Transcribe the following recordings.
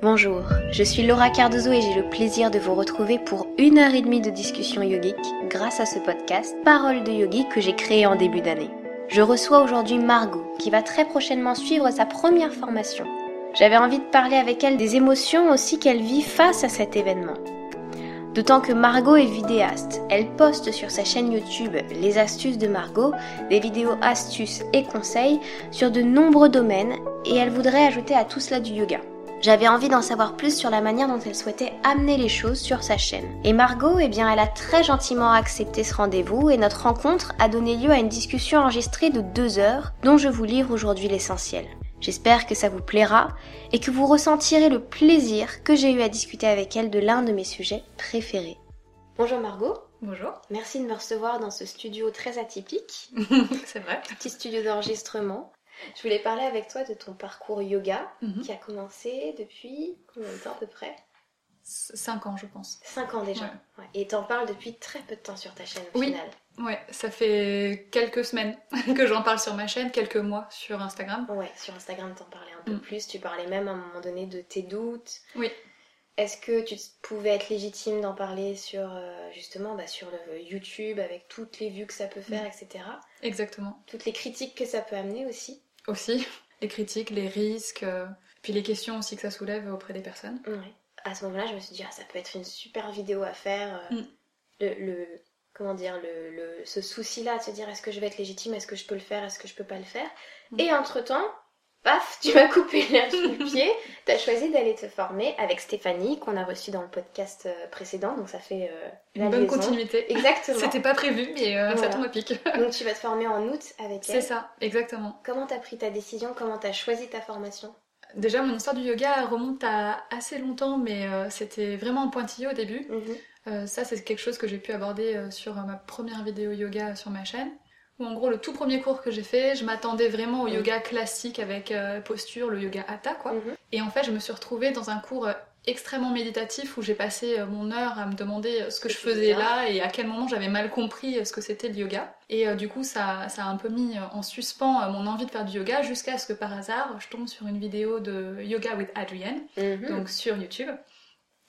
Bonjour, je suis Laura Cardozo et j'ai le plaisir de vous retrouver pour une heure et demie de discussion yogique grâce à ce podcast Parole de Yogi que j'ai créé en début d'année. Je reçois aujourd'hui Margot qui va très prochainement suivre sa première formation. J'avais envie de parler avec elle des émotions aussi qu'elle vit face à cet événement. D'autant que Margot est vidéaste. Elle poste sur sa chaîne YouTube Les astuces de Margot des vidéos astuces et conseils sur de nombreux domaines et elle voudrait ajouter à tout cela du yoga. J'avais envie d'en savoir plus sur la manière dont elle souhaitait amener les choses sur sa chaîne. Et Margot, eh bien, elle a très gentiment accepté ce rendez-vous et notre rencontre a donné lieu à une discussion enregistrée de deux heures dont je vous livre aujourd'hui l'essentiel. J'espère que ça vous plaira et que vous ressentirez le plaisir que j'ai eu à discuter avec elle de l'un de mes sujets préférés. Bonjour Margot. Bonjour. Merci de me recevoir dans ce studio très atypique. C'est vrai. Petit studio d'enregistrement. Je voulais parler avec toi de ton parcours yoga Mhm. qui a commencé depuis combien de temps à peu près? 5 ans, je pense. 5 ans déjà. Ouais. Ouais. Et t'en parles depuis très peu de temps sur ta chaîne au Oui. final. Ouais, ça fait quelques semaines que j'en parle sur ma chaîne, quelques mois sur Instagram. Ouais, sur Instagram t'en parlais un peu Mm. plus. Tu parlais même à un moment donné de tes doutes. Oui. Est-ce que tu pouvais être légitime d'en parler sur euh, justement bah, sur le YouTube avec toutes les vues que ça peut faire, Mm. etc. Exactement. Toutes les critiques que ça peut amener aussi? Aussi, les critiques, les risques, euh, puis les questions aussi que ça soulève auprès des personnes. Ouais. À ce moment-là, je me suis dit, ah, ça peut être une super vidéo à faire. euh, Mm. Le, le- comment dire, le, le- ce souci-là de se dire, est-ce que je vais être légitime, est-ce que je peux le faire, est-ce que je peux pas le faire. Mm. Et entre-temps, paf, tu m'as coupé l'herbe le pied. Tu as choisi d'aller te former avec Stéphanie, qu'on a reçue dans le podcast euh, précédent, donc ça fait euh, la Une bonne liaison. continuité. Exactement. C'était pas prévu, mais euh, ça tombe à pic. Donc tu vas te former en août avec C'est elle. ça, exactement. Comment t'as pris ta décision? Comment t'as choisi ta formation? Déjà, mon histoire du yoga remonte à assez longtemps, mais euh, c'était vraiment pointillé au début. Mhm. Ça, c'est quelque chose que j'ai pu aborder sur ma première vidéo yoga sur ma chaîne. Où en gros, le tout premier cours que j'ai fait, je m'attendais vraiment au Mhm. yoga classique avec euh, posture, le yoga hatha, quoi. Mhm. Et en fait, je me suis retrouvée dans un cours euh, extrêmement méditatif où j'ai passé euh, mon heure à me demander ce que je faisais là et à quel moment j'avais mal compris ce que c'était le yoga. Et euh, du coup, ça, ça a un peu mis en suspens mon envie de faire du yoga jusqu'à ce que par hasard, je tombe sur une vidéo de Yoga with Adrienne, Mhm. donc sur YouTube.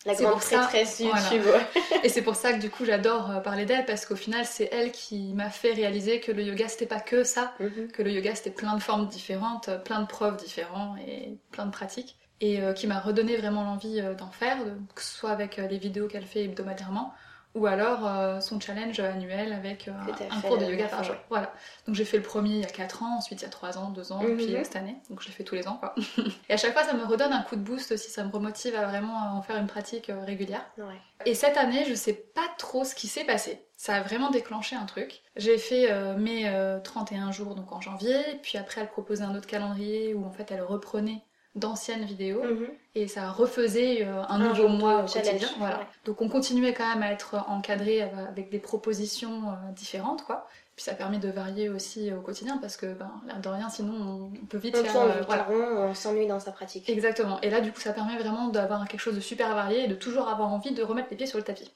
La c'est grande pour ça- prêtresse. YouTube. Et c'est pour ça que du coup j'adore euh, parler d'elle parce qu'au final c'est elle qui m'a fait réaliser que le yoga c'était pas que ça, Mhm. que le yoga c'était plein de formes différentes, euh, plein de profs différents et plein de pratiques. Et euh, qui m'a redonné vraiment l'envie d'en faire, que ce soit avec les vidéos qu'elle fait hebdomadairement ou alors euh, son challenge annuel avec euh, un cours de yoga par jour. Voilà. Donc j'ai fait le premier il y a 4 ans, ensuite il y a 3 ans, 2 ans, Mhm. puis euh, cette année. Donc je l'ai fait tous les ans quoi. et à chaque fois ça me redonne un coup de boost aussi, ça me remotive à vraiment en faire une pratique régulière. Ouais. Et cette année, je sais pas trop ce qui s'est passé. Ça a vraiment déclenché un truc. J'ai fait euh, mes euh, 31 jours donc en janvier, puis après elle proposait un autre calendrier où en fait elle reprenait d'anciennes vidéos Mhm. et ça refaisait euh, un, Un nouveau de mois quotidien. Voilà. ouais. Donc on continuait quand même à être encadré avec des propositions euh, différentes quoi. Puis ça permet de varier aussi au quotidien parce que ben l'air de rien sinon on peut vite On faire tourne euh, voilà. on s'ennuie dans sa pratique. Exactement. Et là, du coup, ça permet vraiment d'avoir quelque chose de super varié et de toujours avoir envie de remettre les pieds sur le tapis.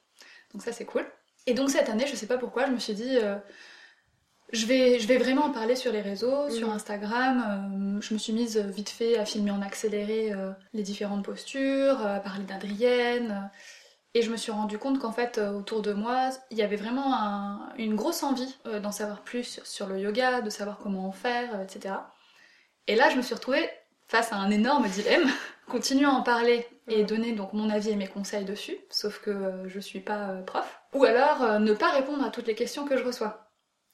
Donc ça, c'est cool. Et donc cette année, je sais pas pourquoi, je me suis dit, euh, je, vais, je vais vraiment en parler sur les réseaux, sur Mhm. Instagram. Euh, je me suis mise vite fait à filmer en accéléré euh, les différentes postures, euh, à parler d'Adrienne. et je me suis rendu compte qu'en fait, autour de moi, il y avait vraiment un- une grosse envie d'en savoir plus sur le yoga, de savoir comment en faire, etc. Et là, je me suis retrouvée face à un énorme dilemme. Continuer à en parler et Mhm. donner donc mon avis et mes conseils dessus, sauf que je suis pas prof. Ou alors ne pas répondre à toutes les questions que je reçois.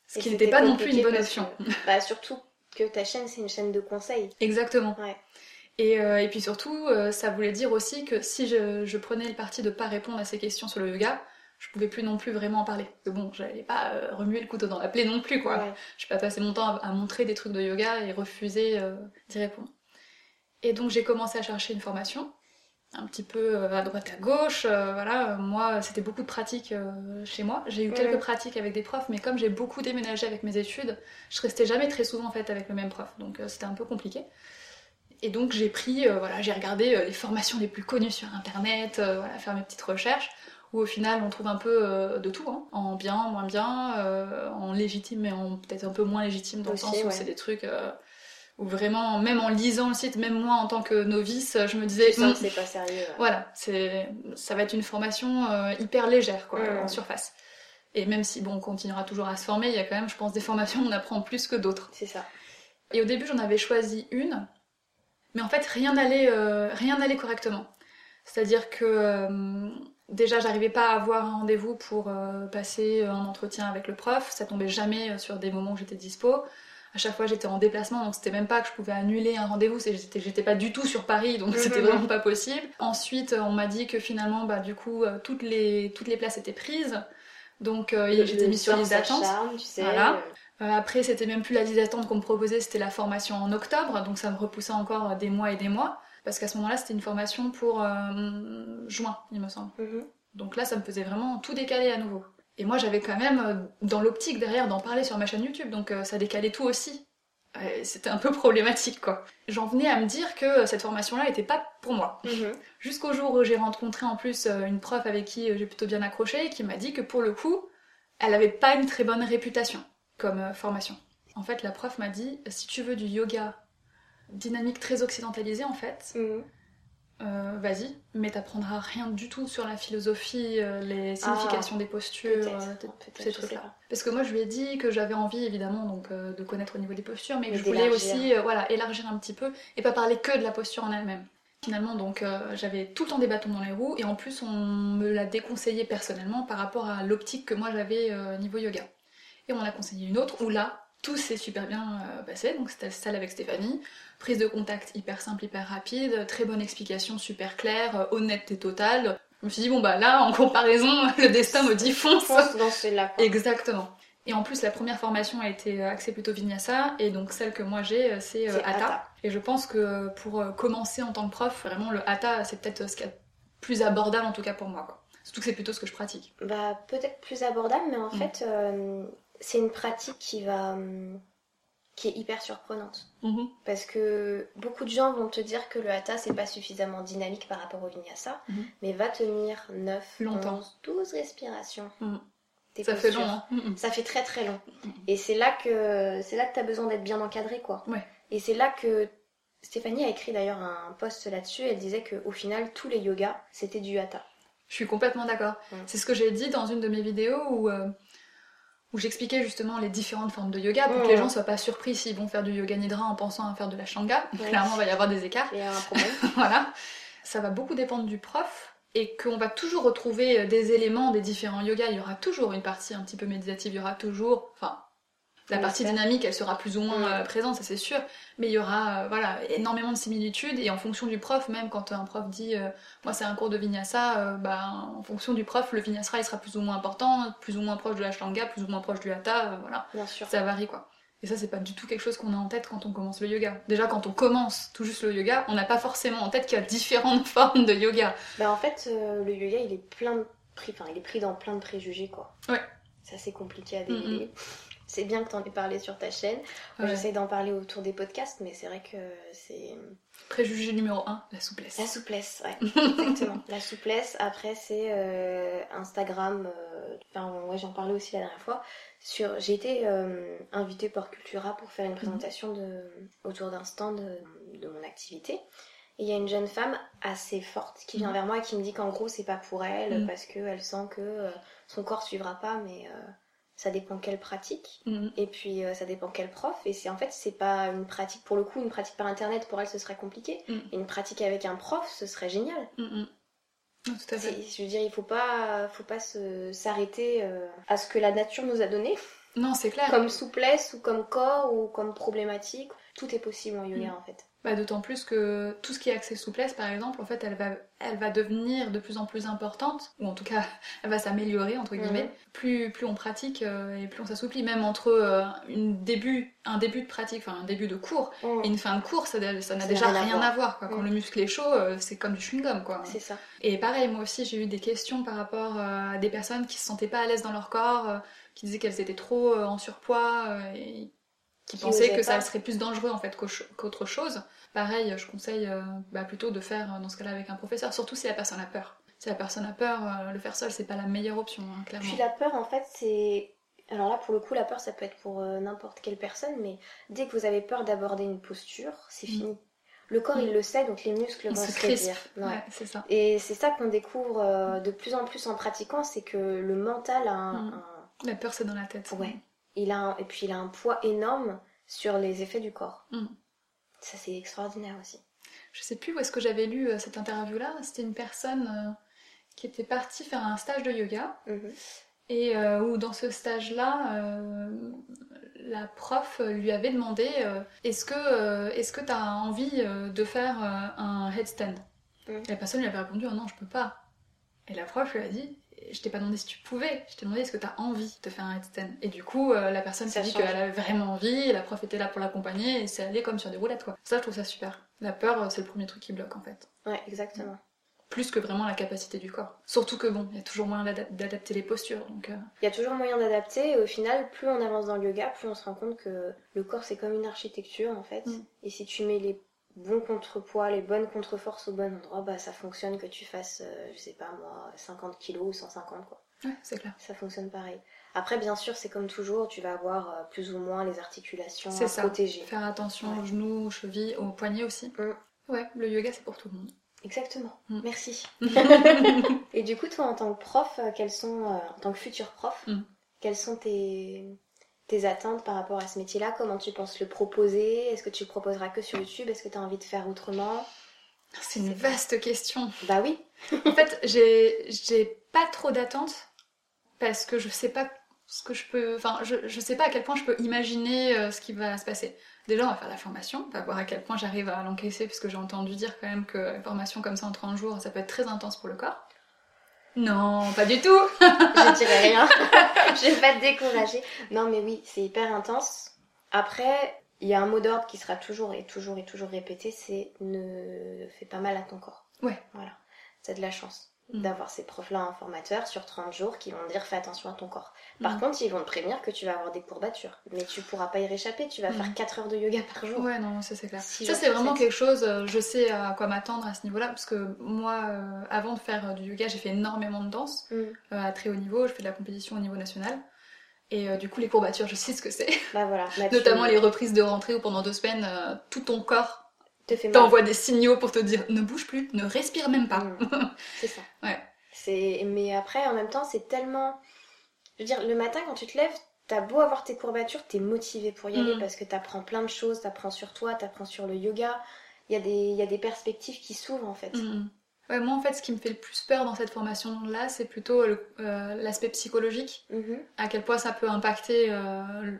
Ce qui n'était pas non plus une bonne option. que- bah, surtout que ta chaîne, c'est une chaîne de conseils. Exactement. Ouais. Et, euh, et puis surtout, euh, ça voulait dire aussi que si je, je prenais le parti de pas répondre à ces questions sur le yoga, je pouvais plus non plus vraiment en parler. Parce que bon, j'allais pas euh, remuer le couteau dans la plaie non plus, quoi. Ouais. Je vais pas passer mon temps à, à montrer des trucs de yoga et refuser d'y répondre. Et donc j'ai commencé à chercher une formation, un petit peu euh, à droite à gauche. euh, voilà, moi c'était beaucoup de pratiques euh, chez moi. J'ai eu Ouais. quelques pratiques avec des profs, mais comme j'ai beaucoup déménagé avec mes études, je restais jamais très souvent en fait avec le même prof, donc euh, c'était un peu compliqué. Et donc j'ai pris, voilà, j'ai regardé les formations les plus connues sur internet, voilà, faire mes petites recherches, où au final on trouve un peu de tout, hein, en bien, moins bien, en légitime mais en peut-être un peu moins légitime dans Aussi, le sens où ouais. c'est des trucs vraiment, même en lisant le site, même moi en tant que novice, je me disais, sens que c'est pas sérieux. Ouais. Voilà, c'est, ça va être une formation euh, hyper légère, quoi, en surface. Et même si, bon, on continuera toujours à se former, il y a quand même, je pense, des formations où on apprend plus que d'autres. C'est ça. Et au début, j'en avais choisi une, mais en fait, rien n'allait, euh, rien n'allait correctement. C'est-à-dire que euh, déjà, j'arrivais pas à avoir un rendez-vous pour euh, passer un entretien avec le prof. Ça tombait jamais sur des moments où j'étais dispo. À chaque fois, j'étais en déplacement, donc c'était même pas que je pouvais annuler un rendez-vous. J'étais, pas du tout sur Paris, donc c'était Mhm. vraiment pas possible. Ensuite, on m'a dit que finalement, bah du coup, euh, toutes les toutes les places étaient prises. Donc euh, j'étais mise sur liste d'attente. tu sais. Voilà. euh, Euh, après, c'était même plus la liste d'attente qu'on me proposait, c'était la formation en octobre, donc ça me repoussait encore des mois et des mois, parce qu'à ce moment-là, c'était une formation pour juin, il me semble. mhm. Donc là, ça me faisait vraiment tout décaler à nouveau. Et moi, j'avais quand même euh, dans l'optique derrière d'en parler sur ma chaîne YouTube, donc euh, ça décalait tout aussi. Euh, C'était un peu problématique, quoi. J'en venais à me dire que cette formation-là était pas pour moi. Mhm. Jusqu'au jour où j'ai rencontré en plus une prof avec qui j'ai plutôt bien accroché et qui m'a dit que pour le coup, elle avait pas une très bonne réputation comme formation. En fait, la prof m'a dit si tu veux du yoga dynamique très occidentalisé, en fait, Mhm. Euh, vas-y, mais t'apprendras rien du tout sur la philosophie, euh, les significations des postures, euh, ces trucs-là. Parce que moi, je lui ai dit que j'avais envie, évidemment, donc euh, de connaître au niveau des postures, mais que je voulais aussi, voilà, élargir un petit peu et pas parler que de la posture en elle-même. Finalement, donc, j'avais tout le temps des bâtons dans les roues et en plus, on me l'a déconseillé personnellement par rapport à l'optique que moi j'avais niveau yoga. Et on m'a conseillé une autre où là, tout s'est super bien euh, passé. Donc, c'était celle avec Stéphanie. Prise de contact hyper simple, hyper rapide, très bonne explication, super claire, euh, honnêteté totale. Je me suis dit, bon bah là, en comparaison, le destin me dit fonce. Fonce dans celui-là. Exactement. Et en plus, la première formation a été euh, axée plutôt vinyasa, et donc celle que moi j'ai, c'est hatha. Et je pense que pour commencer en tant que prof, vraiment le hatha, c'est peut-être ce a de plus abordable en tout cas pour moi. Quoi. Surtout que c'est plutôt ce que je pratique. Bah, peut-être plus abordable, mais en Mm. fait, euh, c'est une pratique qui va. hum, qui est hyper surprenante. Parce que beaucoup de gens vont te dire que le hatha, c'est pas suffisamment dynamique par rapport au vinyasa, Mhm. mais va tenir 9, Longtemps. 11, 12 respirations. Mhm. Ça fait long, hein Mhm. Ça fait très très long. Mhm. Et c'est là que c'est là que t'as besoin d'être bien encadré, quoi. Ouais. Et c'est là que Stéphanie a écrit d'ailleurs un post là-dessus. Elle disait que au final, tous les yogas, c'était du hatha. Je suis complètement d'accord. C'est ce que j'ai dit dans une de mes vidéos où, euh, où j'expliquais justement les différentes formes de yoga pour que les gens soient pas surpris s'ils vont faire du yoga nidra en pensant à faire de la shanga. Ouais. Clairement, il va y avoir des écarts. Il y a un problème. voilà. Ça va beaucoup dépendre du prof et qu'on va toujours retrouver euh, des éléments des différents yogas. Il y aura toujours une partie un petit peu méditative, il y aura toujours. Enfin, la partie dynamique, elle sera plus ou moins Mm. euh, présente, ça c'est sûr. Mais il y aura euh, voilà, énormément de similitudes et en fonction du prof, même quand un prof dit euh, moi c'est un cours de vinyasa, bah, en fonction du prof, le vinyasa il sera plus ou moins important, plus ou moins proche de la shlanga, plus ou moins proche du hatha, voilà. Bien sûr. Ça varie quoi. Et ça, c'est pas du tout quelque chose qu'on a en tête quand on commence le yoga. Déjà, quand on commence tout juste le yoga, on n'a pas forcément en tête qu'il y a différentes formes de yoga. Bah en fait, euh, le yoga, il est plein de pris, enfin, il est pris dans plein de préjugés, quoi. Ouais. C'est assez compliqué à démêler. C'est bien que t'en aies parlé sur ta chaîne. Ouais. J'essaie d'en parler autour des podcasts, mais c'est vrai que c'est Préjugé numéro 1, la souplesse. la souplesse, ouais, exactement. La souplesse. Après, c'est euh, Instagram. euh, Enfin, ouais, j'en parlais aussi la dernière fois. Sur, j'ai été euh, invitée par Cultura pour faire une présentation de, autour d'un stand de, de mon activité. Et il y a une jeune femme assez forte qui vient Mhm. vers moi et qui me dit qu'en gros, c'est pas pour elle Mhm. parce qu'elle sent que euh, son corps suivra pas, mais ça dépend quelle pratique. Mhm. Et puis euh, ça dépend quel prof. Et c'est en fait, c'est pas une pratique, pour le coup, une pratique par internet, pour elle, ce serait compliqué. Mm. Et une pratique avec un prof, ce serait génial. Non, tout à fait. Je veux dire, il faut pas, faut pas s'arrêter euh, à ce que la nature nous a donné, Non, c'est clair. comme souplesse ou comme corps ou comme problématique. Tout est possible en yoga Mm. en fait. Bah, D'autant plus que tout ce qui est accès souplesse, par exemple, en fait, elle va, elle va devenir de plus en plus importante, ou en tout cas, elle va s'améliorer, entre guillemets, Mhm. plus, plus on pratique euh, et plus on s'assouplit. Même entre euh, une début, un début de pratique, enfin un début de cours, Mm. et une fin de cours, ça n'a ça n'a Ça déjà rien à rien voir. à voir. quoi. Quand Mm. le muscle est chaud, euh, c'est comme du chewing-gum. quoi. C'est ça. Et pareil, moi aussi, j'ai eu des questions par rapport à des personnes qui se sentaient pas à l'aise dans leur corps, qui disaient qu'elles étaient trop en surpoids et qui, Qui pensaient que ça serait plus dangereux en fait qu'au- qu'autre chose. Pareil, je conseille euh, bah, plutôt de faire euh, dans ce cas-là avec un professeur, surtout si la personne a peur. Si la personne a peur, euh, le faire seul, c'est pas la meilleure option, hein, clairement. Puis la peur, en fait, c'est Alors là, pour le coup, la peur, ça peut être pour euh, n'importe quelle personne, mais dès que vous avez peur d'aborder une posture, c'est Mm. fini. Le corps, Mm. il le sait, donc les muscles On vont se réduire. Ouais. Ouais, c'est ça. Et c'est ça qu'on découvre de plus en plus en pratiquant, c'est que le mental a un, Mm. un- La peur, c'est dans la tête. Ouais. Il a un- et puis il a un poids énorme sur les effets du corps. Mm. Ça, c'est extraordinaire aussi. Je sais plus où est-ce que j'avais lu euh, cette interview-là. C'était une personne euh, qui était partie faire un stage de yoga. Mhm. Et euh, où dans ce stage-là, la prof lui avait demandé est-ce que est-ce que tu as envie de faire un headstand? Mm. Et la personne lui avait répondu oh non, je peux pas. Et la prof lui a dit je t'ai pas demandé si tu pouvais, je t'ai demandé est-ce que tu as envie de faire un headstand. Et du coup, euh, la personne s'est dit qu'elle avait vraiment envie, et la prof était là pour l'accompagner, et c'est allé comme sur des roulettes quoi. Ça, je trouve ça super. La peur, euh, c'est le premier truc qui bloque en fait. Ouais, exactement. Plus que vraiment la capacité du corps. Surtout que bon, il y a toujours moyen d'adap- d'adapter les postures, euh, Il y a toujours moyen d'adapter et au final, plus on avance dans le yoga, plus on se rend compte que le corps c'est comme une architecture en fait. Mm. Et si tu mets les bons contrepoids, les bonnes contreforces au bon endroit, bah ça fonctionne que tu fasses, euh, je sais pas moi, 50 kilos ou 150 quoi. Ouais, c'est clair. Ça fonctionne pareil. Après, bien sûr, c'est comme toujours, tu vas avoir euh, plus ou moins les articulations C'est à ça. protéger. Faire attention Ouais. aux genoux, aux chevilles, aux poignets aussi. Mm. Ouais, le yoga c'est pour tout le monde. Exactement. Mm. Merci. et du coup, toi, en tant que prof, euh, quels sont, euh, en tant que futur prof, Mm. quelles sont tes, tes attentes par rapport à ce métier-là Comment tu penses le proposer Est-ce que tu le proposeras que sur YouTube Est-ce que tu as envie de faire autrement? C'est une vaste question. Bah oui. En fait, j'ai pas trop d'attentes parce que je sais pas ce que je peux. Enfin, je, je sais pas à quel point je peux imaginer euh, ce qui va se passer. Déjà, on va faire la formation, on va voir à quel point j'arrive à l'encaisser, parce que j'ai entendu dire quand même que une formation comme ça en 30 jours, ça peut être très intense pour le corps. Non, pas du tout Je dirais rien. je vais pas te décourager. Non, mais oui, c'est hyper intense. Après, il y a un mot d'ordre qui sera toujours et toujours et toujours répété, c'est ne fais pas mal à ton corps. Ouais. Voilà. T'as de la chance. D'avoir ces profs-là en formateur sur 30 jours qui vont dire fais attention à ton corps. Par Mm. contre, ils vont te prévenir que tu vas avoir des courbatures. Mais tu pourras pas y réchapper, tu vas Mm. faire 4 heures de yoga par jour. Ouais, non, ça c'est clair. Si ça c'est vraiment quelque chose, euh, je sais à quoi m'attendre à ce niveau-là, parce que moi, euh, avant de faire euh, du yoga, j'ai fait énormément de danse Mm. euh, à très haut niveau, je fais de la compétition au niveau national. Et euh, du coup, les courbatures, je sais ce que c'est. Bah voilà. Là, tu Notamment les reprises de rentrée où pendant deux semaines, tout ton corps. T'envoie des signaux pour te dire ne bouge plus, ne respire même pas. Mm. C'est ça. Ouais. C'est... Mais après, en même temps, c'est tellement. Je veux dire, le matin, quand tu te lèves, t'as beau avoir tes courbatures, t'es motivé pour y aller Mm. parce que t'apprends plein de choses, t'apprends sur toi, t'apprends sur le yoga. Il y, a des... il y a des perspectives qui s'ouvrent en fait. Mm. Ouais, moi, en fait, ce qui me fait le plus peur dans cette formation-là, c'est plutôt le- euh, l'aspect psychologique. Mhm. à quel point ça peut impacter euh,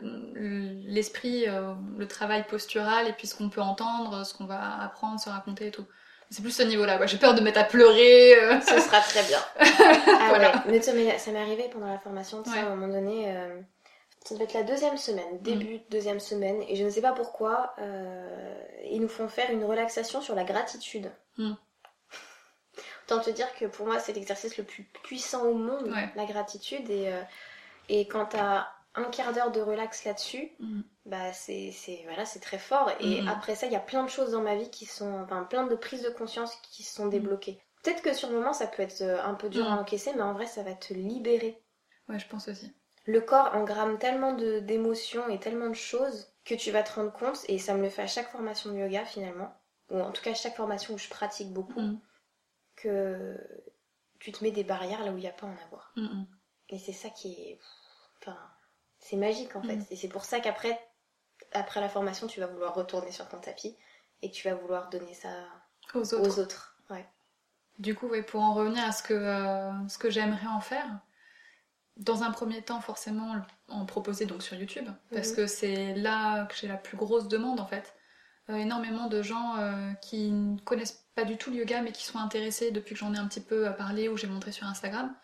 l'esprit, euh, le travail postural et puis ce qu'on peut entendre, ce qu'on va apprendre, se raconter et tout. C'est plus ce niveau-là. J'ai peur de mettre à pleurer. euh. Ce sera très bien. ah Voilà. ouais, mais ça m'est arrivé pendant la formation, tu sais, Ouais. à un moment donné. euh, Ça devait être la deuxième semaine, début de deuxième semaine, et je ne sais pas pourquoi, euh, ils nous font faire une relaxation sur la gratitude. Mm. Autant te dire que pour moi, c'est l'exercice le plus puissant au monde, Ouais. la gratitude, et, euh, et quand t'as un quart d'heure de relax là-dessus, Mm. bah c'est c'est- voilà, c'est très fort. Et Mhm. après ça, il y a plein de choses dans ma vie qui sont, enfin, plein de prises de conscience qui sont Mm. débloquées. Peut-être que sur le moment, ça peut être euh, un peu dur à encaisser, mais en vrai, ça va te libérer. Ouais, je pense aussi. Le corps engramme tellement de- d'émotions et tellement de choses que tu vas te rendre compte, et ça me le fait à chaque formation de yoga finalement, ou en tout cas à chaque formation où je pratique beaucoup, Mm. Que tu te mets des barrières là où il n'y a pas à en avoir. Mm, mm. Et c'est ça qui est. Enfin, c'est magique en fait. Mhm. Et c'est pour ça qu'après après la formation, tu vas vouloir retourner sur ton tapis et tu vas vouloir donner ça Aux autres. aux autres. Ouais. Du coup, ouais, pour en revenir à ce que, euh, ce que j'aimerais en faire, dans un premier temps, forcément, en proposer donc sur YouTube, parce Mhm. que c'est là que j'ai la plus grosse demande en fait. Euh, énormément de gens euh, qui ne connaissent pas du tout le yoga, mais qui sont intéressés depuis que j'en ai un petit peu euh, parlé ou j'ai montré sur Instagram.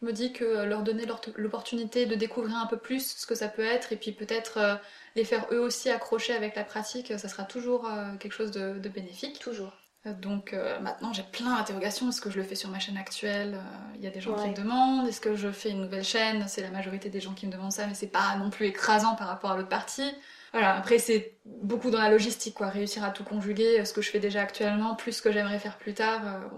Je me dis que leur donner l'opportunité de découvrir un peu plus ce que ça peut être, et puis peut-être les faire eux aussi accrocher avec la pratique, ça sera toujours quelque chose de- de bénéfique. Toujours. Donc euh, maintenant j'ai plein d'interrogations. Est-ce que je le fais sur ma chaîne actuelle? Euh, Il y a des gens qui me demandent. Est-ce que je fais une nouvelle chaîne? C'est la majorité des gens qui me demandent ça, mais c'est pas non plus écrasant par rapport à l'autre partie. Voilà, après c'est beaucoup dans la logistique, quoi. Réussir à tout conjuguer, euh, ce que je fais déjà actuellement, plus ce que j'aimerais faire plus tard. euh,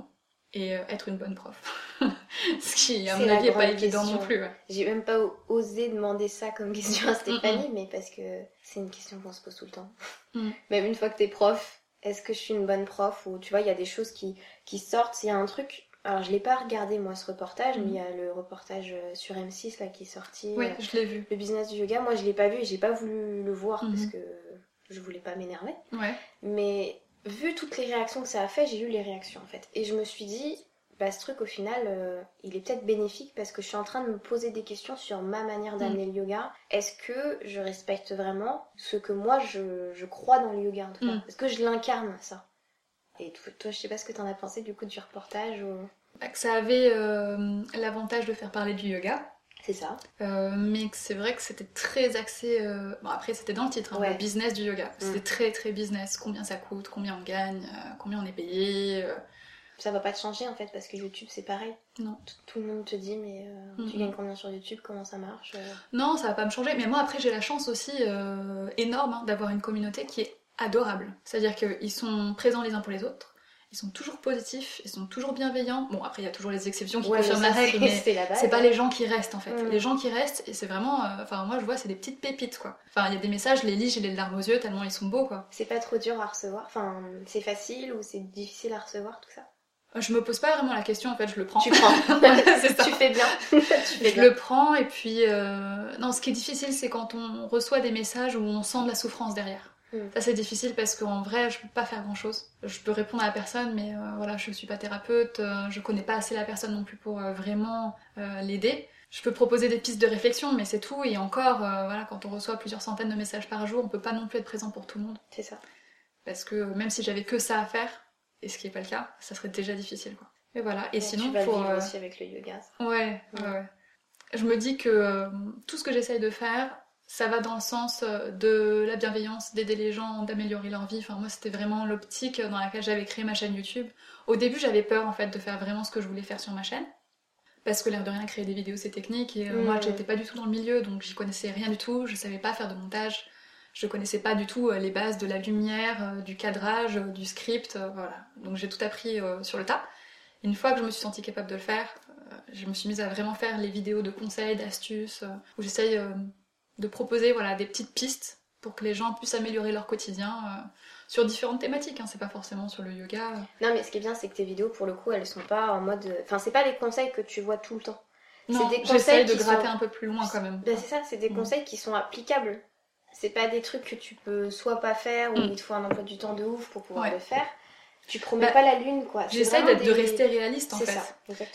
et euh, être une bonne prof. Ce qui, à mon avis, n'est pas évident question. non plus. ouais. J'ai même pas osé demander ça comme question à Stéphanie, Mm, mais parce que c'est une question qu'on se pose tout le temps. Mm. Même une fois que t'es prof, est-ce que je suis une bonne prof Ou tu vois, il y a des choses qui, qui sortent. Il y a un truc. Alors, je l'ai pas regardé moi ce reportage, mais il y a le reportage euh, sur M6 là qui est sorti. Oui, euh, je l'ai vu. Le business du yoga, moi je l'ai pas vu et j'ai pas voulu le voir Mhm. parce que je voulais pas m'énerver. Ouais. Mais vu toutes les réactions que ça a fait, j'ai eu les réactions en fait. Et je me suis dit, bah ce truc au final, euh, il est peut-être bénéfique parce que je suis en train de me poser des questions sur ma manière d'amener le yoga. Est-ce que je respecte vraiment ce que moi je, je crois dans le yoga en tout cas? Est-ce que je l'incarne ça? Et toi, je sais pas ce que t'en as pensé du coup du reportage ou... Bah, que ça avait euh, l'avantage de faire parler du yoga. C'est ça. Euh, mais que c'est vrai que c'était très axé. euh, Bon, après, c'était dans le titre, hein, Ouais. le business du yoga. C'était Mm. très très business. Combien ça coûte, combien on gagne, euh, combien on est payé. Ça va pas te changer en fait parce que YouTube c'est pareil. Non. Tout, tout le monde te dit mais euh, tu gagnes combien sur YouTube, comment ça marche. Non, ça va pas me changer. Mais moi, après, j'ai la chance aussi énorme hein, d'avoir une communauté qui est adorable. C'est-à-dire qu'ils sont présents les uns pour les autres. Ils sont toujours positifs, ils sont toujours bienveillants. Bon, après, il y a toujours les exceptions qui Ouais, confirment la règle, mais c'est pas les gens qui restent en fait. Mm. Les gens qui restent, et c'est vraiment. euh, Enfin, moi je vois, c'est des petites pépites quoi. Enfin, il y a des messages, je les lis, j'ai les larmes aux yeux tellement ils sont beaux quoi. C'est pas trop dur à recevoir, enfin c'est facile ou c'est difficile à recevoir tout ça? Je me pose pas vraiment la question en fait, je le prends. Tu prends, ça. tu fais bien. tu fais Je bien. le prends et puis. euh, Non, ce qui est difficile, c'est quand on reçoit des messages où on sent de la souffrance derrière. Mm. Ça, c'est difficile parce qu'en vrai, je peux pas faire grand chose. Je peux répondre à la personne, mais euh, voilà, je suis pas thérapeute, euh, je connais pas assez la personne non plus pour euh, vraiment euh, l'aider. Je peux proposer des pistes de réflexion, mais c'est tout. Et encore, euh, voilà, quand on reçoit plusieurs centaines de messages par jour, on peut pas non plus être présent pour tout le monde. C'est ça. Parce que même si j'avais que ça à faire, et ce qui est pas le cas, ça serait déjà difficile, quoi. Et voilà. Et Ouais, sinon, tu vas pour. vivre aussi avec le yoga. Ouais, ouais, Ouais. ouais. Je me dis que tout ce que j'essaye de faire, ça va dans le sens euh, de la bienveillance, d'aider les gens, d'améliorer leur vie. Enfin, moi, c'était vraiment l'optique dans laquelle j'avais créé ma chaîne YouTube. Au début, j'avais peur, en fait, de faire vraiment ce que je voulais faire sur ma chaîne. Parce que l'air de rien, créer des vidéos, c'est technique. Et euh, Mm. moi, j'étais pas du tout dans le milieu, donc j'y connaissais rien du tout. Je savais pas faire de montage. Je connaissais pas du tout euh, les bases de la lumière, du cadrage, du script, voilà. Donc j'ai tout appris euh, sur le tas. Une fois que je me suis sentie capable de le faire, euh, je me suis mise à vraiment faire les vidéos de conseils, d'astuces, où j'essaye de proposer voilà, des petites pistes pour que les gens puissent améliorer leur quotidien euh, sur différentes thématiques. Hein. C'est pas forcément sur le yoga. Non mais ce qui est bien c'est que tes vidéos pour le coup elles sont pas en mode... Enfin c'est pas des conseils que tu vois tout le temps. Non, des conseils de gratter sont- un peu plus loin quand même. Ben c'est ça, c'est des Mm. conseils qui sont applicables. C'est pas des trucs que tu peux soit pas faire ou Mm. il te faut un emploi du temps de ouf pour pouvoir Ouais. le faire. Tu promets Bah, pas la lune quoi. J'essaie de rester réaliste en fait. ça.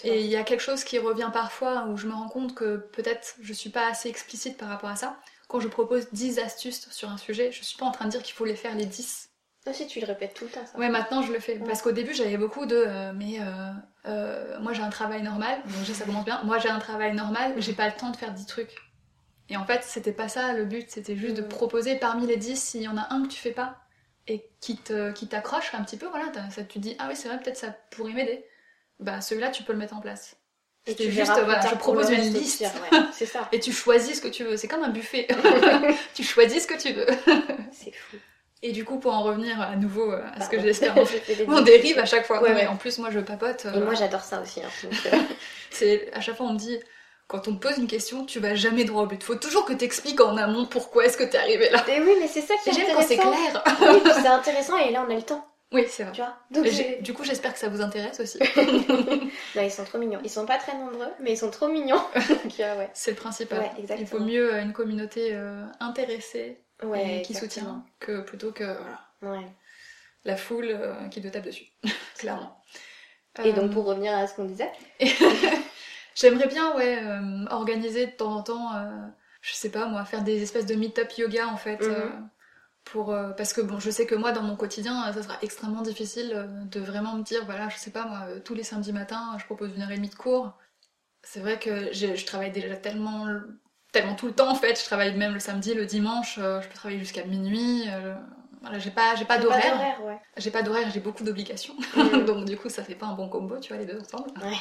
Et il y a quelque chose qui revient parfois où je me rends compte que peut-être je suis pas assez explicite par rapport à ça. Quand je propose 10 astuces sur un sujet, je suis pas en train de dire qu'il faut les faire les 10. Aussi tu le répètes tout le temps ça. Ouais, maintenant je le fais. Ouais. Parce qu'au début j'avais beaucoup de euh, mais euh, euh, moi j'ai un travail normal, donc ça commence bien. Moi j'ai un travail normal, j'ai pas le temps de faire 10 trucs. Et en fait, c'était pas ça le but, c'était juste de Mhm. proposer parmi les 10, s'il y en a un que tu fais pas et qui te qui t'accroche un petit peu, voilà, ça, tu te dis ah oui, c'est vrai, peut-être ça pourrait m'aider. Bah celui-là tu peux le mettre en place. Et tu juste, voilà, je propose une liste. pire, ouais, c'est ça. Et tu choisis ce que tu veux, c'est comme un buffet. tu choisis ce que tu veux. C'est fou. Et du coup, pour en revenir à nouveau euh, à ce que Pardon. j'espère, on dérive à chaque fois. Ouais, mais. En plus, moi je papote. euh, Et moi j'adore ça aussi. hein, donc, euh, à chaque fois on me dit quand on te pose une question, tu vas jamais droit au but. Faut toujours que t'expliques en amont pourquoi est-ce que t'es arrivé là. Mais oui, mais c'est ça qui Et est j'aime quand c'est clair. Oui, c'est intéressant et là on a le temps, Oui, c'est vrai. tu vois. Donc Et du coup, j'espère que ça vous intéresse aussi. non, ils sont trop mignons. Ils sont pas très nombreux, mais ils sont trop mignons. Euh, ouais. C'est le principal. Ouais, Il faut mieux euh, une communauté euh, intéressée Ouais, et qui soutient que plutôt que voilà, la foule euh, qui te tape dessus. Clairement. Et Euh, donc pour revenir à ce qu'on disait, J'aimerais bien, ouais, euh, organiser de temps en temps, euh, je sais pas moi, faire des espèces de meet-up yoga en fait. Mhm. euh, pour, parce que bon, je sais que moi, dans mon quotidien, ça sera extrêmement difficile de vraiment me dire, voilà, je sais pas moi, tous les samedis matins, je propose une heure et demie de cours. C'est vrai que je travaille déjà tellement, tellement tout le temps en fait. Je travaille même le samedi, le dimanche, je peux travailler jusqu'à minuit. Voilà, j'ai pas, j'ai pas d'horaire. ouais. J'ai pas d'horaire, j'ai beaucoup d'obligations. Mhm. Donc du coup, ça fait pas un bon combo, tu vois, les deux ensemble. Ouais.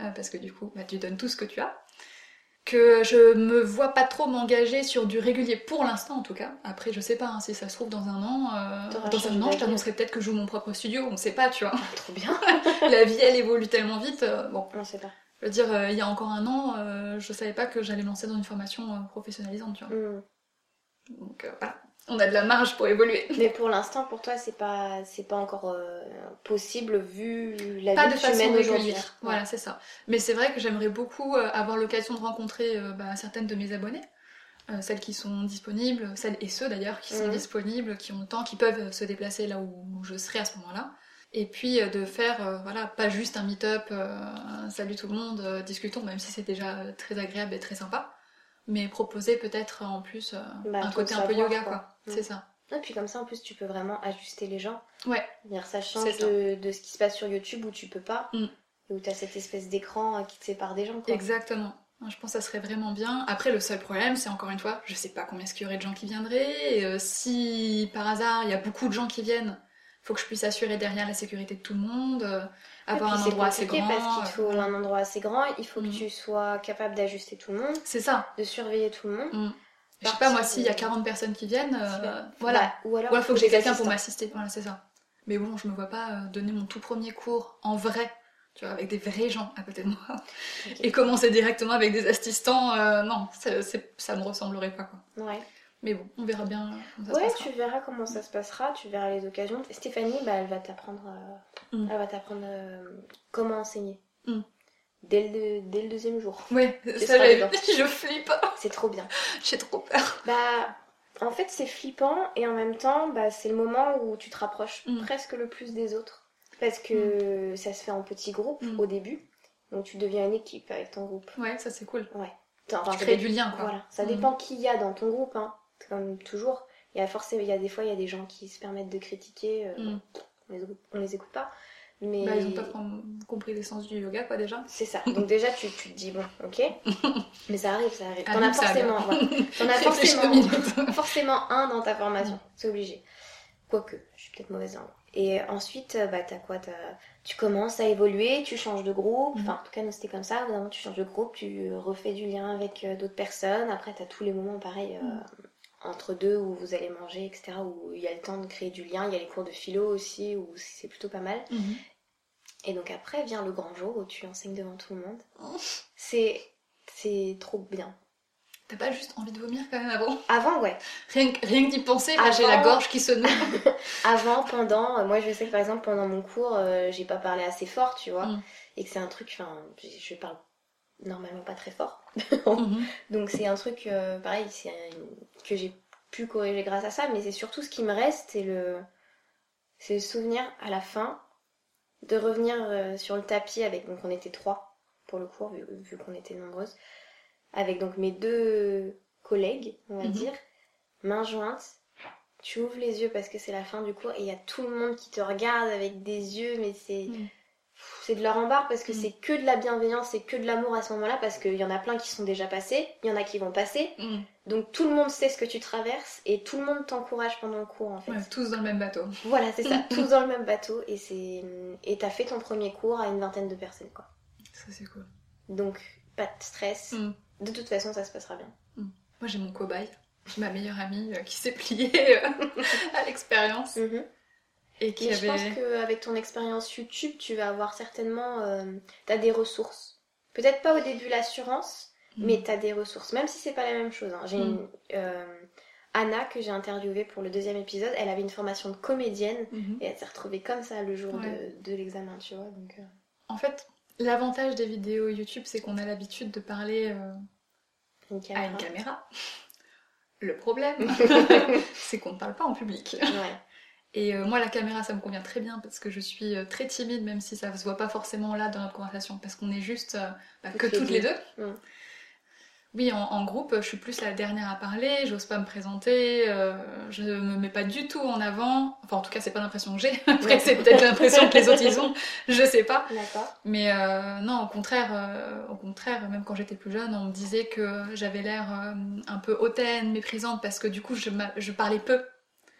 Euh, parce que du coup, bah, tu donnes tout ce que tu as. que je me vois pas trop m'engager sur du régulier pour l'instant en tout cas. Après, je sais pas hein, si ça se trouve dans un an. euh, dans un an, je t'annoncerai peut-être que je joue mon propre studio. On sait pas, tu vois. Trop bien. La vie, elle évolue tellement vite. euh, bon, On sait pas. je veux dire, il y a encore un an, je savais pas que j'allais lancer dans une formation professionnalisante, tu vois. Hmm. Donc voilà, on a de la marge pour évoluer. Mais pour l'instant, pour toi, c'est pas, c'est pas encore euh, possible vu la Pas vie de façon régulière. Voilà, c'est ça. Mais c'est vrai que j'aimerais beaucoup euh, avoir l'occasion de rencontrer euh, bah, certaines de mes abonnées. Celles qui sont disponibles, celles et ceux d'ailleurs qui sont Mhm. disponibles, qui ont le temps, qui peuvent se déplacer là où je serai à ce moment-là. Et puis de faire, voilà, pas juste un meet-up, salut tout le monde, discutons, même si c'est déjà très agréable et très sympa. Mais proposer peut-être en plus euh, Bah, un côté un peu savoir, yoga, quoi. quoi. Mhm. C'est ça. Et puis comme ça, en plus, tu peux vraiment ajuster les gens. Ouais. C'est-à-dire, ça change. De, de ce qui se passe sur YouTube où tu peux pas, Mm. et où tu as cette espèce d'écran euh, qui te sépare des gens. Quoi. Exactement. Je pense que ça serait vraiment bien. Après, le seul problème, c'est encore une fois, je sais pas combien est-ce qu'il y aurait de gens qui viendraient. Et, euh, si par hasard il y a beaucoup de gens qui viennent, faut que je puisse assurer derrière la sécurité de tout le monde, euh, avoir un endroit assez grand. Parce qu'il faut euh, un endroit assez grand, il faut Mm. que tu sois capable d'ajuster tout le monde, C'est ça. de surveiller tout le monde. Mm. Je sais pas, moi, s'il y a 40 personnes qui viennent, euh, voilà. Bah, ou alors, alors, faut que j'ai quelqu'un pour m'assister. Voilà, c'est ça. Mais bon, je me vois pas euh, donner mon tout premier cours en vrai, tu vois, avec des vrais gens à côté de moi. Et commencer directement avec des assistants, euh, non, ça, ça me ressemblerait pas, quoi. Ouais. Mais bon, on verra bien comment ça se Ouais, passera. tu verras comment ça se passera, tu verras les occasions. Stéphanie, bah, elle va t'apprendre, euh, Mm. elle va t'apprendre euh, comment enseigner. Mm. Dès, le, dès le deuxième jour. Ouais, ça j'avais je flippe, C'est trop bien. j'ai trop peur. Bah, en fait, c'est flippant et en même temps, bah, c'est le moment où tu te rapproches Mm. presque le plus des autres. Parce que ça se fait en petits groupes Mm. au début. Donc tu deviens une équipe avec ton groupe. Ouais, ça c'est cool. Ouais. Enfin, Tu crées du lien, quoi. Voilà. Ça Mm. dépend qui il y a dans ton groupe, hein. Comme toujours. Il y a forcément, il y a des fois, il y a des gens qui se permettent de critiquer. euh, Mm. on, les on les écoute pas. Mais Bah, ils ont pas com- compris l'essence du yoga, quoi, déjà. c'est ça. Donc déjà, tu, tu te dis bon, ok. Mais ça arrive, ça arrive. T'en as forcément. voilà. T'en as forcément. forcément un dans ta formation, c'est obligé. Quoique, je suis peut-être mauvaise langue. Et ensuite, euh, bah, t'as quoi. Tu commences à évoluer, tu changes de groupe. Mhm. Enfin, en tout cas, nous, c'était comme ça. Au tu changes de groupe, tu refais du lien avec euh, d'autres personnes. Après, t'as tous les moments, pareil, euh, Mhm. entre deux, où vous allez manger, etc., où il y a le temps de créer du lien. Il y a les cours de philo aussi, où c'est plutôt pas mal. Mhm. Et donc après, vient le grand jour où tu enseignes devant tout le monde. Oh. C'est... C'est trop bien. T'as pas juste envie de vomir quand même avant? Avant, ouais. Rien que, rien que d'y penser, là, j'ai Avant- la gorge qui se noue. Avant, pendant, euh, moi je sais que par exemple pendant mon cours, euh, j'ai pas parlé assez fort, tu vois, Mm. et que c'est un truc, enfin, je parle normalement pas très fort. Mhm. Donc c'est un truc, euh, pareil, c'est que j'ai pu corriger grâce à ça, mais c'est surtout ce qui me reste, c'est le, c'est le souvenir à la fin de revenir euh, sur le tapis avec, donc on était trois pour le cours, vu, vu qu'on était nombreuses, avec donc mes deux collègues, on va Mhm. dire, mains jointes. Tu ouvres les yeux parce que c'est la fin du cours et il y a tout le monde qui te regarde avec des yeux, mais c'est Mhm. C'est de leur embarque parce que Mhm. c'est que de la bienveillance, c'est que de l'amour à ce moment-là parce qu'il y en a plein qui sont déjà passés, il y en a qui vont passer. Mhm. Donc tout le monde sait ce que tu traverses et tout le monde t'encourage pendant le cours en fait. Ouais, tous dans le même bateau. Voilà, c'est ça, tous dans le même bateau et c'est et t'as fait ton premier cours à une vingtaine de personnes quoi. Ça c'est cool. Donc pas de stress. Mhm. De toute façon, ça se passera bien. Moi j'ai mon cobaye, j'ai ma meilleure amie euh, qui s'est pliée euh, à l'expérience Mhm. Et qui Mais je pense qu'avec ton expérience YouTube, tu vas avoir certainement euh, t'as des ressources. Peut-être pas au début l'assurance, Mhm. mais t'as des ressources, même si c'est pas la même chose. hein. J'ai Mm. une, euh, Anna que j'ai interviewée pour le deuxième épisode, elle avait une formation de comédienne Mhm. et elle s'est retrouvée comme ça le jour Ouais. de, de l'examen, tu vois. Donc, euh, En fait, l'avantage des vidéos YouTube, c'est qu'on a l'habitude de parler euh, une à une caméra. Le problème, c'est qu'on ne parle pas en public. Ouais. Et euh, moi, la caméra, ça me convient très bien parce que je suis euh, très timide, même si ça se voit pas forcément là dans notre conversation, parce qu'on est juste euh, bah, que Toutes les deux. Oui, en, en groupe, je suis plus la dernière à parler, j'ose pas me présenter, euh, je me mets pas du tout en avant. Enfin, en tout cas, c'est pas l'impression que j'ai. Après, Ouais. c'est peut-être l'impression que les autres ils ont, je sais pas. Mais euh, non, au contraire, euh, au contraire, même quand j'étais plus jeune, on me disait que j'avais l'air un peu hautaine, méprisante, parce que du coup, je parlais peu.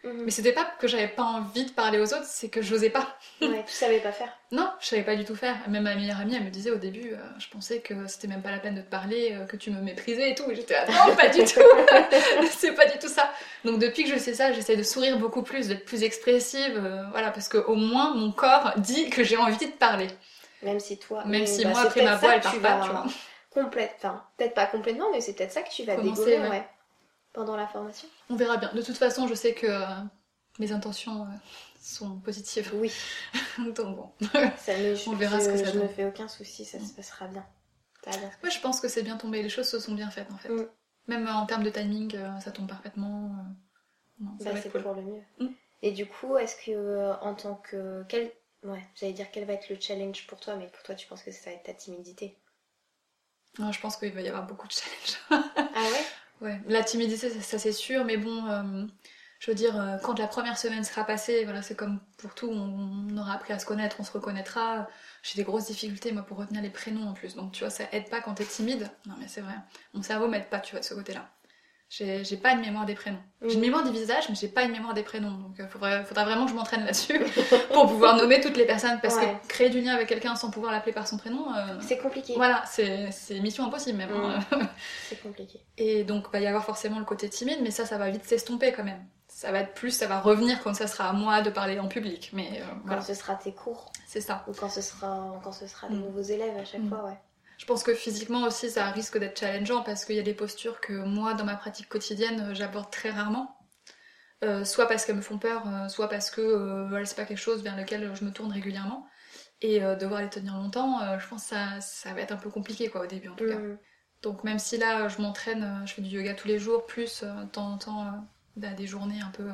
Mais c'était pas que j'avais pas envie de parler aux autres, c'est que j'osais pas. Ouais, tu savais pas faire. Non, je savais pas du tout faire. Même ma meilleure amie, elle me disait au début, euh, je pensais que c'était même pas la peine de te parler, euh, que tu me méprisais et tout. Et j'étais là, non, pas du tout. c'est pas du tout ça. Donc depuis que je sais ça, j'essaie de sourire beaucoup plus, d'être plus expressive, euh, voilà, parce que au moins mon corps dit que j'ai envie de parler. Même si toi. Même si bah, moi après ma voix elle part tu pas, vas- tu vois. Complète, enfin, peut-être pas complètement, mais c'est peut-être ça que tu vas Commencer, ouais. Pendant la formation. On verra bien. De toute façon, je sais que euh, mes intentions euh, sont positives. Oui, Donc bon. ça, je, On verra je- ce que ça je me donne. fais aucun souci, ça se passera bien. Ouais, je pense que c'est bien tombé. Les choses se sont bien faites en fait. Mm. Même euh, en termes de timing, ça tombe parfaitement. Non, ça Bah, c'est cool. pour le mieux. Mm. Et du coup, est-ce que en tant que quel ouais, j'allais dire quel va être le challenge pour toi, mais pour toi, tu penses que ça va être ta timidité? Non, je pense qu'il va y avoir beaucoup de challenges. Ah ouais? Ouais, la timidité, ça, c'est sûr, mais bon, euh, je veux dire, euh, quand la première semaine sera passée, voilà, c'est comme pour tout, on, on aura appris à se connaître, on se reconnaîtra. J'ai des grosses difficultés, moi, pour retenir les prénoms en plus. Donc, tu vois, ça aide pas quand t'es timide. Non, mais c'est vrai. Mon cerveau m'aide pas, tu vois, de ce côté-là. J'ai pas une mémoire des prénoms. J'ai une mémoire des visages, mais j'ai pas une mémoire des prénoms. Donc, il faudrait, faudra vraiment que je m'entraîne là-dessus pour pouvoir nommer toutes les personnes. Parce Ouais. que créer du lien avec quelqu'un sans pouvoir l'appeler par son prénom, euh, C'est compliqué. voilà, c'est mission impossible même. hein. C'est compliqué. Et donc, va y avoir forcément le côté timide, mais ça, ça va vite s'estomper quand même. Ça va être plus, ça va revenir quand ça sera à moi de parler en public. Mais euh, Quand voilà, ce sera tes cours c'est ça. ou quand ce sera quand ce sera des Mm. nouveaux élèves à chaque Mm. fois, ouais. Je pense que physiquement aussi, ça risque d'être challengeant parce qu'il y a des postures que moi, dans ma pratique quotidienne, euh, j'aborde très rarement. Euh, soit parce qu'elles me font peur, euh, soit parce que euh, voilà, c'est pas quelque chose vers lequel je me tourne régulièrement. Et devoir les tenir longtemps, je pense que ça, ça va être un peu compliqué quoi, au début en tout cas. Mm. Donc même si là je m'entraîne, je fais du yoga tous les jours, plus de temps en temps bah, des journées un peu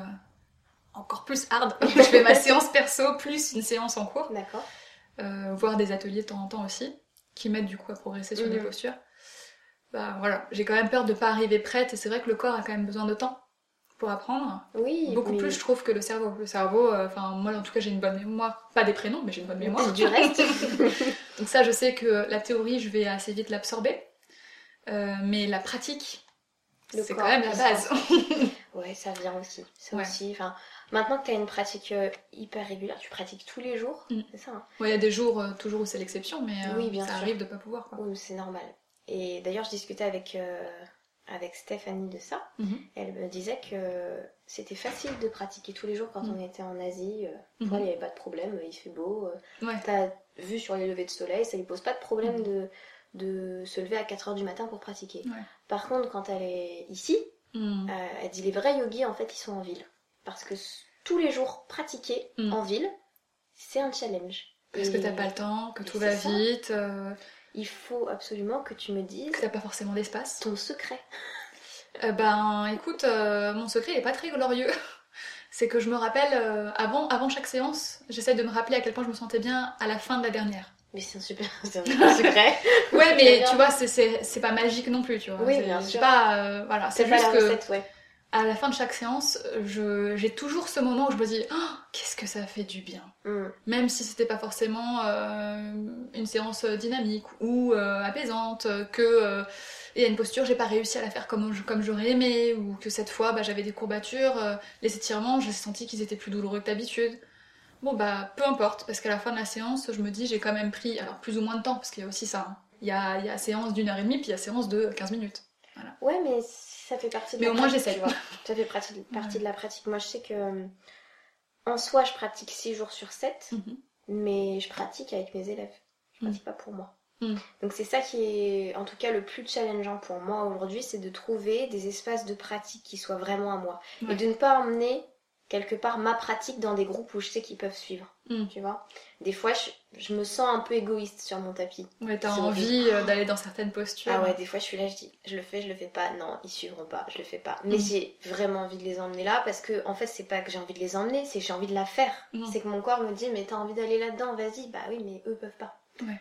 encore plus hard, je fais ma séance perso plus une séance en cours, D'accord. euh, voire des ateliers de temps en temps aussi, qui m'aident du coup à progresser sur des Mhm. postures. Bah voilà, j'ai quand même peur de pas arriver prête et c'est vrai que le corps a quand même besoin de temps pour apprendre. Oui, Beaucoup mais- plus je trouve que le cerveau. Le cerveau, euh, enfin moi en tout cas j'ai une bonne mémoire, pas des prénoms mais j'ai une bonne mémoire. du reste. Donc ça, je sais que la théorie, je vais assez vite l'absorber. Euh, mais la pratique, c'est quand même la base. ouais, ça vient aussi. Ouais. aussi. Enfin, maintenant que tu as une pratique euh, hyper régulière, tu pratiques tous les jours, Mm. c'est ça. hein il y a des jours euh, toujours où c'est l'exception, mais euh, Oui, bien ça sûr. arrive de pas pouvoir. Quoi. Oui, c'est normal. Et d'ailleurs, je discutais avec, euh, avec Stéphanie de ça. Mhm. Elle me disait que c'était facile de pratiquer tous les jours quand Mhm. on était en Asie. Pour elle, il n'y avait pas de problème, il fait beau. Ouais. T'as vu sur les levées de soleil, ça lui pose pas de problème Mhm. de, de se lever à 4h du matin pour pratiquer. Ouais. Par contre, quand elle est ici, Mm. euh, elle dit les vrais yogis, en fait, ils sont en ville. Parce que tous les jours, pratiquer Mhm. en ville, c'est un challenge. Parce Et que t'as pas le temps, que tout va vite, euh, Il faut absolument que tu me dises que t'as pas forcément d'espace. ton secret. Euh, ben écoute, mon secret il est pas très glorieux. C'est que je me rappelle, avant, avant chaque séance, j'essaie de me rappeler à quel point je me sentais bien à la fin de la dernière. Mais c'est un super, c'est un super secret. Ouais, mais tu vois, c'est- pas magique non plus, tu vois. Oui, C'est- bien sûr. pas, euh, voilà, c'est juste la que ouais. à la fin de chaque séance, je- j'ai toujours ce moment où je me dis Oh, qu'est-ce que ça fait du bien. Mm. Même si c'était pas forcément euh, une séance dynamique ou euh, apaisante, que euh, il y a une posture, j'ai pas réussi à la faire comme, j'aurais aimé, ou que cette fois bah, j'avais des courbatures, euh, les étirements, j'ai senti qu'ils étaient plus douloureux que d'habitude. Bon bah peu importe, parce qu'à la fin de la séance, je me dis j'ai quand même pris, alors plus ou moins de temps, parce qu'il y a aussi ça. hein. Il y, a, il y a séance d'une heure et demie, puis il y a séance de 15 minutes. Ouais, mais ça fait partie de Mais la au moins, j'essaie. tu vois. Ça fait partie, partie de la pratique. Moi, je sais que en soi, je pratique 6 jours sur 7, Mhm. mais je pratique avec mes élèves. Je Mhm. pratique pas pour moi. Mhm. Donc c'est ça qui est, en tout cas, le plus challengeant pour moi aujourd'hui, c'est de trouver des espaces de pratique qui soient vraiment à moi. Ouais. Et de ne pas emmener quelque part ma pratique dans des groupes où je sais qu'ils peuvent suivre. Mhm. Tu vois? Des fois, je, je me sens un peu égoïste sur mon tapis. Ouais, t'as envie euh, d'aller dans certaines postures. Ah ouais, des fois je suis là, je dis, je le fais, je le fais pas. Non, ils suivront pas, je le fais pas. Mais Mm. j'ai vraiment envie de les emmener là parce que, en fait, c'est pas que j'ai envie de les emmener, c'est que j'ai envie de la faire. Mm. C'est que mon corps me dit, mais t'as envie d'aller là-dedans, vas-y. Bah oui, mais eux peuvent pas. Ouais.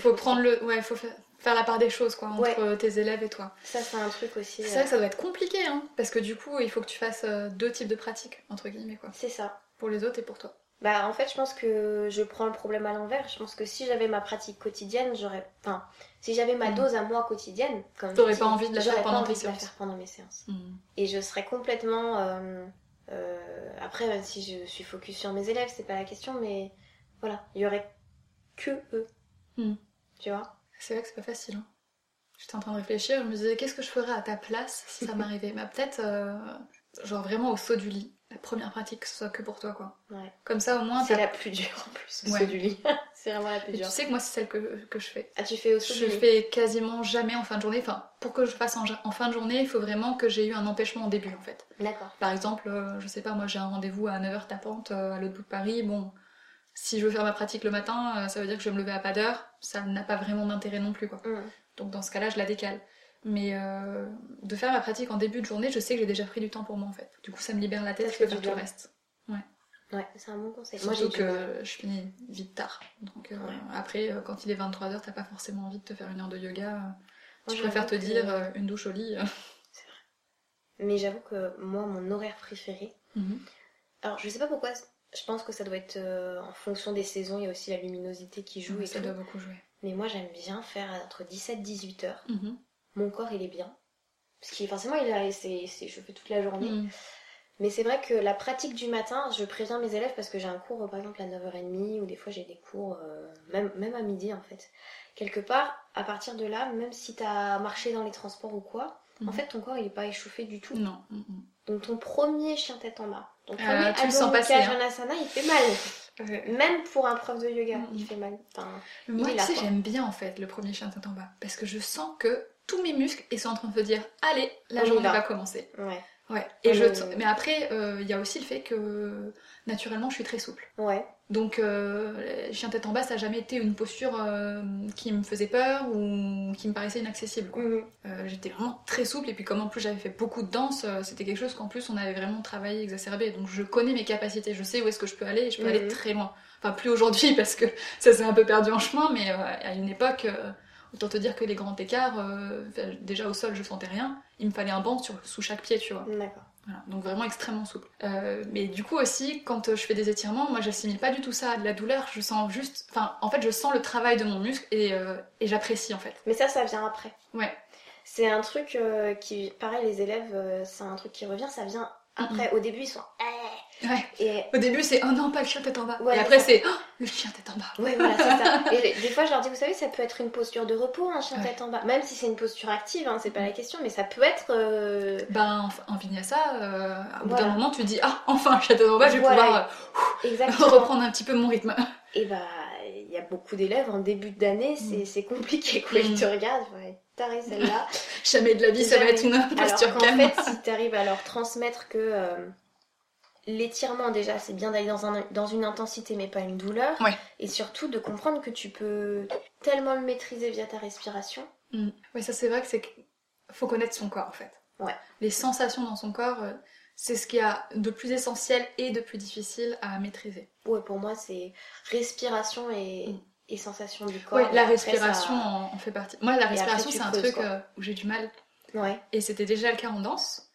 Faut prendre le, ouais, faut fa- faire la part des choses quoi entre Ouais. euh, tes élèves et toi. Ça, c'est un truc aussi. C'est euh, vrai que ça doit être compliqué hein, parce que du coup il faut que tu fasses euh, deux types de pratiques entre guillemets quoi, C'est ça. pour les autres et pour toi. Bah en fait, je pense que je prends le problème à l'envers. Je pense que si j'avais ma pratique quotidienne, j'aurais. Enfin, si j'avais ma Mm. dose à moi quotidienne, comme. T'aurais pas envie de la faire pendant tes de la séances. faire pendant mes séances. Mm. Et je serais complètement. euh, Euh, après, si je suis focus sur mes élèves, c'est pas la question, mais voilà, il y aurait que eux. Hmm. Tu vois? C'est vrai que c'est pas facile. hein. J'étais en train de réfléchir, je me disais qu'est-ce que je ferais à ta place si ça m'arrivait? Bah peut-être euh, genre vraiment au saut du lit. La première pratique, que ce soit que pour toi quoi. Ouais. Comme ça au moins C'est la plus dure en plus, Ouais. ceux du lit. c'est vraiment la plus Et tu dure. sais que moi c'est celle que, que je fais. Ah, tu fais au saut Je du lit fais quasiment jamais en fin de journée. Enfin, pour que je fasse en, en fin de journée, il faut vraiment que j'ai eu un empêchement en début en fait. D'accord. Par exemple, euh, je sais pas, moi j'ai un rendez-vous à 9h tapante euh, à l'autre bout de Paris. Bon, si je veux faire ma pratique le matin, euh, ça veut dire que je vais me lever à pas d'heure. Ça n'a pas vraiment d'intérêt non plus quoi. Hmm. Donc dans ce cas-là, je la décale. Mais euh, de faire ma pratique en début de journée, je sais que j'ai déjà pris du temps pour moi en fait. Du coup, ça me libère la tête, faire tout le reste. Ouais, c'est un bon conseil. Moi, j'ai que je finis vite tard. Donc euh, Ouais. après, quand il est 23h, t'as pas forcément envie de te faire une heure de yoga. Moi, tu préfères te dire une douche au lit. euh. Mais j'avoue que moi, mon horaire préféré. Mhm. Alors, je sais pas pourquoi. Je pense que ça doit être euh, en fonction des saisons. Il y a aussi la luminosité qui joue et ça tout. doit beaucoup jouer. Mais moi, j'aime bien faire entre 17 et 18 heures. Mhm. Mon corps, il est bien. Parce qu'il forcément, il a, toute la journée. Mhm. Mais c'est vrai que la pratique du matin, je préviens mes élèves parce que j'ai un cours, par exemple, à 9h30, ou des fois j'ai des cours, euh, même, même à midi en fait. Quelque part, à partir de là, même si t'as marché dans les transports ou quoi, en Mhm. fait ton corps il est pas échauffé du tout. Non. Donc ton premier chien tête en bas, ton Ah, premier tu le sens Adho passer, hein. Janasana, il fait mal. Même pour un prof de yoga, Mhm. il fait mal. Enfin, Moi, tu sais, j'aime bien en fait le premier chien tête en bas. Parce que je sens que tous mes muscles ils sont en train de se dire Allez, la On journée va. va commencer. ouais. Ouais. Et Ah, je mais- après, euh, il y a aussi le fait que naturellement je suis très souple. Ouais. Donc, euh, chien tête en bas, ça n'a jamais été une posture euh, qui me faisait peur ou qui me paraissait inaccessible. Mhm. Euh, J'étais vraiment très souple et puis comme en plus j'avais fait beaucoup de danse, euh, c'était quelque chose qu'en plus on avait vraiment travaillé, exacerbé. Donc je connais mes capacités, je sais où est-ce que je peux aller et je peux Mhm. aller très loin. Enfin plus aujourd'hui parce que ça s'est un peu perdu en chemin, mais euh, à une époque, euh, autant te dire que les grands écarts, euh, déjà au sol je sentais rien, il me fallait un banc sur, sous chaque pied, tu vois. D'accord. Voilà, donc vraiment extrêmement souple. Euh, mais du coup aussi, quand euh, je fais des étirements, moi j'assimile pas du tout ça à de la douleur, je sens juste... Enfin, en fait je sens le travail de mon muscle et, euh, et j'apprécie en fait. Mais ça, ça vient après. Ouais. C'est un truc euh, qui, pareil, les élèves, c'est un truc qui revient, ça vient après. Au début, ils sont. Eh Ouais. Et Au début, c'est oh non, pas le chien tête en bas. Ouais, et après, c'est oh, le chien tête en bas. Ouais, voilà, c'est ça. Et des fois, je leur dis, vous savez, ça peut être une posture de repos, un chien Ouais. tête en bas. Même si c'est une posture active, hein, c'est pas la question, mais ça peut être. euh, Ben, en, en vinyasa, euh, au bout Voilà. d'un moment, tu dis ah, enfin, le chien tête en bas, je vais Voilà. pouvoir euh, reprendre un petit peu mon rythme. Et bah, il y a beaucoup d'élèves en début d'année, c'est c'est compliqué, quoi. Ils Mm. te regardent, ouais, celle-là. Jamais de la vie, ça va être une Alors posture qu'en calme. fait, si tu arrives à leur transmettre que euh, l'étirement, déjà, c'est bien d'aller dans, un, dans une intensité, mais pas une douleur. Ouais. Et surtout de comprendre que tu peux tellement le maîtriser via ta respiration. Oui, ça c'est vrai que c'est faut connaître son corps en fait. Ouais. Les sensations dans son corps, euh, c'est ce qu'il y a de plus essentiel et de plus difficile à maîtriser. Ouais, pour moi, c'est respiration et, Mm. et sensation du corps. Et la respiration ça- en, fait partie. Moi, la respiration, c'est un creuses, truc euh, où j'ai du mal. Ouais, Et c'était déjà le cas en danse.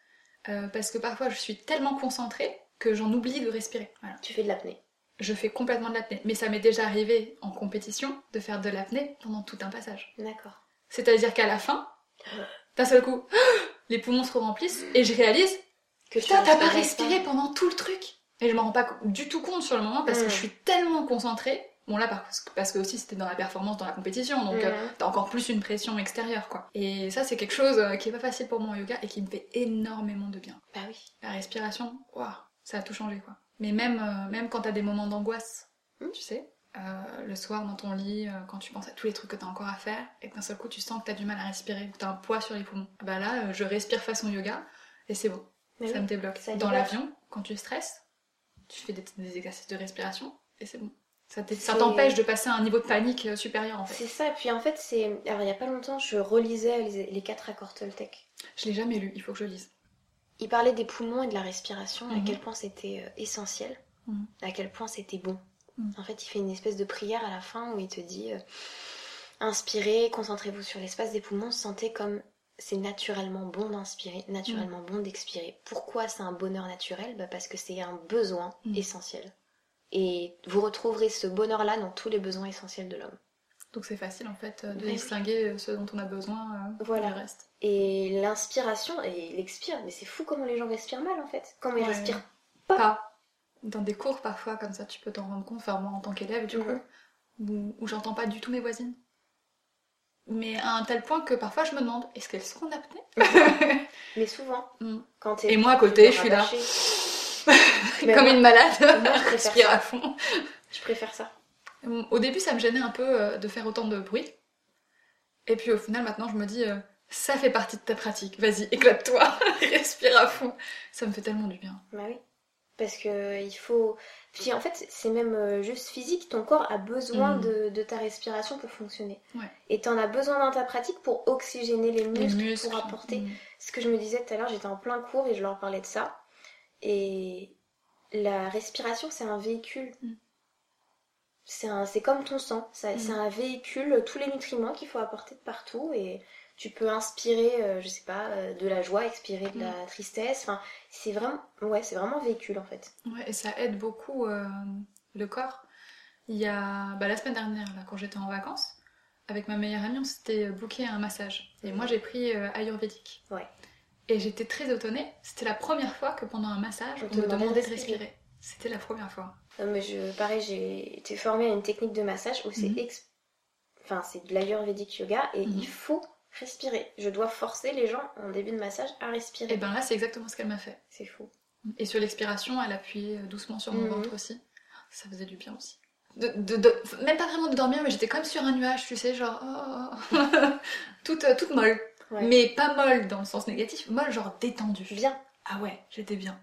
euh, parce que parfois, je suis tellement concentrée que j'en oublie de respirer. Voilà. tu fais de l'apnée. Je fais complètement de l'apnée. Mais ça m'est déjà arrivé en compétition de faire de l'apnée pendant tout un passage. D'accord. C'est-à-dire qu'à la fin, d'un seul coup, les poumons se remplissent et je réalise Que Putain, t'as pas respiré pendant tout le truc Et je m'en rends pas du tout compte sur le moment parce que Mm. je suis tellement concentrée. Bon là, parce que, parce que aussi c'était dans la performance, dans la compétition, donc euh, Mhm. t'as encore plus une pression extérieure quoi. Et ça c'est quelque chose euh, qui est pas facile pour moi en yoga et qui me fait énormément de bien. Bah oui. La respiration, waouh, ça a tout changé quoi. Mais même, euh, même quand t'as des moments d'angoisse, Mm. tu sais, euh, le soir dans ton lit, euh, quand tu penses à tous les trucs que t'as encore à faire et que d'un seul coup tu sens que t'as du mal à respirer, que t'as un poids sur les poumons, bah là je respire façon yoga et c'est bon. Mais Ça oui. me débloque. Ça Dans l'avion, quand tu stresses, tu fais des, des exercices de respiration et c'est bon. Ça t'empêche de passer à un niveau de panique supérieur en fait. C'est ça, puis en fait, c'est. Alors, il y a pas longtemps, je relisais les, les quatre accords Toltec. Je l'ai jamais lu, il faut que je lise. Il parlait des poumons et de la respiration, à Mhm. quel point c'était euh, essentiel, Mhm. à quel point c'était bon. Mhm. En fait, il fait une espèce de prière à la fin où il te dit euh, inspirez, concentrez-vous sur l'espace des poumons, sentez comme c'est naturellement bon d'inspirer, naturellement bon d'expirer. Pourquoi c'est un bonheur naturel? Bah, Parce que c'est un besoin essentiel. Et vous retrouverez ce bonheur-là dans tous les besoins essentiels de l'homme. Donc c'est facile en fait euh, de Ouais. distinguer euh, ce dont on a besoin euh, Voilà. du reste. Et l'inspiration et l'expire, mais c'est fou comment les gens respirent mal en fait. Comment ils Ouais. respirent pas. Dans des cours, parfois, comme ça, tu peux t'en rendre compte, enfin, moi en tant qu'élève, du Mhm. coup, où, où j'entends pas du tout mes voisines. Mais à un tel point que parfois je me demande, est-ce qu'elles sont en apnée Mais souvent, Mm. quand t'es. Et moi, à côté, je suis là. Comme moi- une malade, moi, je respire ça. à fond. Je préfère ça. Au début, ça me gênait un peu euh, de faire autant de bruit. Et puis au final, maintenant, je me dis, euh, ça fait partie de ta pratique. Vas-y, éclate-toi, respire à fond. Ça me fait tellement du bien. Bah oui. Parce que il faut. Puis en fait, c'est même euh, juste physique. Ton corps a besoin Mm. de, de ta respiration pour fonctionner. Ouais. Et t'en as besoin dans ta pratique pour oxygéner les Les muscles, muscles. pour apporter. mm. Ce que je me disais tout à l'heure, j'étais en plein cours et je leur parlais de ça. Et la respiration, c'est un véhicule. Mm. C'est c'est comme ton sang. Ça- Mm. C'est un véhicule, tous les nutriments qu'il faut apporter de partout. Et tu peux inspirer, euh, je sais pas, euh, de la joie, expirer de la tristesse. Enfin, c'est vraiment, ouais, c'est vraiment véhicule en fait. Ouais, et ça aide beaucoup euh, le corps. Il y a bah, la semaine dernière, là, quand j'étais en vacances, avec ma meilleure amie, on s'était booké un massage. Et moi, j'ai pris euh, ayurvédique. Ouais. Et j'étais très étonnée. C'était la première fois que pendant un massage, On me demandait de respirer. C'était la première fois. Non, mais je, pareil, j'ai été formée à une technique de massage où c'est Mhm. enfin, c'est de l'ayurvédique yoga et Mhm. il faut respirer. Je dois forcer les gens en début de massage à respirer. Et ben là, c'est exactement ce qu'elle m'a fait. C'est fou. Et sur l'expiration, elle appuyait doucement sur mon Mhm. ventre aussi. Ça faisait du bien aussi. De, de- de- même pas vraiment de dormir, mais j'étais comme sur un nuage, tu sais, genre. oh, toute, euh, toute molle. Ouais. Mais pas molle dans le sens négatif, molle genre détendue. Bien. Ah ouais, j'étais bien.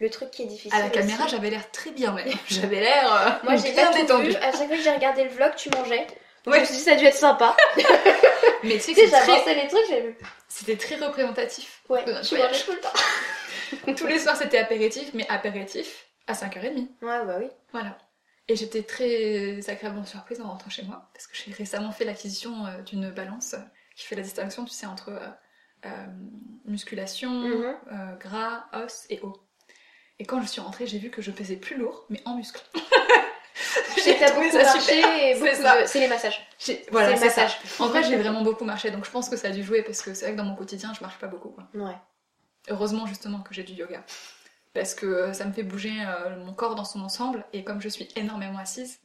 Le truc qui est difficile. À la caméra, j'avais l'air très bien même. J'avais l'air euh, Moi, j'ai bien détendue. À chaque fois que j'ai regardé le vlog, tu mangeais. Donc, Ouais. Je me suis dit, ça a dû être sympa. Mais tu sais Tu que sais, c'est très- j'avançais les trucs, j'avais. c'était très représentatif. Ouais, notre tu mangeais tout le temps. Tous les soirs, c'était apéritif, mais apéritif à 5h30. Ouais, bah oui. Voilà. Et j'étais très agréablement surprise en rentrant chez moi, parce que j'ai récemment fait l'acquisition euh, d'une balance euh, qui fait la distinction, tu sais, entre euh, euh, musculation, Mhm. euh, gras, os et eau. Et quand je suis rentrée, j'ai vu que je pesais plus lourd, mais en muscle. J'ai trouvé ça super. C'est de- les massages. Voilà, C'est ça. En vrai, j'ai vraiment beaucoup marché, donc je pense que ça a dû jouer, parce que c'est vrai que dans mon quotidien, je marche pas beaucoup. quoi. Ouais. Heureusement justement que j'ai du yoga. Parce que ça me fait bouger euh, mon corps dans son ensemble, et comme je suis énormément assise,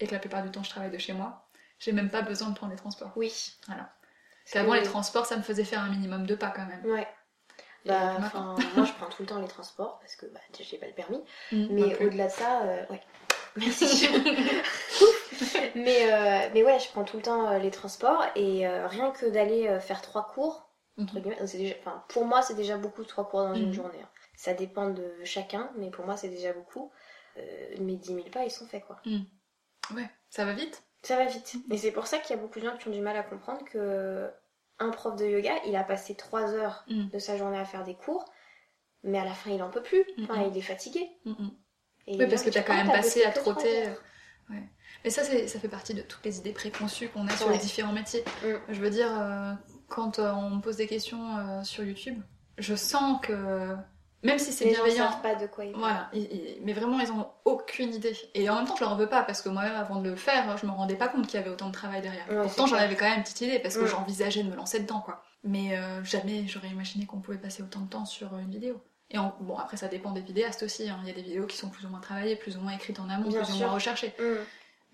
et que la plupart du temps je travaille de chez moi, j'ai même pas besoin de prendre les transports. Oui. Voilà. Parce qu'avant les transports, ça me faisait faire un minimum de pas quand même. Ouais. Bah, enfin, moi je prends tout le temps les transports parce que bah, j'ai pas le permis. Moi Mais au-delà de ça, euh, ouais. Merci. mais, euh, mais ouais, je prends tout le temps euh, les transports et euh, rien que d'aller faire trois cours, entre Mhm. guillemets, déjà, pour moi c'est déjà beaucoup trois cours dans une Mhm. journée. hein. Ça dépend de chacun, mais pour moi c'est déjà beaucoup. Mes 10 000 pas ils sont faits quoi. Ouais, ça va vite. Ça va vite. Et c'est pour ça qu'il y a beaucoup de gens qui ont du mal à comprendre que un prof de yoga, il a passé 3 heures Mm. de sa journée à faire des cours, mais à la fin il en peut plus. Enfin, il est fatigué. Mm, mm. Et Oui, parce que disent, t'as quand même passé à trois trotter. Ouais. Mais ça, ça fait partie de toutes les idées préconçues qu'on a sur Ouais. les différents métiers. Mm. Je veux dire, euh, quand euh, on me pose des questions euh, sur YouTube, je sens que même si c'est bienveillant, savent pas de quoi ils parlent. Voilà, ils- ils- mais vraiment ils ont aucune idée. Et en même temps je leur en veux pas parce que moi-même avant de le faire, je me rendais pas compte qu'il y avait autant de travail derrière. Ouais, Pourtant j'en avais quand même une petite idée parce que j'envisageais de me lancer dedans quoi. Mais euh, jamais j'aurais imaginé qu'on pouvait passer autant de temps sur une vidéo. Et en- bon après ça dépend des vidéastes aussi, hein. il y a des vidéos qui sont plus ou moins travaillées, plus ou moins écrites en amont, Bien plus ou moins recherchées. Mm.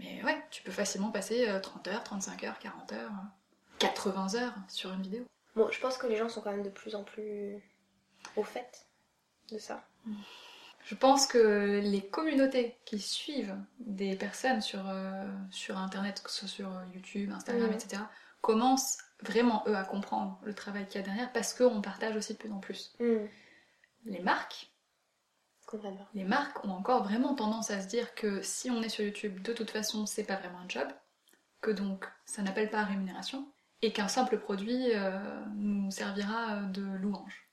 Mais ouais, tu peux facilement passer euh, 30 heures, 35 heures, 40 heures, euh, 80 heures sur une vidéo. Bon, je pense que les gens sont quand même de plus en plus au fait de ça. Je pense que les communautés qui suivent des personnes sur, euh, sur Internet, que ce soit sur euh, YouTube, Instagram, etc., commencent vraiment, eux, à comprendre le travail qu'il y a derrière parce qu'on partage aussi de plus en plus. Mm. Les marques, les marques ont encore vraiment tendance à se dire que si on est sur YouTube, de toute façon, c'est pas vraiment un job, que donc ça n'appelle pas à rémunération, et qu'un simple produit euh, nous servira de louange.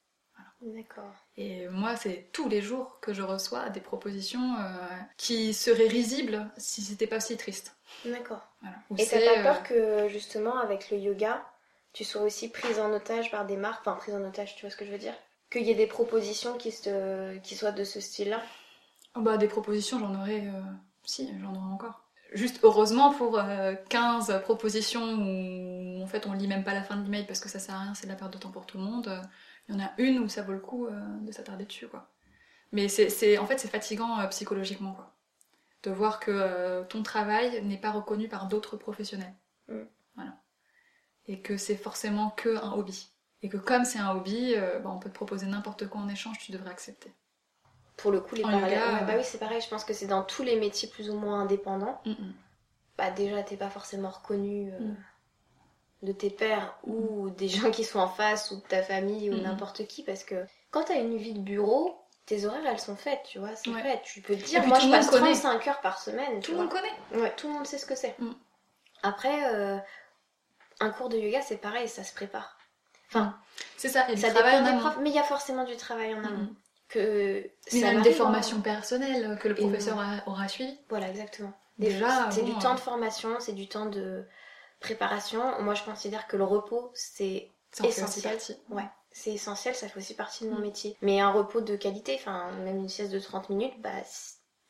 D'accord. Et moi, c'est tous les jours que je reçois des propositions euh, qui seraient risibles si c'était pas si triste. D'accord. Voilà. Et t'as pas euh, peur que justement avec le yoga, tu sois aussi prise en otage par des marques, enfin prise en otage, tu vois ce que je veux dire? Qu'il y ait des propositions qui, se... qui soient de ce style-là? Oh bah, des propositions, j'en aurais. euh, Si, j'en aurais encore. Juste heureusement pour euh, 15 propositions où en fait on lit même pas la fin de l'email parce que ça sert à rien, c'est de la perte de temps pour tout le monde. Il y en a une où ça vaut le coup euh, de s'attarder dessus quoi. Mais c'est, c'est- en fait, c'est fatigant euh, psychologiquement, quoi. De voir que euh, ton travail n'est pas reconnu par d'autres professionnels. Mm. Voilà. Et que c'est forcément que un hobby. Et que comme c'est un hobby, bah, on peut te proposer n'importe quoi en échange, tu devrais accepter. Pour le coup, les parallèles. ouais, bah oui, c'est pareil. Je pense que c'est dans tous les métiers plus ou moins indépendants. Mm, mm. Bah déjà, t'es pas forcément reconnu euh, Mm. De tes pairs ou des gens qui sont en face ou de ta famille ou Mm. n'importe qui parce que quand t'as une vie de bureau, tes horaires elles sont faites, tu vois, c'est Ouais. fait. Tu peux te dire, moi je passe connaît. 35 heures par semaine. Tout le monde connaît. Ouais, tout le monde sait ce que c'est. Mm. Après, euh, un cours de yoga, c'est pareil, ça se prépare. Enfin, C'est ça, il y a ça du travail en des amont. profs, mais il y a forcément du travail en amont. Mm. Que Mais ça même des hein. formations personnelles que le professeur a- aura suivi. Voilà, exactement. Déjà, c'est bon, du temps euh, de formation, c'est du temps de préparation. Moi, je considère que le repos, c'est essentiel. ouais, c'est essentiel, ça fait aussi partie de mon Mm. métier. Mais un repos de qualité, enfin, même une sieste de 30 minutes, bah,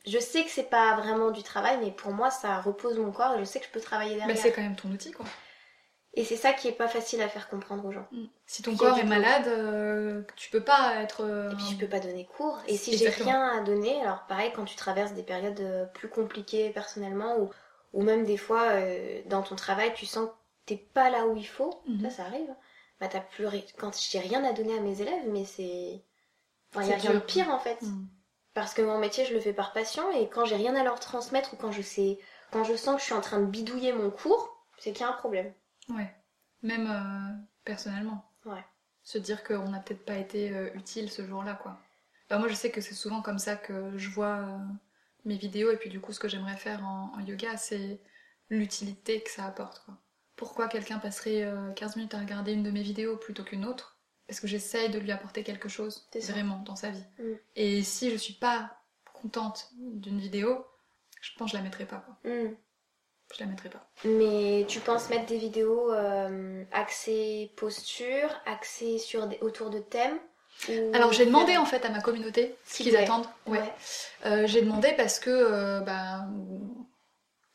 je sais que c'est pas vraiment du travail, mais pour moi, ça repose mon corps et je sais que je peux travailler Mais derrière. c'est quand même ton outil, quoi. Et c'est ça qui est pas facile à faire comprendre aux gens. Si ton corps est malade, euh, tu peux pas être. euh, Et puis je peux pas donner cours. Et si j'ai rien à donner, alors pareil quand tu traverses des périodes euh, plus compliquées personnellement ou, ou même des fois euh, dans ton travail tu sens que t'es pas là où il faut, Mhm. ça ça arrive. Bah t'as plus quand j'ai rien à donner à mes élèves, mais c'est enfin, y a rien de pire en fait. Mm. Parce que mon métier je le fais par passion et quand j'ai rien à leur transmettre ou quand je sais quand je sens que je suis en train de bidouiller mon cours, c'est qu'il y a un problème. Ouais. Même euh, personnellement. Ouais. Se dire qu'on n'a peut-être pas été euh, utile ce jour-là, quoi. Bah, moi, je sais que c'est souvent comme ça que je vois mes vidéos et puis du coup, ce que j'aimerais faire en, en yoga, c'est l'utilité que ça apporte, quoi. Pourquoi quelqu'un passerait euh, 15 minutes à regarder une de mes vidéos plutôt qu'une autre? Parce que j'essaye de lui apporter quelque chose, vraiment, dans sa vie. Mm. Et si je suis pas contente d'une vidéo, je pense que je la mettrai pas, quoi. Hmm. Je la mettrai pas. Mais tu penses mettre des vidéos euh, axées posture, axées sur des, autour de thèmes Alors j'ai demandé en fait à ma communauté ce qu'ils attendent. Ouais. Ouais. Euh, j'ai demandé parce que euh, bah,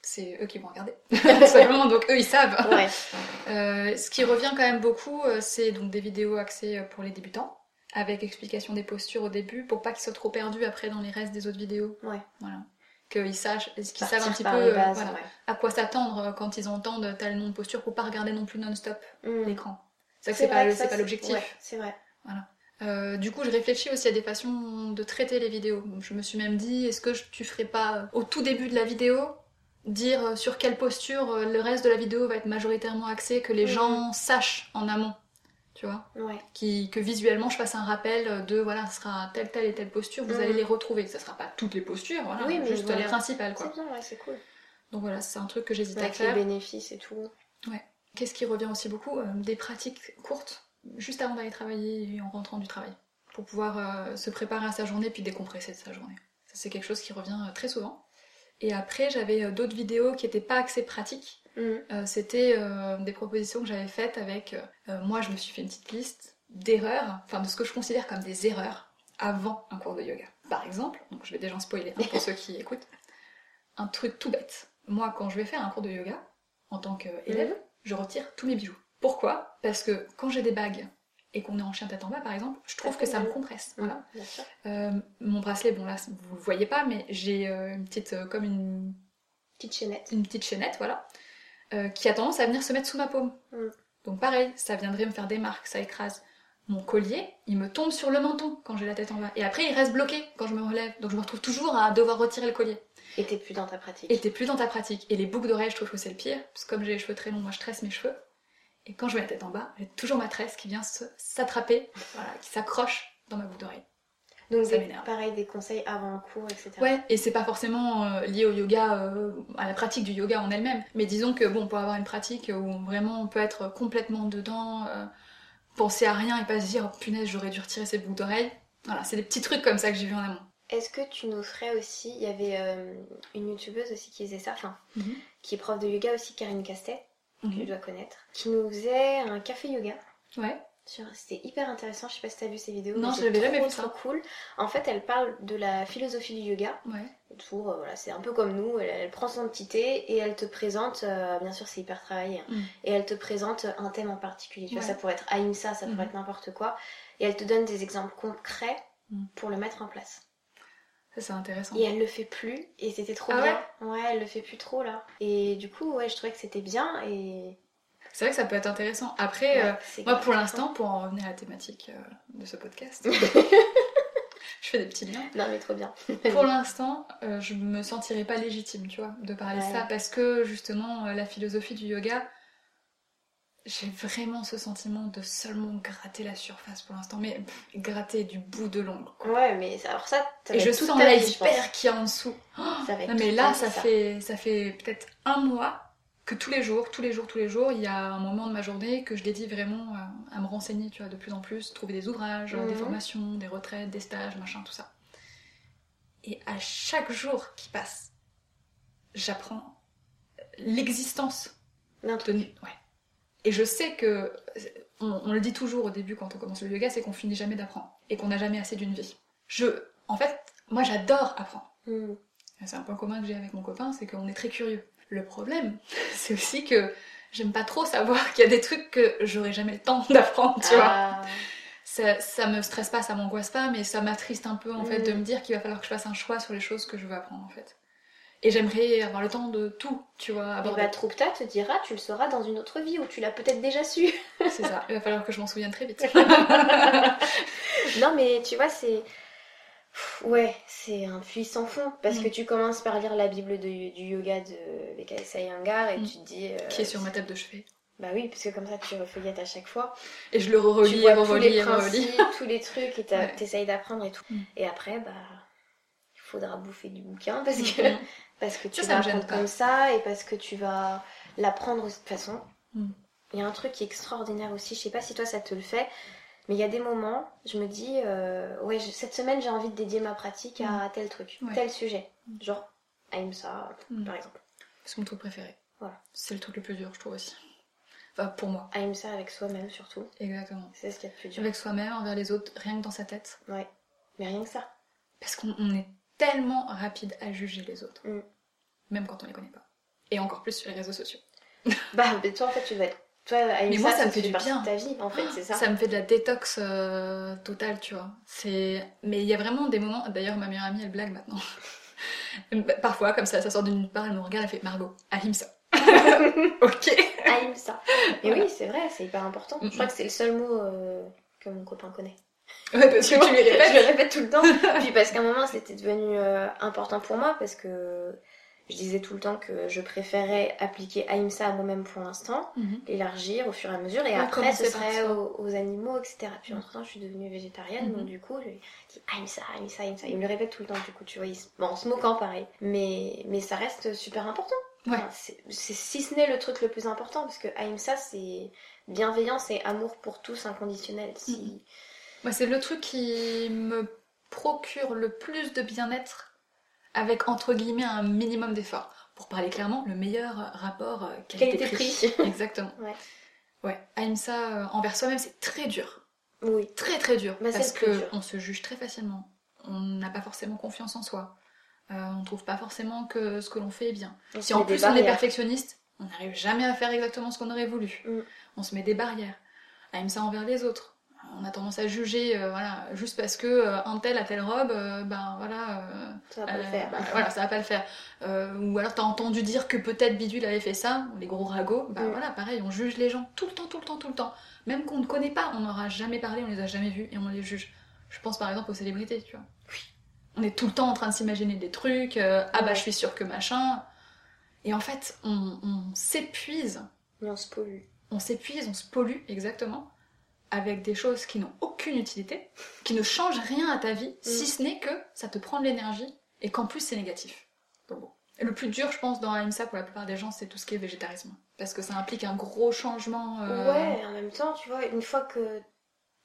c'est eux qui vont regarder. Simplement, donc eux ils savent. Ouais. Euh, ce qui revient quand même beaucoup, c'est donc des vidéos axées pour les débutants, avec explication des postures au début, pour pas qu'ils soient trop perdus après dans les restes des autres vidéos. Ouais. Voilà. Qu'ils sachent, qu'ils savent un petit peu bases, voilà, à quoi s'attendre quand ils entendent tel nom de posture, pour pas regarder non plus non-stop Hmm. l'écran. C'est que c'est pas, pas l'objectif. ouais, c'est vrai. Euh, du coup, je réfléchis aussi à des façons de traiter les vidéos. Je me suis même dit, est-ce que je- tu ferais pas euh, au tout début de la vidéo dire euh, sur quelle posture le reste de la vidéo va être majoritairement axé, que les Mhm. gens sachent en amont, tu vois, Ouais. qui, que visuellement je fasse un rappel de voilà, ce sera telle telle et telle posture, vous Mhm. allez les retrouver. Ça sera pas toutes les postures, voilà, Oui, mais juste voilà. les principales quoi. C'est bien, ouais, c'est cool. Donc voilà, c'est un truc que j'hésite à Avec les faire. bénéfices et tout. Qu'est-ce qui revient aussi beaucoup Euh, Des pratiques courtes, juste avant d'aller travailler et en rentrant du travail, pour pouvoir euh, se préparer à sa journée puis décompresser de sa journée. Ça, c'est quelque chose qui revient euh, très souvent. Et après, j'avais euh, d'autres vidéos qui n'étaient pas axées pratiques. Euh, C'était des propositions que j'avais faites avec. moi, je me suis fait une petite liste d'erreurs, enfin de ce que je considère comme des erreurs avant un cours de yoga. Par exemple, donc je vais déjà en spoiler hein, pour ceux qui écoutent, un truc tout bête. Moi, quand je vais faire un cours de yoga, en tant qu'élève, je retire tous mes bijoux. Pourquoi? Parce que quand j'ai des bagues et qu'on est en chien tête en bas, par exemple, je trouve Ça que ça me compresse. Mhm, Voilà. Euh, mon bracelet, bon là, vous le voyez pas, mais j'ai euh, une petite, euh, comme une, Petite chaînette. une petite chaînette, voilà, euh, qui a tendance à venir se mettre sous ma paume. Mm. Donc pareil, ça viendrait me faire des marques, ça écrase. Mon collier, il me tombe sur le menton quand j'ai la tête en bas. Et après, il reste bloqué quand je me relève. Donc je me retrouve toujours à devoir retirer le collier. Et t'es plus dans ta pratique. Et t'es plus dans ta pratique. Et les boucles d'oreilles, je trouve que c'est le pire. Parce que comme j'ai les cheveux très longs, moi je tresse mes cheveux. Et quand je mets la tête en bas, j'ai toujours ma tresse qui vient s'attraper, voilà, qui s'accroche dans ma boucle d'oreille. Donc, ça des- m'énerve. pareil, des conseils avant un cours, etc. Ouais, et c'est pas forcément euh, lié au yoga, euh, à la pratique du yoga en elle-même. Mais disons que bon, pour avoir une pratique où vraiment on peut être complètement dedans, euh, penser à rien et pas se dire oh, punaise, j'aurais dû retirer ces boucles d'oreilles. Voilà, c'est des petits trucs comme ça que j'ai vu en amont. Est-ce que tu nous ferais aussi, il y avait une youtubeuse aussi qui faisait ça, enfin, Mhm. qui est prof de yoga aussi, Karine Castet, que Mhm. tu dois connaître, qui nous faisait un café yoga. Ouais. C'était hyper intéressant, je sais pas si t'as vu ces vidéos. Non, je l'avais jamais vu trop cool. En fait, elle parle de la philosophie du yoga. Ouais. Euh, voilà, c'est un peu comme nous, elle, elle prend son petit thé et elle te présente, euh, bien sûr c'est hyper travaillé, hein, Mm. et elle te présente un thème en particulier. Tu vois, ça pourrait être Ahimsa, ça pourrait Mhm. être n'importe quoi. Et elle te donne des exemples concrets Mm. pour le mettre en place. Ça, c'est intéressant. Et elle le fait plus, et c'était trop Ah bien. Ouais, elle le fait plus trop là. Et du coup, ouais, je trouvais que c'était bien et. C'est vrai que ça peut être intéressant. Après, Ouais, euh, moi, pour l'instant, pour en revenir à la thématique euh, de ce podcast, je fais des petits liens. Non, mais trop bien. Pour l'instant, euh, je me sentirais pas légitime, tu vois, de parler de Ouais. ça parce que justement, euh, la philosophie du yoga, j'ai vraiment ce sentiment de seulement gratter la surface pour l'instant, mais pff, gratter du bout de l'ongle. Ouais, mais alors ça, ça Et je sens l'iceberg qui est en dessous. Ça va être Non, mais là, ça fait, ça fait peut-être un mois que tous les jours, tous les jours, tous les jours, il y a un moment de ma journée que je dédie vraiment à, à me renseigner, tu vois, de plus en plus, trouver des ouvrages, Mhm. des formations, des retraites, des stages, machin, tout ça. Et à chaque jour qui passe, j'apprends l'existence de... Ouais. Et je sais que, on, on le dit toujours au début quand on commence le yoga, c'est qu'on finit jamais d'apprendre et qu'on n'a jamais assez d'une vie. Je, en fait, moi j'adore apprendre. Hmm. C'est un point commun que j'ai avec mon copain, c'est qu'on est très curieux. Le problème, c'est aussi que j'aime pas trop savoir qu'il y a des trucs que j'aurai jamais le temps d'apprendre, tu vois. Ah, Ça, ça me stresse pas, ça m'angoisse pas, mais ça m'attriste un peu en fait de me dire qu'il va falloir que je fasse un choix sur les choses que je veux apprendre en fait. Et j'aimerais avoir le temps de tout, tu vois, Et aborder. bah, Troupta te dira, tu le sauras dans une autre vie où tu l'as peut-être déjà su. C'est ça, il va falloir que je m'en souvienne très vite. non, mais tu vois, c'est. Ouais, c'est un puits sans fond. Parce Mm. que tu commences par lire la Bible de- du yoga de Vekasa Iyengar et Mm. tu te dis. euh, Qui est sur ma table de chevet. Bah oui, parce que comme ça tu refeuillettes à chaque fois. Et je le relis, et relis, et relis. tous les trucs et t'as- Ouais. t'essayes d'apprendre et tout. Mm. Et après, bah. Faudra bouffer du bouquin parce que, Mhm. parce que tu Ça, vas apprendre comme ça et parce que tu vas l'apprendre de toute façon. Mm. Il y a un truc qui est extraordinaire aussi, je sais pas si toi ça te le fait, mais il y a des moments, je me dis, euh, ouais, je- cette semaine j'ai envie de dédier ma pratique à tel truc, Mm. Ouais. tel sujet. Genre, Aïmsa, Mm. par exemple. C'est mon truc préféré. Voilà. C'est le truc le plus dur, je trouve aussi. Enfin, pour moi. Aïmsa avec soi-même surtout, Exactement. c'est ce qu'il y a de plus dur. Avec soi-même, envers les autres, rien que dans sa tête. Ouais, mais rien que ça. Parce qu'on on est tellement rapide à juger les autres. Mm. Même quand on les connaît pas. Et encore plus sur les réseaux sociaux. Bah, mais toi en fait tu vas être. Toi, Aïmsa, moi, ça me fait du bien. ta vie en fait, c'est ça. Ça me fait de la détox euh, totale, tu vois. C'est... Mais il y a vraiment des moments... D'ailleurs, ma meilleure amie, elle blague maintenant. Bah, Parfois, comme ça, ça sort d'une part, elle me regarde, elle fait Margot, ahimsa. ok. Aïmsa. Mais Voilà. oui, c'est vrai, c'est hyper important. Mm, Je crois que c'est le seul mot euh, que mon copain connaît. Ouais, parce que tu lui Je répètes. le répète tout le temps. Puis parce qu'à un moment, c'était devenu euh, important pour moi parce que je disais tout le temps que je préférais appliquer Aïmsa à moi-même pour l'instant, Mhm. l'élargir au fur et à mesure, et Ouais, après ce serait aux, aux animaux, etc. Puis entre temps, je suis devenue végétarienne, Mhm. donc du coup, je lui dis Aïmsa, Aïmsa, Aïmsa. Il me le répète tout le temps, du coup, tu vois, il se- bon, en se moquant pareil. Mais, mais ça reste super important. Ouais. Enfin, si ce n'est le truc le plus important, parce que Aïmsa, c'est bienveillance et amour pour tous inconditionnel. Si... Moi, c'est le truc qui me procure le plus de bien-être avec, entre guillemets, un minimum d'effort. Pour parler clairement, le meilleur rapport euh, qualité-prix. Exactement. Ouais. Ouais, Aïmsa euh, envers soi-même, c'est très dur. Oui. Très très dur. Bah, parce le plus que dur. on se juge très facilement. On n'a pas forcément confiance en soi. Euh, on trouve pas forcément que ce que l'on fait est bien. On Si en plus on est perfectionniste, on n'arrive jamais à faire exactement ce qu'on aurait voulu. Mm. On se met des barrières. Aïmsa envers les autres. On a tendance à juger, euh, voilà, juste parce que euh, un tel a telle robe, euh, ben voilà, Ça va pas le faire. bah, voilà, ça va pas le faire. Ou alors t'as entendu dire que peut-être Bidule avait fait ça, les gros ragots, bah Mm. voilà, pareil, on juge les gens tout le temps, tout le temps, tout le temps. Même qu'on ne connaît pas, on n'aura jamais parlé, on les a jamais vus et on les juge. Je pense par exemple aux célébrités, tu vois. On est tout le temps en train de s'imaginer des trucs, euh, ah bah Ouais. je suis sûre que machin. Et en fait, on, on s'épuise, Mais on se pollue. on s'épuise, on se pollue exactement avec des choses qui n'ont aucune utilité, qui ne changent rien à ta vie, si ce n'est que ça te prend de l'énergie et qu'en plus c'est négatif. Donc bon. Et le plus dur, je pense, dans AIMSA pour la plupart des gens, c'est tout ce qui est végétarisme. Parce que ça implique un gros changement. euh, Ouais, en même temps, tu vois, une fois que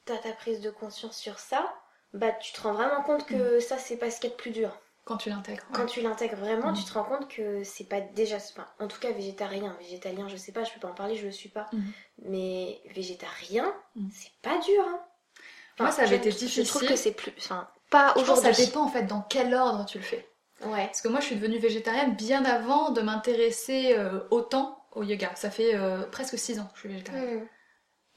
t'as ta prise de conscience sur ça, bah tu te rends vraiment compte que ça c'est pas ce qu'il y a de plus dur. Quand tu l'intègres. ouais. Quand tu l'intègres vraiment, Mm. tu te rends compte que c'est pas déjà. Enfin, en tout cas, végétarien, végétalien, je sais pas, je peux pas en parler, je le suis pas. Mhm. Mais végétarien, Mm. c'est pas dur, hein. Moi, ça avait été Je trouve difficile. que c'est plus. Enfin, pas Je pense que ça aujourd'hui. dépend en fait dans quel ordre tu le fais. Ouais. Parce que moi, je suis devenue végétarienne bien avant de m'intéresser euh, autant au yoga. Ça fait euh, presque 6 ans que je suis végétarienne. Mm.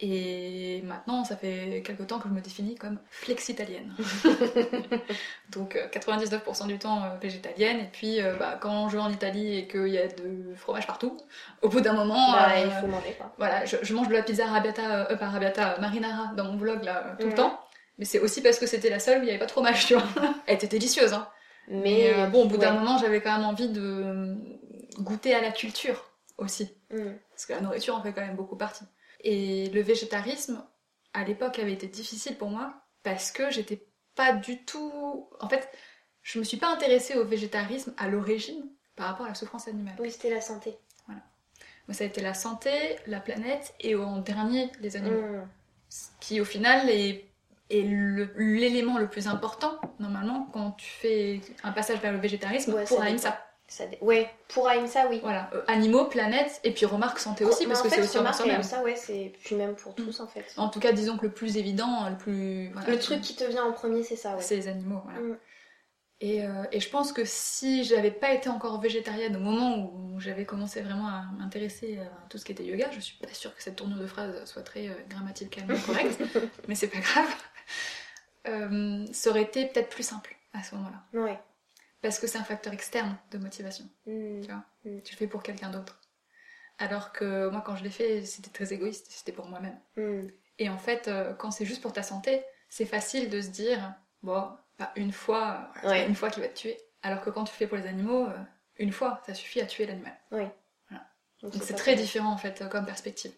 Et maintenant, ça fait quelque temps que je me définis comme flexitalienne. Donc euh, 99% du temps euh, végétalienne. Et puis euh, bah, quand je vais en Italie et qu'il y a de fromage partout, au bout d'un moment, Bah, euh, il faut manger quoi. voilà, je, je mange de la pizza arrabbiata, euh, pas arrabbiata, euh, marinara dans mon vlog là euh, tout le temps. Mais c'est aussi parce que c'était la seule où il n'y avait pas de fromage, tu vois. Elle était délicieuse, hein. Mais euh, bon, au bout d'un moment, j'avais quand même envie de euh, goûter à la culture aussi. Mm. Parce que la nourriture en fait quand même beaucoup partie. Et le végétarisme, à l'époque, avait été difficile pour moi parce que j'étais pas du tout. En fait, je me suis pas intéressée au végétarisme à l'origine par rapport à la souffrance animale. Oui, c'était la santé. Moi, ça a été la santé, la planète et en dernier, les animaux. Mm. Ce qui, au final, est, l'élément le, plus important, normalement, quand tu fais un passage vers le végétarisme Ouais, pour ça Ahimsa. Ça Ouais, pour Aïmsa, oui. Voilà, euh, animaux, planète, et puis remarque santé aussi, parce que c'est aussi remarque, soi-même. Aïmsa, ouais, c'est puis même pour tous en fait. En tout cas, disons que le plus évident, le plus. voilà, Le truc qui te vient en premier, c'est ça, ouais. C'est les animaux, voilà. Mm. Et, euh, et je pense que si j'avais pas été encore végétarienne au moment où j'avais commencé vraiment à m'intéresser à tout ce qui était yoga, je suis pas sûre que cette tournure de phrase soit très euh, grammaticalement correcte, mais c'est pas grave. Ça aurait été peut-être plus simple à ce moment-là. Ouais. Parce que c'est un facteur externe de motivation. Mm. Tu vois, Mm. tu le fais pour quelqu'un d'autre. Alors que moi, quand je l'ai fait, c'était très égoïste, c'était pour moi-même. Mm. Et en fait, euh, quand c'est juste pour ta santé, c'est facile de se dire, bon, bah, une fois, voilà, Ouais. une fois qui va te tuer. Alors que quand tu fais pour les animaux, euh, une fois, ça suffit à tuer l'animal. Donc c'est très différent en fait euh, comme perspective.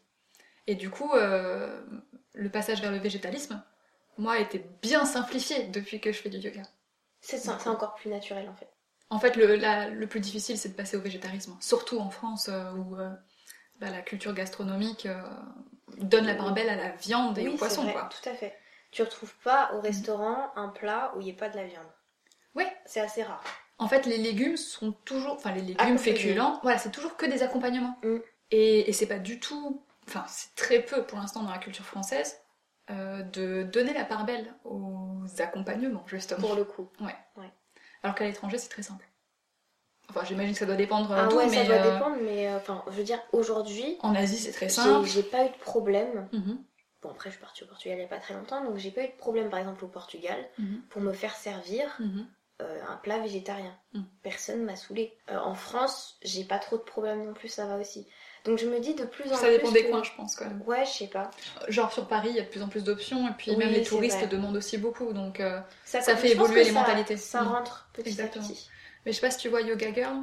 Et du coup, euh, le passage vers le végétalisme, moi, a été bien simplifié depuis que je fais du yoga. C'est encore plus naturel en fait. En fait, le, la- le plus difficile, c'est de passer au végétarisme. Surtout en France, euh, où euh, bah, la culture gastronomique euh, donne la part belle à la viande et oui, au poisson, vrai, quoi. tout à fait. Tu retrouves pas au restaurant un plat où il n'y ait pas de la viande. Ouais. C'est assez rare. En fait, les légumes sont toujours. Enfin, les légumes féculents, voilà, c'est toujours que des accompagnements. Mm. Et, et c'est pas du tout. Enfin, c'est très peu pour l'instant dans la culture française euh, de donner la part belle aux accompagnements, justement. Pour le coup. Alors qu'à l'étranger, c'est très simple. Enfin, j'imagine que ça doit dépendre Ah ouais, mais ça doit euh, dépendre, mais euh, enfin, je veux dire, aujourd'hui, en Asie, c'est très simple. j'ai pas eu de problème. Mhm, Bon, après, je suis partie au Portugal il y a pas très longtemps, donc j'ai pas eu de problème, par exemple, au Portugal, mhm, pour me faire servir mhm. euh, un plat végétarien. Mm. Personne m'a saoulé. en France, j'ai pas trop de problèmes non plus, ça va aussi. Donc je me dis de plus en Ça plus. dépend des que- coins, je pense, quand même. Ouais, je sais pas. Genre sur Paris, il y a de plus en plus d'options, et puis Oui, même les touristes vrai. demandent aussi beaucoup, donc. euh, Ça fait évoluer les ça- mentalités. Ça Mm. rentre petit Exactement. à petit. Mais je sais pas si tu vois Yoga Girl.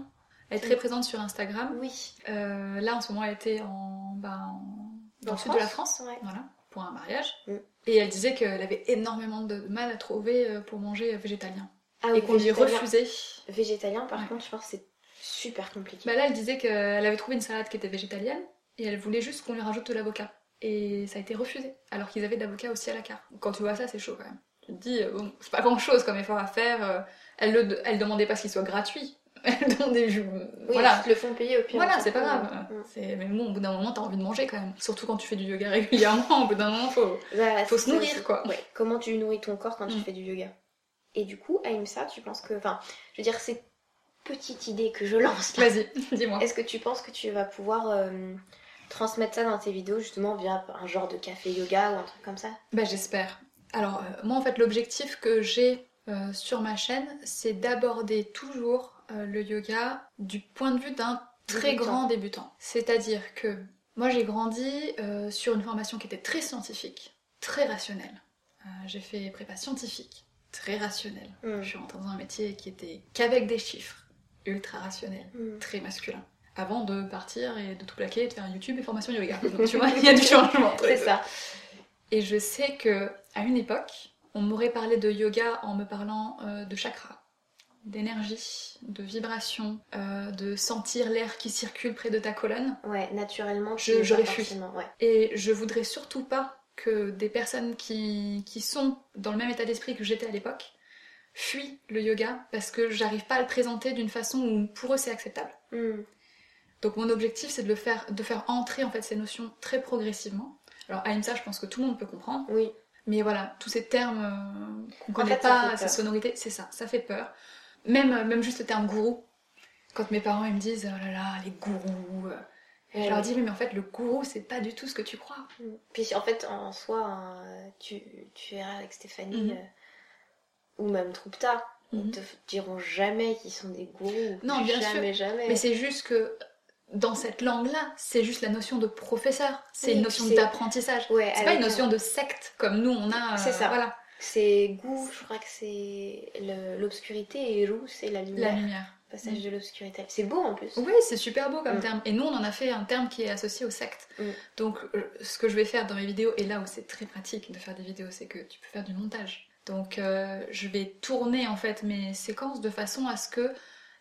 Elle est très présente sur Instagram. Oui. Euh, là, en ce moment, elle était en, bah, en- dans En le sud de la France, Ouais. voilà, pour un mariage. Mm. Et elle disait qu'elle avait énormément de mal à trouver euh, pour manger végétalien. Ah oui, et qu'on lui refusait. Végétalien, par Ouais. contre, je pense que c'est super compliqué. Bah là, elle disait qu'elle avait trouvé une salade qui était végétalienne et elle voulait juste qu'on lui rajoute de l'avocat. Et ça a été refusé, alors qu'ils avaient de l'avocat aussi à la carte. Quand tu vois ça, c'est chaud quand même. Tu te dis, euh, bon, c'est pas grand chose comme effort à faire. euh, Elle, le, elle demandait pas qu'il soit gratuit. Elle demandait juste. oui, voilà. ils le font payer au pire. Voilà, c'est pas grave. C'est... Mais bon, au bout d'un moment, t'as envie de manger quand même. Surtout quand tu fais du yoga régulièrement, au bout d'un moment, faut. Bah, Faut c'est se nourrir, quoi. Ouais. Comment tu nourris ton corps quand tu Mm. fais du yoga Et du coup, Aïmsa, tu penses que. Enfin, je veux dire, cette petite idée que je lance Vas-y, dis-moi. est-ce que tu penses que tu vas pouvoir euh, transmettre ça dans tes vidéos justement via un genre de café yoga ou un truc comme ça? Bah, j'espère. Alors, euh, moi, en fait, l'objectif que j'ai euh, sur ma chaîne, c'est d'aborder toujours le yoga du point de vue d'un très Débutant. grand débutant. C'est-à-dire que moi, j'ai grandi sur une formation qui était très scientifique, très rationnelle. J'ai fait prépa scientifique, très rationnelle. Mm. Je suis rentrée dans un métier qui était qu'avec des chiffres, ultra rationnel. Mm. très masculin. Avant de partir et de tout plaquer et de faire un YouTube et formation yoga. Donc tu vois, il y a du changement. C'est ça. Et je sais que à une époque, on m'aurait parlé de yoga en me parlant euh, de chakra, d'énergie, de vibration, euh, de sentir l'air qui circule près de ta colonne. Ouais, naturellement, Je- j'aurais fui. Ouais. Et je voudrais surtout pas que des personnes qui, qui sont dans le même état d'esprit que j'étais à l'époque fuient le yoga parce que j'arrive pas à le présenter d'une façon où pour eux c'est acceptable. Mm. Donc mon objectif c'est de le faire, de faire entrer en fait ces notions très progressivement. Alors Ahimsa, je pense que tout le monde peut comprendre, Oui. mais voilà, tous ces termes euh, qu'on connaît fait, pas, ces sonorités, c'est ça, ça fait peur. Même, euh, même juste le terme gourou. Quand mes parents ils me disent oh là là, les gourous, euh, Et je leur dis, oui, mais en fait, le gourou, c'est pas du tout ce que tu crois. Mm. Puis en fait, en soi, hein, tu, tu verras avec Stéphanie Mhm. euh, ou même Troupta, Mhm. ils te diront jamais qu'ils sont des gourous. Non, bien sûr. jamais, jamais. Mais c'est juste que dans cette langue-là, c'est juste la notion de professeur. C'est Oui, une notion d'apprentissage. Ouais, C'est pas une un- notion de secte comme nous on a. euh, C'est ça. Voilà, C'est goût, je crois que c'est le- l'obscurité et roux, c'est la la lumière. lumière. Passage Mm. de l'obscurité. C'est beau en plus. Oui, c'est super beau comme Mm. terme. Et nous, on en a fait un terme qui est associé au secte. Mm. Donc, euh, ce que je vais faire dans mes vidéos, et là où c'est très pratique de faire des vidéos, c'est que tu peux faire du montage. Donc, euh, je vais tourner en fait mes séquences de façon à ce que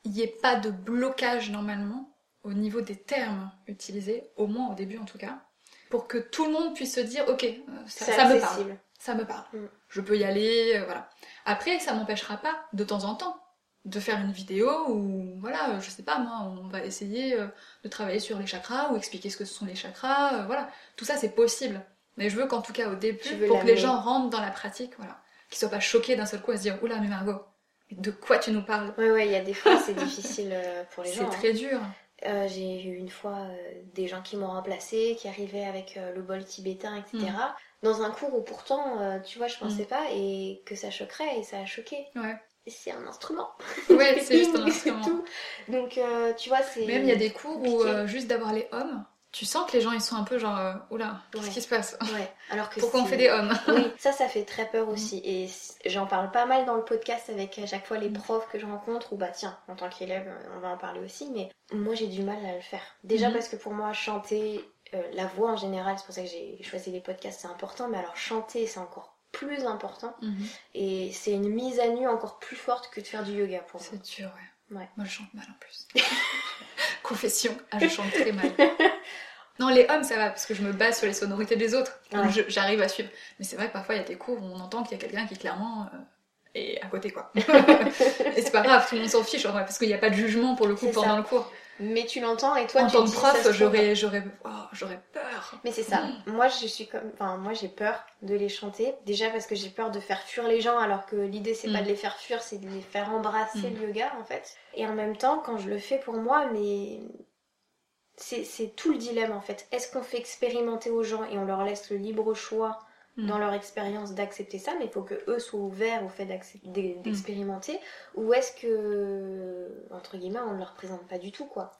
il n'y ait pas de blocage normalement au niveau des termes utilisés, au moins au début en tout cas, pour que tout le monde puisse se dire, ok, euh, ça, me parle ça me parle. Mm. Je peux y aller, euh, voilà. Après, ça m'empêchera pas, de temps en temps, de faire une vidéo où, voilà, je sais pas, moi, on va essayer de travailler sur les chakras ou expliquer ce que ce sont les chakras, euh, voilà. Tout ça, c'est possible. Mais je veux qu'en tout cas, au début, pour que les gens rentrent dans la pratique, voilà, qu'ils soient pas choqués d'un seul coup à se dire, oula, mais Margot, de quoi tu nous parles? Ouais, ouais, il y a des fois, c'est difficile euh, pour les C'est gens. hein. très dur. Euh, j'ai eu une fois euh, des gens qui m'ont remplacé, qui arrivaient avec euh, le bol tibétain, etc. Mm. Dans un cours où pourtant, tu vois, je pensais pas et que ça choquerait et ça a choqué. Ouais. C'est un instrument. Ouais, c'est juste un c'est instrument. tout. Donc, tu vois, c'est. Même il y a des cours où, compliqué. juste d'avoir les hommes, tu sens que les gens, ils sont un peu genre, euh, oula, qu'est-ce Ouais. qui se passe? Ouais, alors que Pourquoi on fait des hommes? Oui, ça, ça fait très peur aussi. Et j'en parle pas mal dans le podcast avec à chaque fois les profs que je rencontre, ou bah tiens, en tant qu'élève, euh, on va en parler aussi, mais moi j'ai du mal à le faire. Déjà Mhm. parce que pour moi, chanter, euh, la voix en général, c'est pour ça que j'ai choisi les podcasts, c'est important, mais alors chanter, c'est encore plus important. Mhm. Et c'est une mise à nu encore plus forte que de faire du yoga pour moi. C'est dur, ouais. Ouais. Moi, je chante mal en plus. Confession, ah, je chante très mal. Non, les hommes, ça va, parce que je me base sur les sonorités des autres. Ouais. je- j'arrive à suivre. Mais c'est vrai que parfois, il y a des cours où on entend qu'il y a quelqu'un qui, clairement, euh, est à côté, quoi. Et c'est pas grave, tout le monde s'en fiche, en vrai, parce qu'il n'y a pas de jugement, pour le coup, pendant ça. le cours. Mais tu l'entends et toi, en tu tant que prof, j'aurais, j'aurais, oh, j'aurais peur. Mais c'est ça. Moi, je suis comme, enfin, moi, j'ai peur de les chanter. Déjà parce que j'ai peur de faire fuir les gens, alors que l'idée c'est pas Mm. de les faire fuir, c'est de les faire embrasser Mm. le yoga en fait. Et en même temps, quand je le fais pour moi, mais c'est tout le dilemme en fait. Est-ce qu'on fait expérimenter aux gens et on leur laisse le libre choix Mm. dans leur expérience d'accepter ça, mais il faut que eux soient ouverts au fait Mm. d'e- d'expérimenter, ou est-ce que entre guillemets on ne leur présente pas du tout quoi?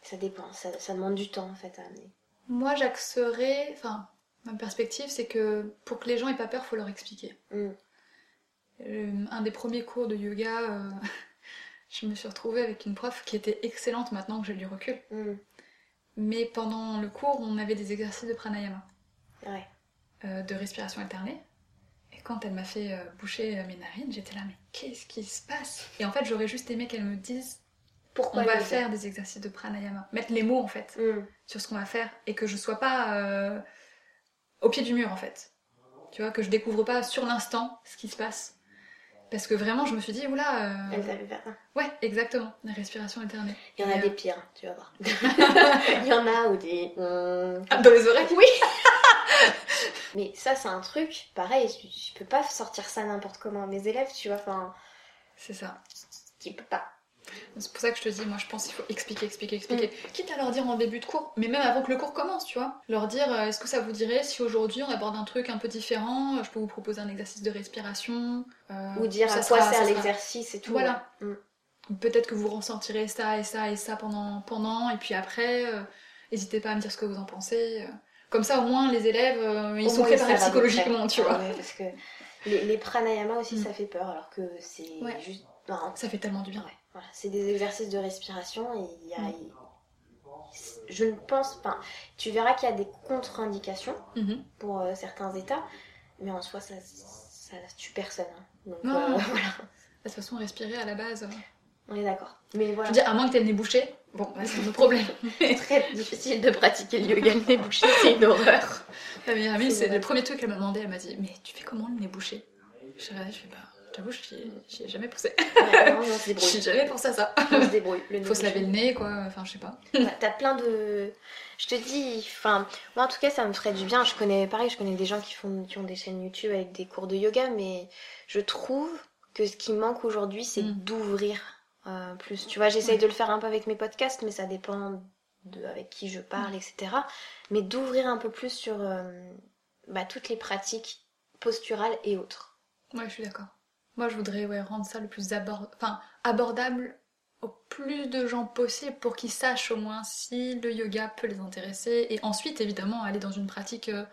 Ça dépend, ça, ça demande du temps en fait à amener. Moi, j'axerais, enfin, ma perspective, c'est que pour que les gens aient pas peur, faut leur expliquer. Mm. Euh, un des premiers cours de yoga, euh, je me suis retrouvée avec une prof qui était excellente maintenant que j'ai du recul. Mais pendant le cours, on avait des exercices de pranayama, Ouais. euh, de respiration alternée. Et quand elle m'a fait euh, boucher euh, mes narines, j'étais là, mais qu'est-ce qui se passe? Et en fait, j'aurais juste aimé qu'elle me dise, Pourquoi on va faire des exercices de pranayama. Mettre les mots, en fait, Mm. sur ce qu'on va faire. Et que je sois pas euh, au pied du mur, en fait. Tu vois, que je découvre pas sur l'instant ce qui se passe. Parce que vraiment, je me suis dit, oula... euh, Elle t'avait fait un. Ouais, exactement, la respiration alternée. Il y en a des euh, pires, tu vas voir. Il y en a où des. hum. ah, dans les oreilles Oui Mais ça, c'est un truc, pareil, je, je peux pas sortir ça n'importe comment à mes élèves, tu vois, enfin, C'est ça. tu peux pas. C'est pour ça que je te dis, moi je pense qu'il faut expliquer, expliquer, expliquer. Quitte à leur dire en début de cours, mais même avant que le cours commence, tu vois. Leur dire, euh, est-ce que ça vous dirait si aujourd'hui on aborde un truc un peu différent euh, Je peux vous proposer un exercice de respiration. euh, Ou dire ça à quoi sert l'exercice et tout. Voilà. ouais. Mm. Peut-être que vous ressentirez ça et ça et ça pendant, pendant et puis après, euh, n'hésitez pas à me dire ce que vous en pensez. Comme ça, au moins, les élèves, ils Au sont préparés psychologiquement, tu Ah vois. ouais, parce que les, les pranayama aussi, Mm. ça fait peur, alors que c'est Ouais. juste. Non, Ça fait tellement du bien. ouais, voilà. C'est des exercices de respiration et il y a. Mm. Je ne pense pas. Tu verras qu'il y a des contre-indications Mhm. pour euh, certains états, mais en soi, ça, ça tue personne. hein. Donc, Non. euh, voilà, De toute façon, respirer à la base. euh, on est d'accord. Mais Je voilà. veux dire, à moins que t'aies le nez bouché, bon, c'est un problème. C'est très difficile de pratiquer le yoga le nez bouché, c'est une horreur. Ma meilleure amie, C'est le premier truc qu'elle m'a demandé. Elle m'a dit Mais tu fais comment le nez bouché? Je je fais bah, j'avoue, j'y ai- j'y ai jamais pensé. Ouais, non, on se jamais pensé à ça. On se débrouille. Le Faut se laver le nez, quoi. Enfin, je sais pas. T'as plein de. Je te dis, enfin, moi en tout cas, ça me ferait du bien. Je connais, pareil, je connais des gens qui font, qui ont des chaînes YouTube avec des cours de yoga, mais je trouve que ce qui manque aujourd'hui, c'est Mm. d'ouvrir euh, plus. Tu vois, j'essaye de le faire un peu avec mes podcasts, mais ça dépend de avec qui je parle, etc. Mais d'ouvrir un peu plus sur euh, bah, toutes les pratiques posturales et autres. Ouais, je suis d'accord. Moi, je voudrais ouais, rendre ça le plus abord... enfin, abordable au plus de gens possible pour qu'ils sachent au moins si le yoga peut les intéresser. Et ensuite, évidemment, aller dans une pratique euh,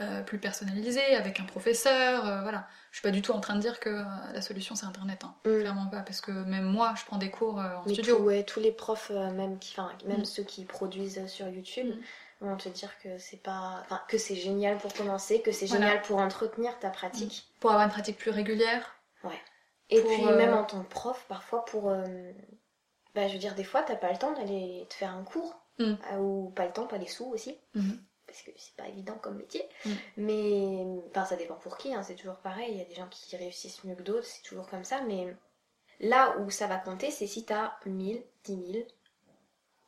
euh, plus personnalisée, avec un professeur. euh, voilà. Je suis pas du tout en train de dire que euh, la solution c'est Internet. Hein. Mm. Clairement pas, parce que même moi, je prends des cours en Mais studio. tout- ouais, tous les profs, même, qui, même Mm. ceux qui produisent sur YouTube, Mm. vont te dire que c'est pas, enfin, que c'est génial pour commencer, que c'est Voilà. génial pour entretenir ta pratique. Pour avoir une pratique plus régulière. Et Pour, puis euh, même en tant que prof, parfois pour, euh, bah, je veux dire, des fois, t'as pas le temps d'aller te faire un cours, Mm. euh, ou pas le temps, pas les sous aussi, parce que c'est pas évident comme métier. Mm. Mais, enfin, ça dépend pour qui, hein, c'est toujours pareil. Il y a des gens qui réussissent mieux que d'autres, c'est toujours comme ça. Mais là où ça va compter, c'est si t'as 1000, 10 000,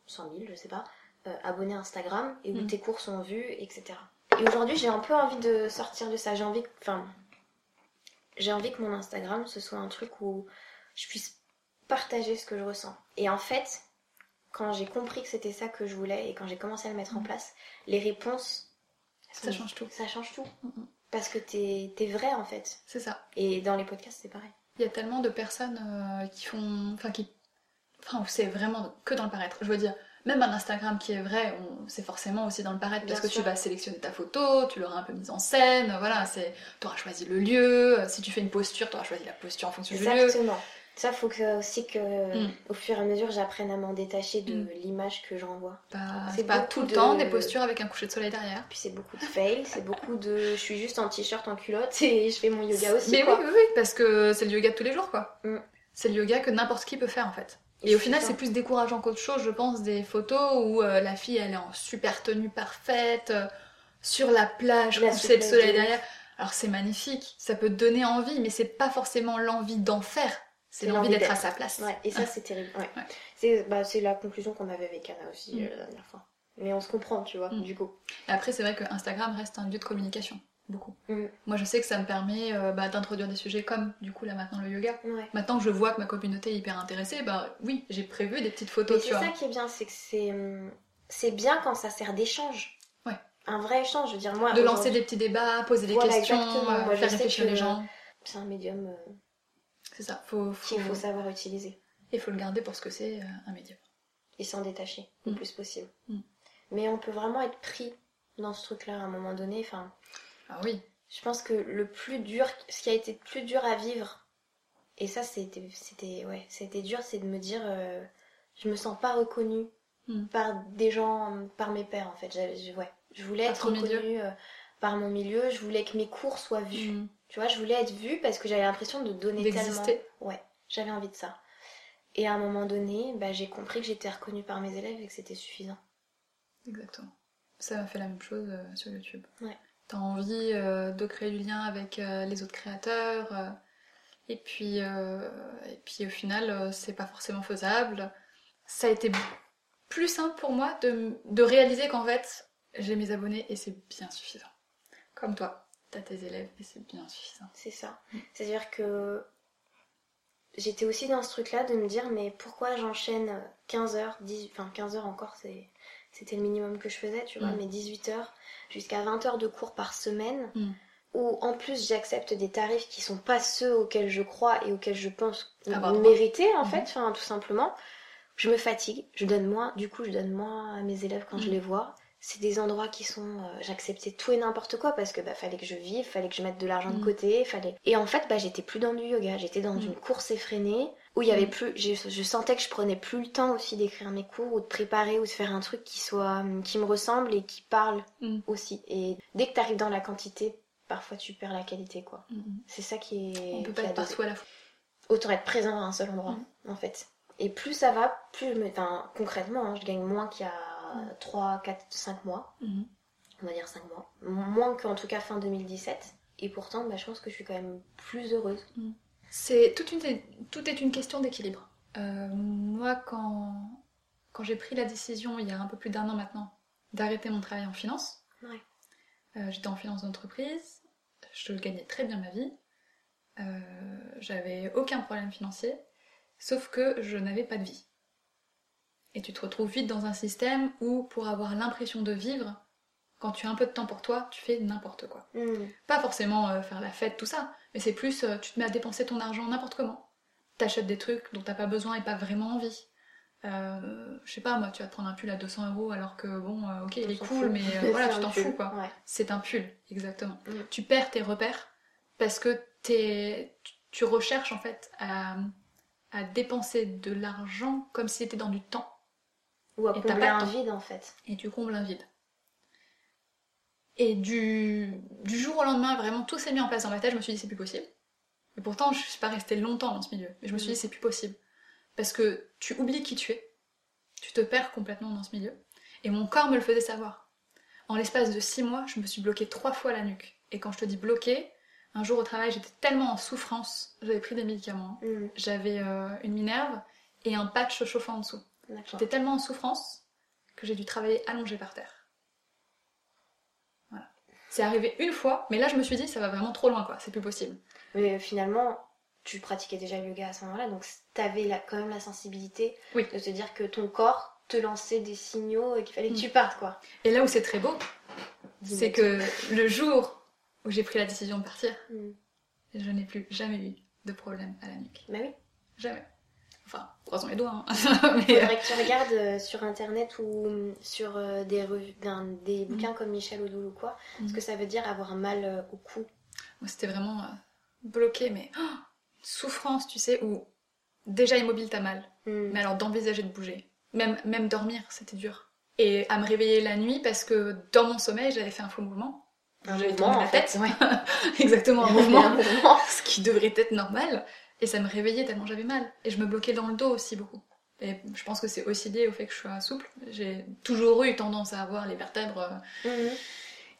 100 000, je sais pas, euh, abonnés Instagram et où Mm. tes cours sont vus, etc. Et aujourd'hui, j'ai un peu envie de sortir de ça. J'ai envie, que- enfin, j'ai envie que mon Instagram ce soit un truc où je puisse partager ce que je ressens. Et en fait, quand j'ai compris que c'était ça que je voulais et quand j'ai commencé à le mettre en Mm. place, les réponses, Ça change tout. ça change tout. Mhm. Parce que t'es es vrai en fait. C'est ça. Et dans les podcasts, c'est pareil. Il y a tellement de personnes euh, qui font. Enfin, qui. Enfin, c'est vraiment que dans le paraître. Je veux dire, même un Instagram qui est vrai, on... c'est forcément aussi dans le paraître Bien parce que sûr. tu vas sélectionner ta photo, tu l'auras un peu mise en scène, voilà, c'est. T'auras choisi le lieu, si tu fais une posture, t'auras choisi la posture en fonction du lieu. Exactement. Ça, faut que, aussi que, Mm. au fur et à mesure, j'apprenne à m'en détacher de Mm. l'image que j'envoie. Pas, C'est pas tout le de- temps des postures avec un coucher de soleil derrière. Puis c'est beaucoup de fails, c'est beaucoup de. Je suis juste en t-shirt, en culotte et je fais mon yoga aussi. Mais quoi. oui, oui, oui, parce que c'est le yoga de tous les jours, quoi. Mm. C'est le yoga que n'importe qui peut faire, en fait. Et au c'est final, c'est plus décourageant qu'autre chose, je pense, des photos où euh, la fille, elle est en super tenue parfaite, euh, sur la plage, La coucher de souplesse soleil derrière. Alors c'est magnifique, ça peut donner envie, mais c'est pas forcément l'envie d'en faire, c'est C'est l'envie d'être à sa place. Ouais, et ça, c'est terrible. Ouais. Ouais. C'est bah, c'est la conclusion qu'on avait avec Anna aussi Mm. euh, la dernière fois. Mais on se comprend, tu vois, Mm. du coup. Et après, c'est vrai que Instagram reste un lieu de communication, beaucoup. Mm. Moi, je sais que ça me permet euh, bah, d'introduire des sujets comme, du coup, là maintenant, le yoga. Ouais. Maintenant que je vois que ma communauté est hyper intéressée, bah oui, j'ai prévu des petites photos, c'est vois. ça qui est bien, c'est que c'est hum, c'est bien quand ça sert d'échange. Ouais. Un vrai échange, je veux dire, moi. De lancer des petits débats, poser des Voilà, questions, euh, Moi, faire réfléchir les gens. C'est un médium euh, C'est ça, faut, faut... qu'il faut savoir utiliser Et faut le garder pour ce que c'est, un médium. et s'en détacher le Mm. plus possible. Mm. Mais on peut vraiment être pris dans ce truc-là à un moment donné. Enfin, Ah oui, je pense que le plus dur, ce qui a été le plus dur à vivre, et ça c'était, c'était, ouais, c'était dur, c'est de me dire, euh, je me sens pas reconnue Mm. par des gens, par mes pairs en fait. J'avais- je, ouais, je voulais Par être reconnue euh, par mon milieu. Je voulais que mes cours soient vus. Mm. Tu vois, je voulais être vue parce que j'avais l'impression de donner tellement. Ouais, j'avais envie de ça. Et à un moment donné, bah, j'ai compris que j'étais reconnue par mes élèves et que c'était suffisant. Exactement. Ça m'a fait la même chose euh, sur YouTube. Ouais. T'as envie euh, de créer du lien avec euh, les autres créateurs, euh, et puis et puis au final, c'est pas forcément faisable. Ça a été plus simple pour moi de, réaliser qu'en fait, j'ai mes abonnés et c'est bien suffisant. Comme toi, t'as tes élèves et c'est bien suffisant. C'est ça. C'est-à-dire que j'étais aussi dans ce truc-là de me dire, mais pourquoi j'enchaîne 15 heures, 10, enfin 15 heures encore, c'est, c'était le minimum que je faisais, tu vois, Mm. mais 18 heures, jusqu'à 20 heures de cours par semaine, Mm. où en plus j'accepte des tarifs qui sont pas ceux auxquels je crois et auxquels je pense mériter, en Mhm. fait, enfin tout simplement. Je me fatigue, je donne moins, du coup je donne moins à mes élèves quand je Mm. les vois. C'est des endroits qui sont. euh, J'acceptais tout et n'importe quoi parce que bah, fallait que je vive, fallait que je mette de l'argent de Mm. côté, fallait. Et en fait, bah, j'étais plus dans du yoga, j'étais dans Mm. une course effrénée où il y avait Mm. plus. Je, je sentais que je prenais plus le temps aussi d'écrire mes cours ou de préparer ou de faire un truc qui soit. qui me ressemble et qui parle Mm. aussi. Et dès que t'arrives dans la quantité, parfois tu perds la qualité quoi. Mm. C'est ça qui est. On peut pas être partout à la fois. Autant être présent à un seul endroit, Mm. en fait. Et plus ça va, plus je me. Enfin, concrètement, hein, je gagne moins qu'il y a Mm. 3, 4, 5 mois. Mm. On va dire 5 mois. Moins qu'en tout cas fin 2017. Et pourtant, bah, je pense que je suis quand même plus heureuse. C'est toute une, tout est une question d'équilibre. Euh, moi, quand, quand j'ai pris la décision, il y a un peu plus d'un an maintenant, d'arrêter mon travail en finance, Ouais. euh, j'étais en finance d'entreprise, je gagnais très bien ma vie, euh, j'avais aucun problème financier, sauf que je n'avais pas de vie. Et tu te retrouves vite dans un système où, pour avoir l'impression de vivre, quand tu as un peu de temps pour toi, tu fais n'importe quoi. Mm. Pas forcément euh, faire la fête, tout ça, mais c'est plus, euh, tu te mets à dépenser ton argent n'importe comment. T'achètes des trucs dont t'as pas besoin et pas vraiment envie. Euh, je sais pas, moi, tu vas te prendre un pull à 200 euros alors que, bon, euh, ok, il est cool, mais euh, voilà, tu t'en fous, quoi. Ouais. C'est un pull, exactement. Mm. Tu perds tes repères parce que t'es, tu- recherches, en fait, à, à dépenser de l'argent comme si c'était dans du temps Ou à Et combler pas un temps. vide en fait. et tu combles un vide. Et du, du jour au lendemain, vraiment, tout s'est mis en place dans ma tête. Je me suis dit, c'est plus possible. Et pourtant, je suis pas restée longtemps dans ce milieu. Mais je me suis dit, c'est plus possible. Parce que tu oublies qui tu es. Tu te perds complètement dans ce milieu. Et mon corps me le faisait savoir. En l'espace de six mois, je me suis bloquée trois fois la nuque. Et quand je te dis bloquée, un jour au travail, j'étais tellement en souffrance. J'avais pris des médicaments. Mm. J'avais euh, une minerve et un patch chauffant en dessous. J'étais tellement en souffrance que j'ai dû travailler allongée par terre. C'est arrivé une fois, mais là je me suis dit ça va vraiment trop loin quoi, c'est plus possible. Mais finalement, tu pratiquais déjà le yoga à ce moment-là, donc t'avais quand même la sensibilité Oui. de te dire que ton corps te lançait des signaux et qu'il fallait que Mm. tu partes quoi. Et là où c'est très beau, c'est que le jour où j'ai pris la décision de partir, Mm. je n'ai plus jamais eu de problème à la nuque. Bah oui. Jamais. Enfin, croisons les doigts. hein. mais, euh, Faudrait que tu regardes euh, sur internet ou sur euh, des, revues, des bouquins comme Michel Odoul ou quoi, Mhm. ce que ça veut dire avoir mal au cou. moi c'était vraiment euh, bloqué, mais oh, souffrance, tu sais, où déjà immobile t'as mal. Mm. Mais alors d'envisager de bouger, même, même dormir, c'était dur. Et à me réveiller la nuit parce que dans mon sommeil, j'avais fait un faux mouvement. Un J'avais tourné la fait, tête. ouais. Exactement, un un mouvement. mouvement. ce qui devrait être normal. Et ça me réveillait tellement j'avais mal. Et je me bloquais dans le dos aussi beaucoup. Et je pense que c'est aussi lié au fait que je sois souple. J'ai toujours eu tendance à avoir les vertèbres euh, Mhm.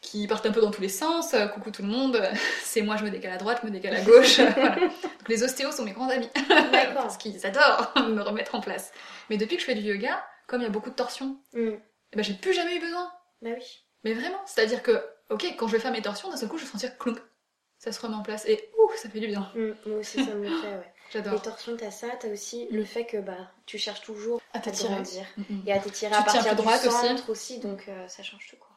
qui partent un peu dans tous les sens. Euh, Coucou tout le monde. C'est moi, je me décale à droite, je me décale à gauche. Voilà. Donc les ostéos sont mes grands amis. Parce qu'ils adorent me remettre en place. Mais depuis que je fais du yoga, comme il y a beaucoup de torsions, Mm. eh ben, j'ai plus jamais eu besoin. Bah oui. Mais vraiment, c'est-à-dire que, ok, quand je vais faire mes torsions, d'un seul coup, je vais sentir clonk. Ça se remet en place et ouh, ça fait du bien. Mm. Moi aussi ça me fait, ouais. Les J'adore. torsions, t'as ça, t'as aussi le fait que bah tu cherches toujours À t'étirer. grandir. Mhm. Et à t'étirer à partir du droite centre aussi, donc euh, ça change tout quoi.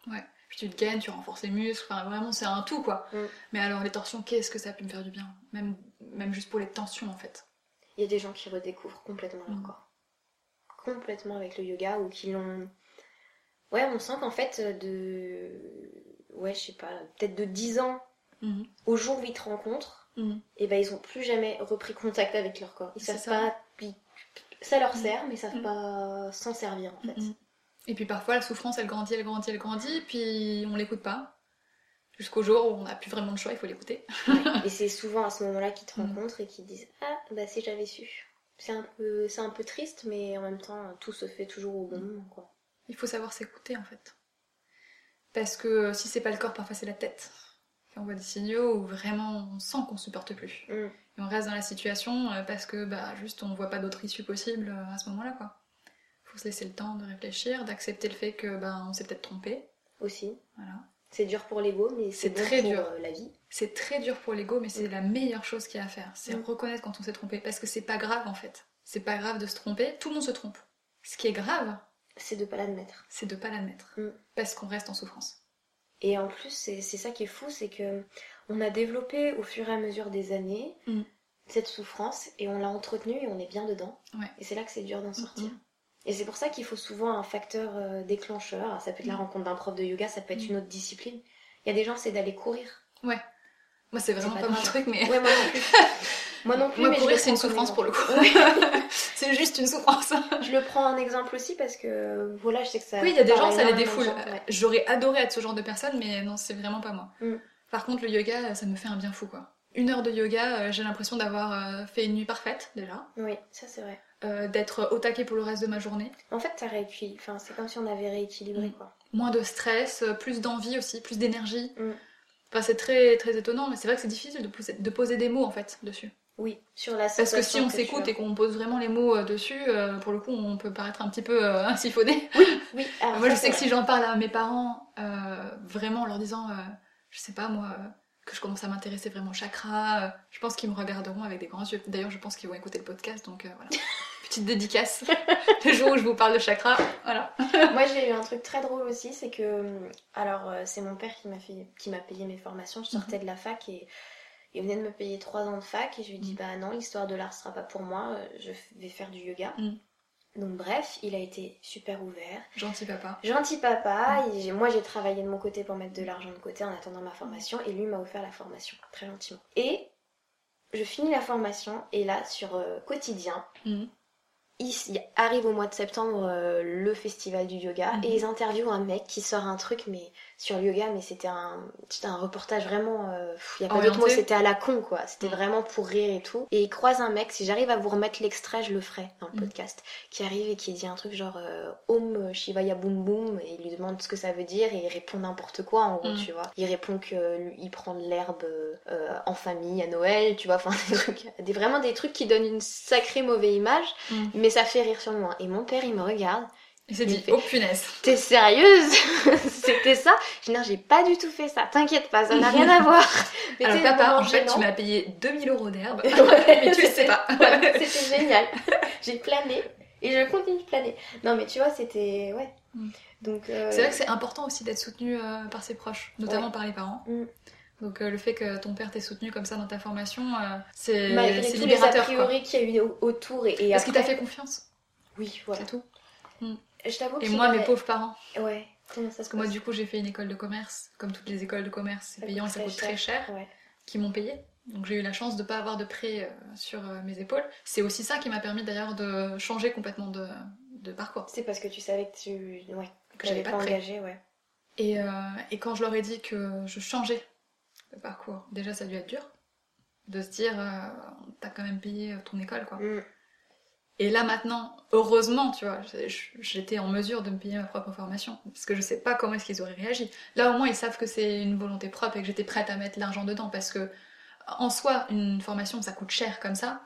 Puis tu te gaines, tu renforces les muscles, enfin vraiment c'est un tout quoi. Mm. Mais alors les torsions, qu'est-ce que ça a pu me faire du bien? Même, même juste pour les tensions en fait. Il y a des gens qui redécouvrent complètement leur Mm. corps. Complètement avec le yoga ou qui l'ont. Ouais, on sent qu'en fait, de. Ouais, je sais pas, peut-être de 10 ans Mhm. au jour où ils te rencontrent, Mhm. et ben ils ont plus jamais repris contact avec leur corps. Ils savent ça. pas. ils- Ça leur Mm. sert, mais ils savent pas s'en servir en fait. Mhm. Et puis parfois la souffrance elle grandit, elle grandit, elle grandit, puis on l'écoute pas. Jusqu'au jour où on n'a plus vraiment de choix, il faut l'écouter. Ouais. Et c'est souvent à ce moment-là qu'ils te rencontrent et qu'ils disent Ah, bah si j'avais su. C'est un, peu... c'est un peu triste, mais en même temps, tout se fait toujours au bon moment quoi. Il faut savoir s'écouter en fait. Parce que si c'est pas le corps, parfois c'est la tête. Qui envoie des signaux où vraiment on sent qu'on supporte plus. Mm. Et on reste dans la situation euh, parce que bah juste on voit pas d'autre issue possible euh, à ce moment-là quoi. Faut se laisser le temps de réfléchir, d'accepter le fait que bah on s'est peut-être trompé. Aussi. Voilà. C'est dur pour l'ego, mais C'est bon très pour dur. euh, la vie. C'est très dur pour l'ego, mais c'est la meilleure chose qu'il y a à faire. C'est Mm. reconnaître quand on s'est trompé. Parce que c'est pas grave en fait. C'est pas grave de se tromper, tout le monde se trompe. Ce qui est grave, C'est de pas l'admettre. c'est de pas l'admettre. Mm. Parce qu'on reste en souffrance. Et en plus, c'est ça qui est fou, c'est que on a développé au fur et à mesure des années Mm. cette souffrance et on l'a entretenue et on est bien dedans. Ouais. Et c'est là que c'est dur d'en sortir. Et c'est pour ça qu'il faut souvent un facteur euh, déclencheur. Alors, ça peut être la Mm. rencontre d'un prof de yoga, ça peut être Mm. une autre discipline. Il y a des gens, c'est d'aller courir. Moi c'est vraiment pas pas, mon truc, mais Ouais, moi non plus. moi non plus, mais courir, c'est une souffrance pour le coup. c'est juste une souffrance. Je le prends en exemple aussi parce que voilà, je sais que ça. Oui, il y a des gens, ça les défoule. gens, ouais. J'aurais adoré être ce genre de personne, mais non, c'est vraiment pas moi. Mm. Par contre, le yoga, ça me fait un bien fou, quoi. Une heure de yoga, euh, j'ai l'impression d'avoir euh, fait une nuit parfaite, déjà. Oui, ça c'est vrai. Euh, D'être au taquet pour le reste de ma journée. En fait, t'as rééquilibré. Enfin, c'est comme si on avait rééquilibré Mm. quoi. Moins de stress, plus d'envie aussi, plus d'énergie. Mm. Enfin, c'est très, très étonnant, mais c'est vrai que c'est difficile de poser, de poser des mots, en fait, dessus. Oui, sur la Parce que si on s'écoute et qu'on pose vraiment les mots euh, dessus, euh, pour le coup, on peut paraître un petit peu euh, siphonné. Oui, alors Moi, je sais que vrai. si j'en parle à mes parents, euh, vraiment en leur disant, je sais pas moi, que je commence à m'intéresser vraiment au chakra, je pense qu'ils me regarderont avec des grands yeux. D'ailleurs, je pense qu'ils vont écouter le podcast, donc voilà. Petite dédicace. le jour où je vous parle de chakra, voilà. Moi, j'ai eu un truc très drôle aussi, c'est que, alors, euh, c'est mon père qui m'a fait, qui m'a payé mes formations. Je sortais de la fac et il venait de me payer trois ans de fac et je lui ai dit, Mhm. bah non, l'histoire de l'art sera pas pour moi. euh, Je vais faire du yoga. Mhm. Donc bref, il a été super ouvert. Gentil papa. Gentil papa, et j'ai- moi j'ai travaillé de mon côté pour mettre de l'argent de côté en attendant ma formation et lui m'a offert la formation, très gentiment. Et je finis la formation et là sur euh, quotidien. Il, arrive au mois de septembre euh, le festival du yoga Mhm. et ils interviewent un mec qui sort un truc mais sur le yoga mais c'était un c'était un reportage vraiment euh, il y a pas d'autre mot c'était à la con quoi c'était Mhm. vraiment pour rire et tout et il croise un mec si j'arrive à vous remettre l'extrait je le ferai dans le Mhm. podcast qui arrive et qui dit un truc genre euh, Om Shivaya Boom Boom et il lui demande ce que ça veut dire et il répond n'importe quoi en gros Mhm. tu vois il répond que lui, il prend de l'herbe euh, en famille à Noël tu vois enfin des trucs des, vraiment des trucs qui donnent une sacrée mauvaise image Mhm. Mais ça fait rire sur moi. Et mon père, il me regarde. Il s'est dit, oh punaise. T'es sérieuse? C'était ça? Je dis non, j'ai pas du tout fait ça. T'inquiète pas, ça n'a rien à voir. Mais Alors papa, en fait, tu m'as payé 2000 euros d'herbe. Ouais, mais tu le sais pas. ouais, c'était génial. J'ai plané et je continue de planer. Non, mais tu vois, c'était ouais. Mm. Donc euh, C'est vrai que c'est important aussi d'être soutenu euh, par ses proches, notamment par les parents. Mm. Donc euh, le fait que ton père t'ait soutenu comme ça dans ta formation, euh, c'est malgré c'est tous les a priori qu'il y a eu au- autour et, et Parce qu'il t'a fait confiance, Oui, voilà. c'est tout. Je t'avoue Et moi, mes pauvres parents. Ouais. Comment ça se Parce que moi, du coup, j'ai fait une école de commerce. Comme toutes les écoles de commerce, c'est payant ça coûte très cher. Ouais. Qui m'ont payé. Donc j'ai eu la chance de pas avoir de prêt euh, sur euh, mes épaules. C'est aussi ça qui m'a permis d'ailleurs de changer complètement de, de parcours. C'est parce que tu savais que tu ouais Que j'avais pas pas engagé, ouais. Et, et quand je leur ai dit que je changeais de parcours, déjà ça a dû être dur. De se dire, euh, t'as quand même payé ton école, quoi. Mm. Et là maintenant, heureusement, tu vois, j'étais en mesure de me payer ma propre formation. Parce que je sais pas comment est-ce qu'ils auraient réagi. Là au moins ils savent que c'est une volonté propre et que j'étais prête à mettre l'argent dedans. Parce que en soi, une formation ça coûte cher comme ça.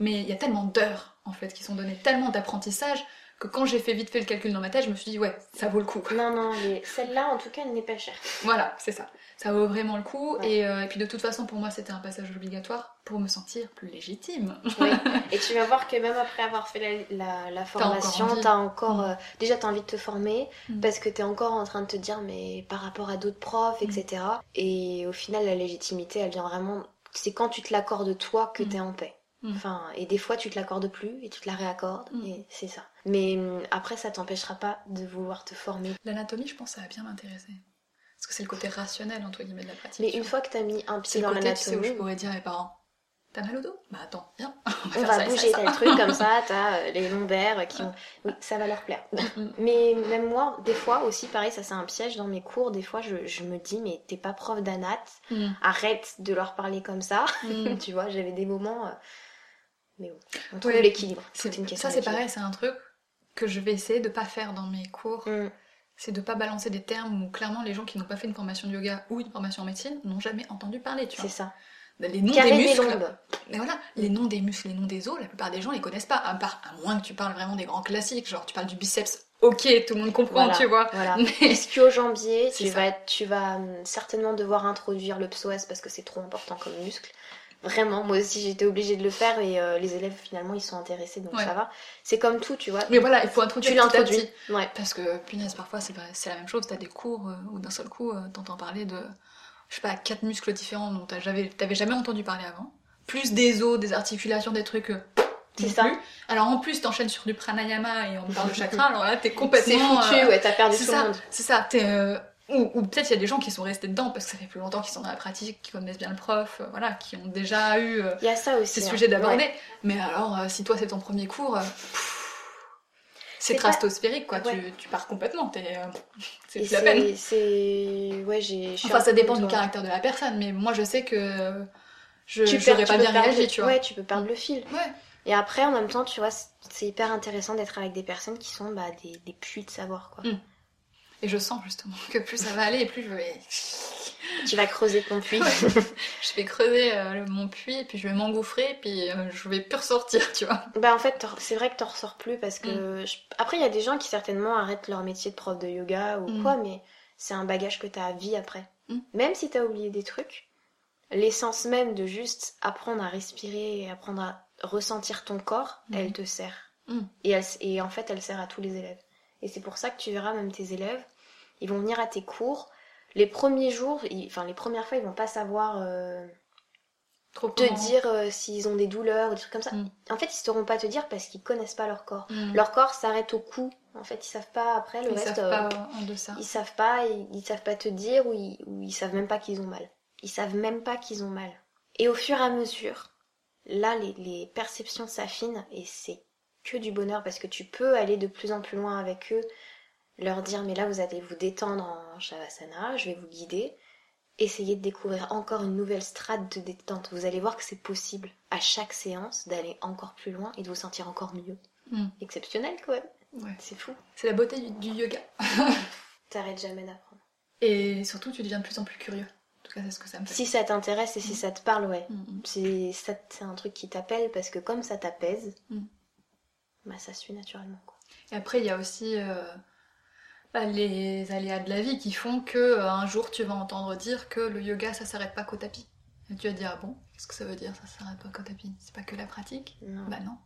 Mais il y a tellement d'heures en fait qui sont données, tellement d'apprentissage que quand j'ai fait vite fait le calcul dans ma tête, je me suis dit ouais, ça vaut le coup. Non, non, les- celle-là, en tout cas, elle n'est pas chère. Voilà, c'est ça. Ça vaut vraiment le coup. Ouais. Et, euh, et puis de toute façon, pour moi, c'était un passage obligatoire pour me sentir plus légitime. Oui. Et tu vas voir que même après avoir fait la, la, la formation, encore t'as encore. Mm. euh, déjà, t'as envie de te former Mm. parce que t'es encore en train de te dire, mais par rapport à d'autres profs, Mm. etc. Et au final, la légitimité, elle vient vraiment. C'est quand tu te l'accordes toi que t'es en paix. Mm. Enfin, et des fois, tu te l'accordes plus et tu te la réaccordes. Mm. Et c'est ça. Mais hum, après, ça t'empêchera pas de vouloir te former. L'anatomie, je pense, ça va bien m'intéresser. Parce que c'est le côté rationnel, entre guillemets, de la pratique. Mais une fois que t'as mis un c'est pied le dans côté, tu sais, où je l'anatomie, pourrais dire à mes parents T'as mal au dos Bah attends, viens, on va on ça bouger ça. tel truc comme ça, t'as euh, les lombaires qui ont. Oui, ça va leur plaire. Mm. Mais même moi, des fois aussi, pareil, ça c'est un piège dans mes cours. Des fois, je, je me dis, mais t'es pas prof d'anat, Mm. arrête de leur parler comme ça. Mm. tu vois, j'avais des moments. euh, Mais bon, on trouve Ouais, l'équilibre. C'est- C'est une question Ça, c'est pareil, c'est un truc que je vais essayer de pas faire dans mes cours. Mm. C'est de pas balancer des termes où clairement les gens qui n'ont pas fait une formation de yoga ou une formation en médecine n'ont jamais entendu parler, tu C'est vois. ça. Les noms Carré des muscles. lombes. Mais voilà, les noms des muscles, les noms des os, la plupart des gens les connaissent pas, à part à moins que tu parles vraiment des grands classiques, genre tu parles du biceps. Ok, tout le monde comprend, Voilà, tu vois. Voilà. Mais Ischio-jambier, C'est tu ça. vas, être- tu vas hum, certainement devoir introduire le psoas parce que c'est trop important comme muscle. Vraiment, moi aussi j'étais obligée de le faire et euh, les élèves finalement ils sont intéressés donc Ouais. ça va. C'est comme tout, tu vois. Mais voilà, il faut introduire tu l'introduis. petit. Ouais. Parce que, punaise, parfois c'est c'est la même chose. T'as des cours euh, où d'un seul coup, euh, t'entends parler de, je sais pas, quatre muscles différents dont t'as jamais- t'avais jamais entendu parler avant. Plus des os, des articulations, des trucs. C'est ça. plus. Alors en plus, t'enchaînes sur du pranayama et on parle de chakra, alors là, t'es C'est complètement. foutu, euh, ouais, t'as perdu c'est tout le ça, monde. c'est ça. T'es, euh, ou, ou peut-être il y a des gens qui sont restés dedans parce que ça fait plus longtemps qu'ils sont dans la pratique, qui connaissent bien le prof, euh, voilà, qui ont déjà eu euh, Il y a ça aussi. ces hein. sujets d'aborder. Ouais. Mais alors, euh, si toi c'est ton premier cours, euh, pff, c'est pas- stratosphérique quoi. Ouais. Tu, tu pars complètement. t'es, euh, c'est la peine. c'est-. Ouais, j'ai. Enfin, ça dépend du caractère de la personne, mais moi je sais que je perds- pas bien réagi, le- tu vois. Ouais, tu peux perdre le fil. Ouais. Et après, en même temps, tu vois, c'est- c'est hyper intéressant d'être avec des personnes qui sont bah, des, des puits de savoir, quoi. Mm. Et je sens justement que plus ça va aller et plus je vais, Tu vas creuser ton puits. je vais creuser euh, mon puits, puis je vais m'engouffrer, puis euh, je vais plus ressortir, tu vois. bah, en fait, c'est vrai que t'en ressors plus parce que. Mm. je- Après, il y a des gens qui certainement arrêtent leur métier de prof de yoga ou Mm. quoi, mais c'est un bagage que t'as à vie après. Mm. Même si t'as oublié des trucs, l'essence même de juste apprendre à respirer et apprendre à ressentir ton corps, elle te sert. Et, elle et en fait, elle sert à tous les élèves. Et c'est pour ça que tu verras même tes élèves, ils vont venir à tes cours. Les premiers jours, ils- enfin les premières fois, ils vont pas savoir euh, Trop te comment- dire euh, s'ils ont des douleurs ou des trucs comme ça. Mm. En fait, ils sauront pas te dire parce qu'ils connaissent pas leur corps. Mm. Leur corps s'arrête au cou. En fait, ils savent pas après le Ils reste. savent euh, pas en deçà. ils savent pas, ils, ils savent pas te dire ou ils, ou ils savent même pas qu'ils ont mal. Ils savent même pas qu'ils ont mal. Et au fur et à mesure, là, les, les perceptions s'affinent et c'est que du bonheur parce que tu peux aller de plus en plus loin avec eux, leur dire mais là vous allez vous détendre en shavasana, je vais vous guider, essayer de découvrir encore une nouvelle strate de détente. Vous allez voir que c'est possible à chaque séance d'aller encore plus loin et de vous sentir encore mieux. Mm. Exceptionnel quand même, Ouais. c'est fou. C'est la beauté du, du yoga. T'arrêtes jamais d'apprendre. Et surtout, tu deviens de plus en plus curieux. En tout cas, c'est ce que ça me fait. Si ça t'intéresse et si Mm. ça te parle, ouais. Mm, mm. C'est un truc qui t'appelle parce que comme ça t'apaise. Bah ça suit naturellement. Quoi. Et après, il y a aussi euh, bah, les aléas de la vie qui font que euh, un jour tu vas entendre dire que le yoga ça s'arrête pas qu'au tapis. Et tu vas dire ah bon, qu'est-ce que ça veut dire ça s'arrête pas qu'au tapis? C'est pas que la pratique? Non. Bah non.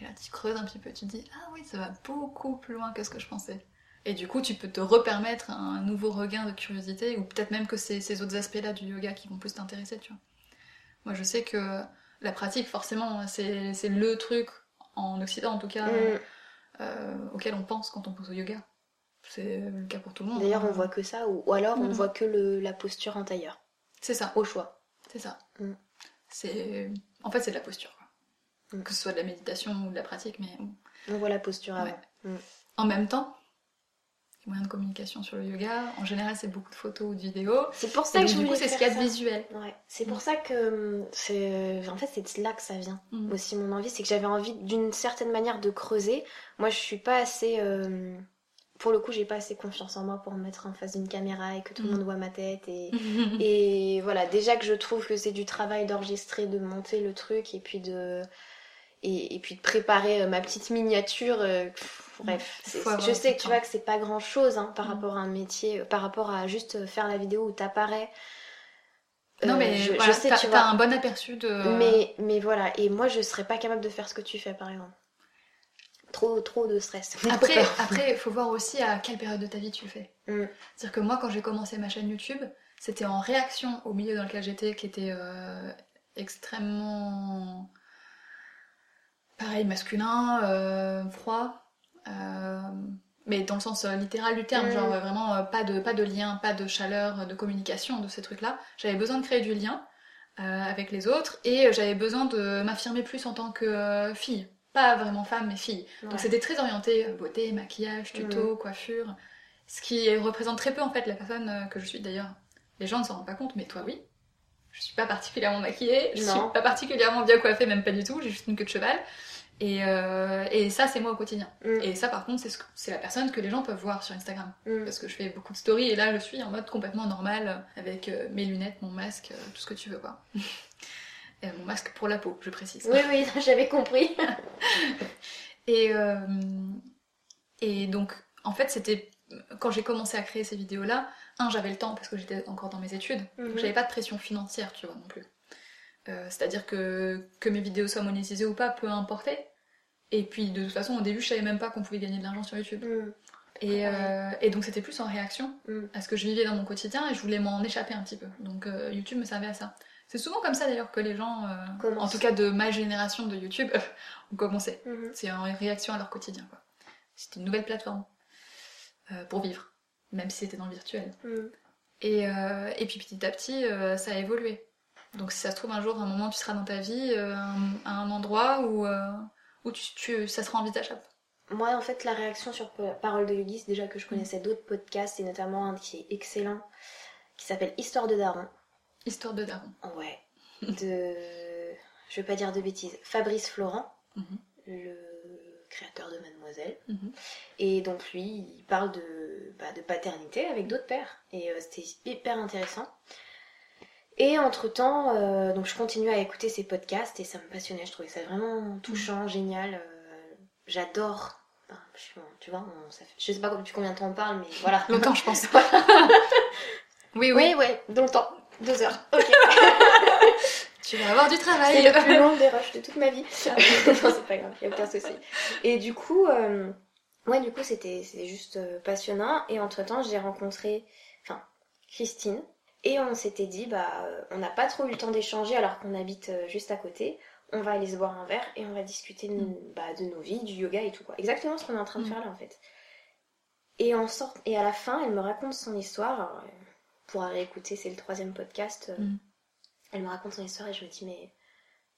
Et là tu creuses un petit peu, tu te dis ah oui ça va beaucoup plus loin que ce que je pensais. Et du coup tu peux te repermettre un nouveau regain de curiosité ou peut-être même que c'est ces autres aspects-là du yoga qui vont plus t'intéresser, tu vois. Moi je sais que la pratique forcément c'est le truc en Occident en tout cas Mm. euh, auquel on pense quand on pense au yoga. C'est le cas pour tout le monde. D'ailleurs, hein. on voit que ça, ou, ou alors on Mm. voit que le, la posture en tailleur, C'est ça, au choix. c'est ça. Mm. C'est... En fait, c'est de la posture. quoi. Que ce soit de la méditation ou de la pratique, mais bon. On voit la posture avant. En même temps, les moyens de communication sur le yoga, en général, c'est beaucoup de photos ou de vidéos. C'est pour Et ça que donc, je du coup, c'est ce qu'il y a de visuel. Ouais. C'est pour Mm. ça que hum, c'est en fait c'est de là que ça vient. Mm. Aussi mon envie, c'est que j'avais envie d'une certaine manière de creuser. Moi, je suis pas assez euh, pour le coup, j'ai pas assez confiance en moi pour me mettre en face d'une caméra et que tout le Mm. monde voit ma tête et Et voilà, déjà que je trouve que c'est du travail d'enregistrer, de monter le truc et puis de et, et puis de préparer euh, ma petite miniature. euh, pff, bref, je sais que tu vois que c'est pas grand chose par Mm. rapport à un métier, euh, par rapport à juste euh, faire la vidéo où t'apparais. non, Euh, mais je, voilà, je sais, t'as, tu vois. un bon aperçu de. Mais, mais voilà, et moi je serais pas capable de faire ce que tu fais par exemple. Trop, trop de stress. Après, après, il faut voir aussi à quelle période de ta vie tu le fais. Mm. C'est-à-dire que moi, quand j'ai commencé ma chaîne YouTube, c'était en réaction au milieu dans lequel j'étais, qui était euh, extrêmement. pareil, masculin, euh, froid. Euh, mais dans le sens euh, littéral du terme, Mm. genre euh, vraiment pas, de, pas de lien, pas de chaleur, de communication, de ces trucs-là. J'avais besoin de créer du lien euh, avec les autres et j'avais besoin de m'affirmer plus en tant que fille. Pas vraiment femme, mais fille. Ouais. Donc c'était très orienté beauté, maquillage, tuto, coiffure. Ce qui représente très peu en fait la personne que je suis d'ailleurs. Les gens ne s'en rendent pas compte, mais toi oui. Je suis pas particulièrement maquillée, je Non. suis pas particulièrement bien coiffée, même pas du tout, j'ai juste une queue de cheval. Et, euh, et ça, c'est moi au quotidien. Mm. Et ça, par contre, c'est ce la personne que les gens peuvent voir sur Instagram. Mm. Parce que je fais beaucoup de stories et là, je suis en mode complètement normal, euh, avec euh, mes lunettes, mon masque, euh, tout ce que tu veux, quoi. Et mon masque pour la peau, je précise. Oui, oui, j'avais compris. Et, euh, et donc, en fait, c'était quand j'ai commencé à créer ces vidéos-là, un, j'avais le temps parce que j'étais encore dans mes études, donc Mhm. j'avais pas de pression financière, tu vois, non plus. Euh, C'est-à-dire que, que mes vidéos soient monétisées ou pas, peu importait. Et puis, de toute façon, au début, je savais même pas qu'on pouvait gagner de l'argent sur YouTube. Mm. Et, euh, et donc, c'était plus en réaction Mm. à ce que je vivais dans mon quotidien et je voulais m'en échapper un petit peu. Donc, euh, YouTube me servait à ça. C'est souvent comme ça d'ailleurs que les gens, euh, en tout cas de ma génération de YouTube, ont commencé. Mhm. C'est en réaction à leur quotidien. quoi. C'était une nouvelle plateforme pour vivre, même si c'était dans le virtuel. Mm. Et, et puis petit à petit, ça a évolué. Donc si ça se trouve un jour, un moment, tu seras dans ta vie euh, à un endroit où, euh, où tu, tu- ça sera envisageable. Moi, en fait, la réaction sur Pa- Parole de Yogi, c'est déjà que je connaissais d'autres podcasts, et notamment un qui est excellent, qui s'appelle Histoire de Daron. Histoire de daron. Ouais. De. Je veux pas dire de bêtises. Fabrice Florent, Mhm. le créateur de Mademoiselle. Mhm. Et donc, lui, il parle de, bah, de paternité avec d'autres pères. Et euh, c'était hyper intéressant. Et entre-temps, euh, donc je continuais à écouter ses podcasts et ça me passionnait. Je trouvais ça vraiment touchant, génial. euh, J'adore. Enfin, tu vois, on- ça fait- je sais pas depuis combien de temps on parle, mais voilà. Longtemps, je pense. oui, oui. Oui, ouais, longtemps. Deux heures. Ok. Tu vas avoir du travail. C'est la plus longue des rushs de toute ma vie. non, c'est pas grave, y a aucun souci. Et du coup, euh, ouais, du coup, c'était juste euh, passionnant. Et entre temps, j'ai rencontré, enfin, Christine. Et on s'était dit, bah, on n'a pas trop eu le temps d'échanger alors qu'on habite euh, juste à côté. On va aller se boire un verre et on va discuter de, bah, de nos vies, du yoga et tout quoi. Exactement ce qu'on est en train de Mm. faire là en fait. Et en sort et à la fin, elle me raconte son histoire. Alors, euh, pour réécouter, c'est le troisième podcast. euh, Mm. Elle me raconte son histoire et je me dis mais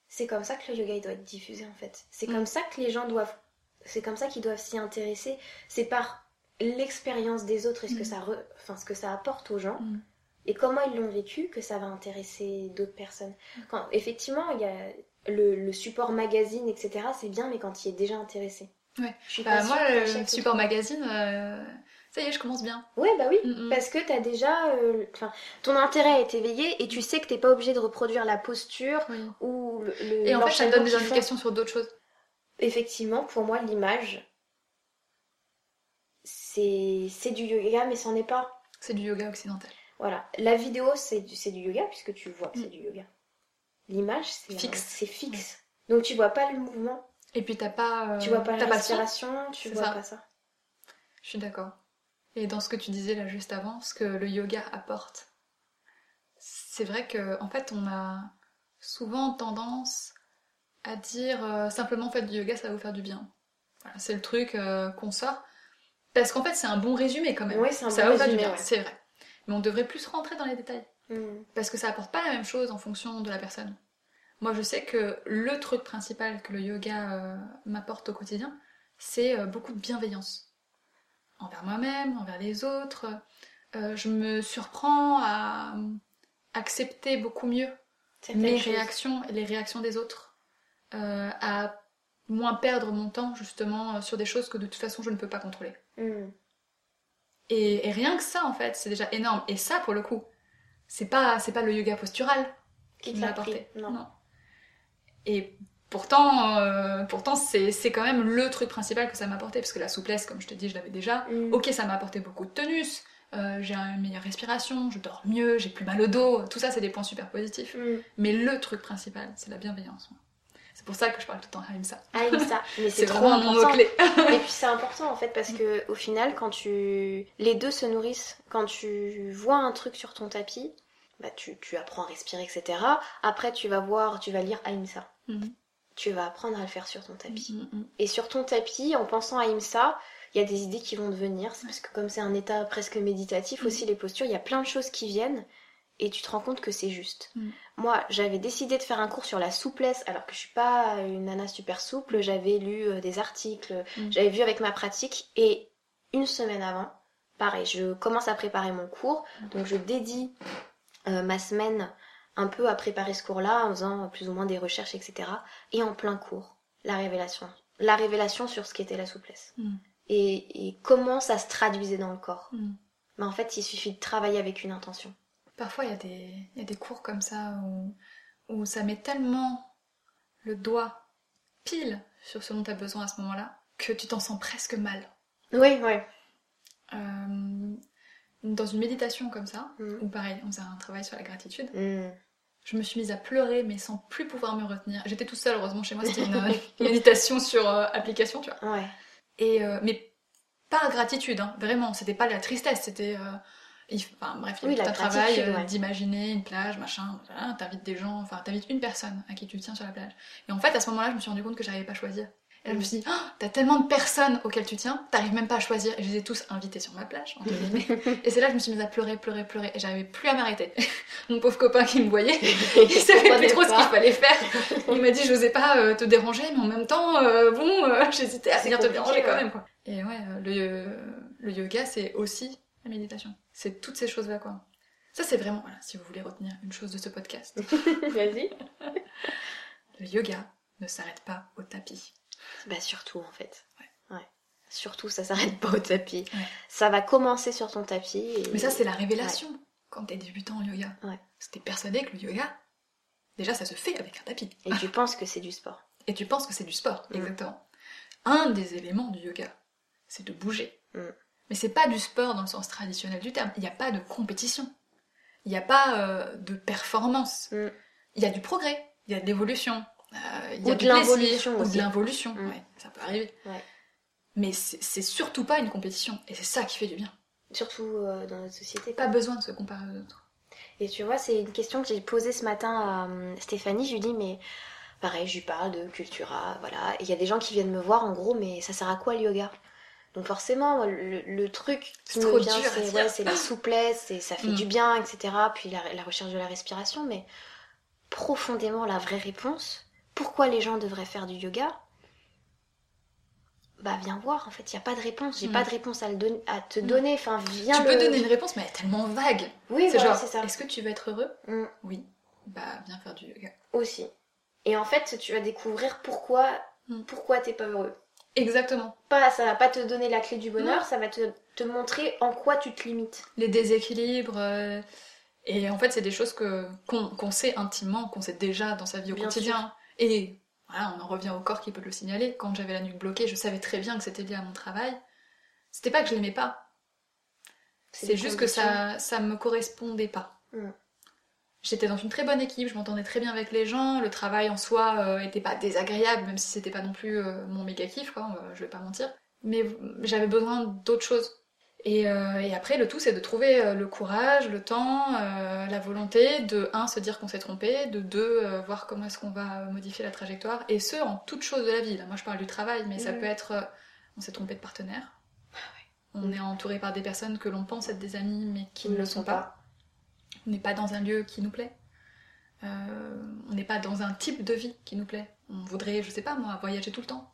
c'est comme ça que le yoga il doit être diffusé en fait. C'est Mm. comme ça que les gens doivent, c'est comme ça qu'ils doivent s'y intéresser. C'est par l'expérience des autres et ce que Mm. ça, re- enfin ce que ça apporte aux gens Mm. Et comment ils l'ont vécu que ça va intéresser d'autres personnes. Quand effectivement il y a le, le support magazine etc c'est bien mais quand il est déjà intéressé. Ouais. Je suis Bah, moi, le support magazine, euh, ça y est, je commence bien. Ouais bah oui. Mm. Parce que t'as déjà, euh, ton intérêt est éveillé et tu sais que t'es pas obligé de reproduire la posture Oui. ou le, Et en fait, ça donne des font. indications sur d'autres choses. Effectivement, pour moi, l'image, c'est c'est du yoga, mais c'en est pas. C'est du yoga occidental. Voilà. La vidéo, c'est du, c'est du yoga, puisque tu vois que c'est du yoga. L'image, c'est Fixe. C'est fixe. Donc tu vois pas le mouvement, Et puis t'as pas. euh, tu vois pas la t'as pas le son. respiration, tu C'est vois ça. pas ça. Je suis d'accord. Et dans ce que tu disais là juste avant, ce que le yoga apporte, c'est vrai que en fait on a souvent tendance à dire euh, simplement faites du yoga, ça va vous faire du bien. Voilà, c'est le truc euh, qu'on sort. Parce qu'en fait c'est un bon résumé quand même. Oui, c'est un ça bon va vous faire du résumé, bien, ouais. c'est vrai. Mais on devrait plus rentrer dans les détails. Mm. Parce que ça apporte pas la même chose en fonction de la personne. Moi, je sais que le truc principal que le yoga euh, m'apporte au quotidien, c'est euh, beaucoup de bienveillance. Envers moi-même, envers les autres. Euh, je me surprends à accepter beaucoup mieux mes réactions et les réactions des autres. À moins perdre mon temps, justement, sur des choses que de toute façon je ne peux pas contrôler. Mm. Et, et rien que ça, en fait, c'est déjà énorme. Et ça, pour le coup, c'est pas, c'est pas le yoga postural Qui appris apporté. Non. Et pourtant, euh, pourtant c'est, quand même le truc principal que ça m'a apporté, parce que la souplesse, comme je te dis, je l'avais déjà. Mm. Ok, ça m'a apporté beaucoup de tonus, euh, j'ai une meilleure respiration, je dors mieux, j'ai plus mal au dos, tout ça, c'est des points super positifs. Mm. Mais le truc principal, c'est la bienveillance. C'est pour ça que je parle tout le temps. Ah, oui, ça. Mais C'est trop important. mot-clé. Et puis c'est important en fait parce que au final quand tu les deux se nourrissent, quand tu vois un truc sur ton tapis, bah tu, tu apprends à respirer etc. Après tu vas voir, tu vas lire Ahimsa. Mhm. Tu vas apprendre à le faire sur ton tapis. Mm, mm. Et sur ton tapis, en pensant à Ahimsa, il y a des idées qui vont te venir. C'est parce que comme c'est un état presque méditatif Mhm. aussi les postures, il y a plein de choses qui viennent et tu te rends compte que c'est juste. Mhm. Moi, j'avais décidé de faire un cours sur la souplesse alors que je suis pas une nana super souple. J'avais lu euh, des articles, Mhm. j'avais vu avec ma pratique et une semaine avant, pareil, je commence à préparer mon cours. Donc je dédie euh, ma semaine un peu à préparer ce cours-là en faisant plus ou moins des recherches, etc. Et en plein cours, la révélation. La révélation sur ce qu'était la souplesse. Mm. Et, et comment ça se traduisait dans le corps. Mm. Mais en fait, il suffit de travailler avec une intention. Parfois, il y, a des- il y a des cours comme ça où, où ça met tellement le doigt pile sur ce dont tu as besoin à ce moment-là que tu t'en sens presque mal. Oui, oui. Euh, dans une méditation comme ça, Mm. ou pareil, on faisait un travail sur la gratitude, Mm. je me suis mise à pleurer mais sans plus pouvoir me retenir. J'étais toute seule, heureusement chez moi, c'était une, une méditation sur euh, application, tu vois. Ouais. Et, euh, mais pas gratitude, hein, vraiment, c'était pas la tristesse, c'était. Il- enfin bref, il y Oui, a tout un travail euh, ouais. d'imaginer une plage, machin, voilà, t'invites des gens, enfin t'invites une personne à qui tu tiens sur la plage. Et en fait, à ce moment-là, je me suis rendu compte que j'arrivais pas à choisir. Et là, je me suis dit, Oh, t'as tellement de personnes auxquelles tu tiens, t'arrives même pas à choisir. Et je les ai tous invités sur ma plage, entre guillemets. Et c'est là que je me suis mise à pleurer, pleurer, pleurer. Et j'arrivais plus à m'arrêter. Mon pauvre copain qui me voyait, il savait plus trop ce qu'il fallait faire. Il m'a dit, j'osais pas euh, te déranger, mais en même temps, euh, bon, euh, j'hésitais à venir te déranger quand même, quoi. Et ouais, le, le yoga, c'est aussi la méditation. C'est toutes ces choses-là, quoi. Ça, c'est vraiment, voilà, si vous voulez retenir une chose de ce podcast. Vas-y. Le yoga ne s'arrête pas au tapis. Bah surtout en fait. Ouais. Surtout, ça s'arrête pas au tapis. Ouais. Ça va commencer sur ton tapis. et- Mais ça, c'est la révélation quand t'es débutant en yoga. Ouais. Parce que t'es persuadé que le yoga, déjà, ça se fait avec un tapis. Et tu penses que c'est du sport. Et tu penses que c'est du sport, Mm. exactement. Un des éléments du yoga, c'est de bouger. Mm. Mais c'est pas du sport dans le sens traditionnel du terme. Il n'y a pas de compétition. Il n'y a pas euh, de performance. Mm. il y a du progrès, il y a de l'évolution, euh, il y a de l'involution ou de l'involution, Mm. ouais, ça peut arriver. Ouais. Mais c'est surtout pas une compétition, et c'est ça qui fait du bien. Surtout euh, dans notre société. Pas besoin de se comparer aux autres. Et tu vois, c'est une question que j'ai posée ce matin à Stéphanie. Je lui dis, mais pareil, je lui parle de Cultura, voilà. Et il y a des gens qui viennent me voir, en gros, mais ça sert à quoi le yoga? Donc forcément, moi, le, le truc qui me vient, c'est dire. ouais, c'est la souplesse, et ça fait Mm. du bien, etc. Puis la, la recherche de la respiration, mais profondément, la vraie réponse, pourquoi les gens devraient faire du yoga? Bah viens voir, en fait, il n'y a pas de réponse. J'ai Mm. pas de réponse à, le don- à te Mm. donner. Enfin, viens tu peux le- donner une réponse, mais elle est tellement vague. Oui, c'est voilà, genre, c'est ça. est-ce que tu veux être heureux? Mm. Oui. Bah, viens faire du yoga. aussi. Et en fait, tu vas découvrir pourquoi, Mm. pourquoi t'es pas heureux. Exactement. Pas, ça va pas te donner la clé du bonheur, Non. ça va te, te montrer en quoi tu te limites. Les déséquilibres. euh, Et en fait, c'est des choses que qu'on sait intimement, qu'on sait déjà dans sa vie au Bien quotidien. Et voilà, on en revient au corps qui peut le signaler. Quand j'avais la nuque bloquée, je savais très bien que c'était lié à mon travail. C'était pas que je l'aimais pas, c'est juste que ça, ça me correspondait pas. Mm. J'étais dans une très bonne équipe, je m'entendais très bien avec les gens, le travail en soi euh, était pas désagréable, même si c'était pas non plus euh, mon méga kiff, quoi, je vais pas mentir. Mais j'avais besoin d'autre chose. Et, euh, et après, le tout, c'est de trouver le courage, le temps, euh, la volonté de, un, se dire qu'on s'est trompé, de deux, euh, voir comment est-ce qu'on va modifier la trajectoire, et ce, en toute chose de la vie. Là, moi, je parle du travail, mais ça peut être, on s'est trompé de partenaire, on est entouré par des personnes que l'on pense être des amis, mais qui ne le sont pas. On n'est pas dans un lieu qui nous plaît. Euh, on n'est pas dans un type de vie qui nous plaît. On voudrait, je sais pas moi, voyager tout le temps.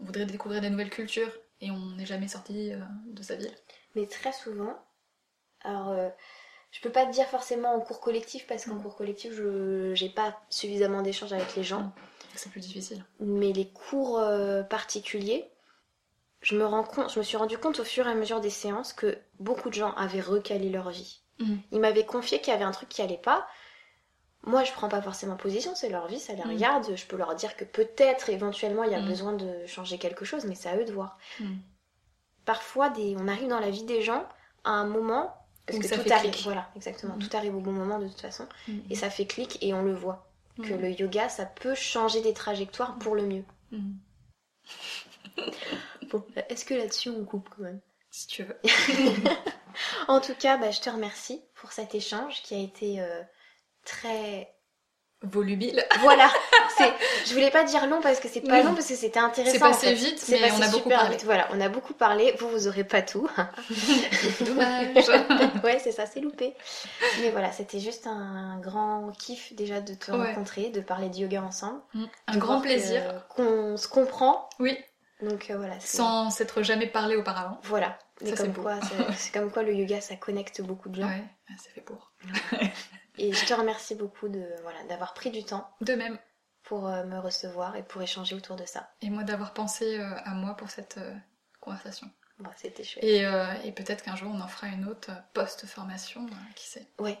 On voudrait découvrir des nouvelles cultures et on n'est jamais sorti euh, de sa ville. Mais très souvent, alors euh, je peux pas te dire forcément en cours collectif parce qu'en Mm. cours collectif, je j'ai pas suffisamment d'échanges avec les gens. Mm. C'est plus difficile. Mais les cours euh, particuliers, je me rends compte, je me suis rendu compte au fur et à mesure des séances que beaucoup de gens avaient recalé leur vie. Mm. Ils m'avaient confié qu'il y avait un truc qui allait pas. Moi, je prends pas forcément position, c'est leur vie, ça les Mm. regarde. Je peux leur dire que peut-être, éventuellement, il y a Mm. besoin de changer quelque chose, mais c'est à eux de voir. Mm. Parfois, des... on arrive dans la vie des gens à un moment, parce Où que ça tout fait arrive, clic. voilà, exactement, tout arrive au bon moment de toute façon, et ça fait clic et on le voit. Que le yoga, ça peut changer des trajectoires pour le mieux. Bon, est-ce que là-dessus on coupe quand même? Si tu veux. En tout cas, bah, je te remercie pour cet échange qui a été euh, très. Volubile. Voilà, c'est. Je voulais pas dire long parce que c'est pas long parce que c'était intéressant. C'est en passé fait. vite, C'est mais passé on a beaucoup super parlé. vite. Voilà, on a beaucoup parlé. Vous, vous aurez pas tout. Dommage. ouais, c'est ça, c'est loupé. Mais voilà, c'était juste un grand kiff déjà de te Ouais. rencontrer, de parler de yoga ensemble. Mm. Un grand que- plaisir. Qu'on se comprend. Oui, Donc euh, voilà. c'est- sans s'être jamais parlé auparavant. Voilà. Ça, c'est comme quoi, comme le yoga, ça connecte beaucoup de gens. Ouais, c'est fait pour. Et je te remercie beaucoup de voilà d'avoir pris du temps De même. pour euh, me recevoir et pour échanger autour de ça. Et moi d'avoir pensé euh, à moi pour cette euh, conversation. Bon, c'était chouette. Et, et peut-être qu'un jour on en fera une autre post-formation, qui sait. Ouais,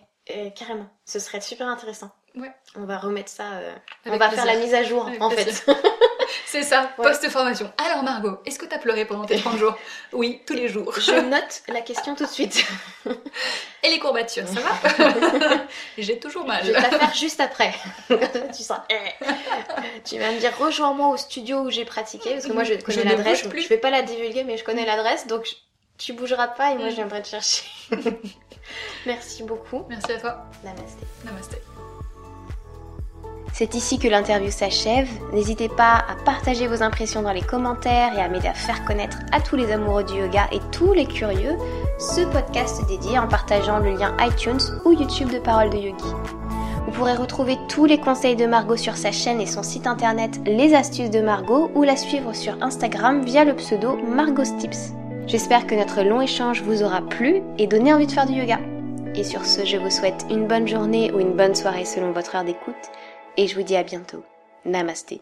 carrément. Ce serait super intéressant. Ouais. On va remettre ça. on va plaisir. faire la mise à jour Avec en plaisir. fait. C'est ça, Ouais. post-formation. Alors Margot, est-ce que t'as pleuré pendant tes 30 jours Oui, tous les jours. Je note la question tout de suite. Et les courbatures, ça va J'ai toujours mal. Je vais faire juste après. tu sens. eh. tu vas me dire rejoins-moi au studio où j'ai pratiqué parce que moi je connais ne l'adresse. Je vais pas la divulguer mais je connais l'adresse donc tu bougeras pas et moi Mm. je viendrai te chercher. Merci beaucoup. Merci à toi. Namasté. Namasté. C'est ici que l'interview s'achève. N'hésitez pas à partager vos impressions dans les commentaires et à m'aider à faire connaître à tous les amoureux du yoga et tous les curieux ce podcast dédié en partageant le lien iTunes ou YouTube de Parole de Yogi. Vous pourrez retrouver tous les conseils de Margot sur sa chaîne et son site internet Les Astuces de Margot ou la suivre sur Instagram via le pseudo Margot's Tips. J'espère que notre long échange vous aura plu et donné envie de faire du yoga. Et sur ce, je vous souhaite une bonne journée ou une bonne soirée selon votre heure d'écoute et je vous dis à bientôt. Namasté.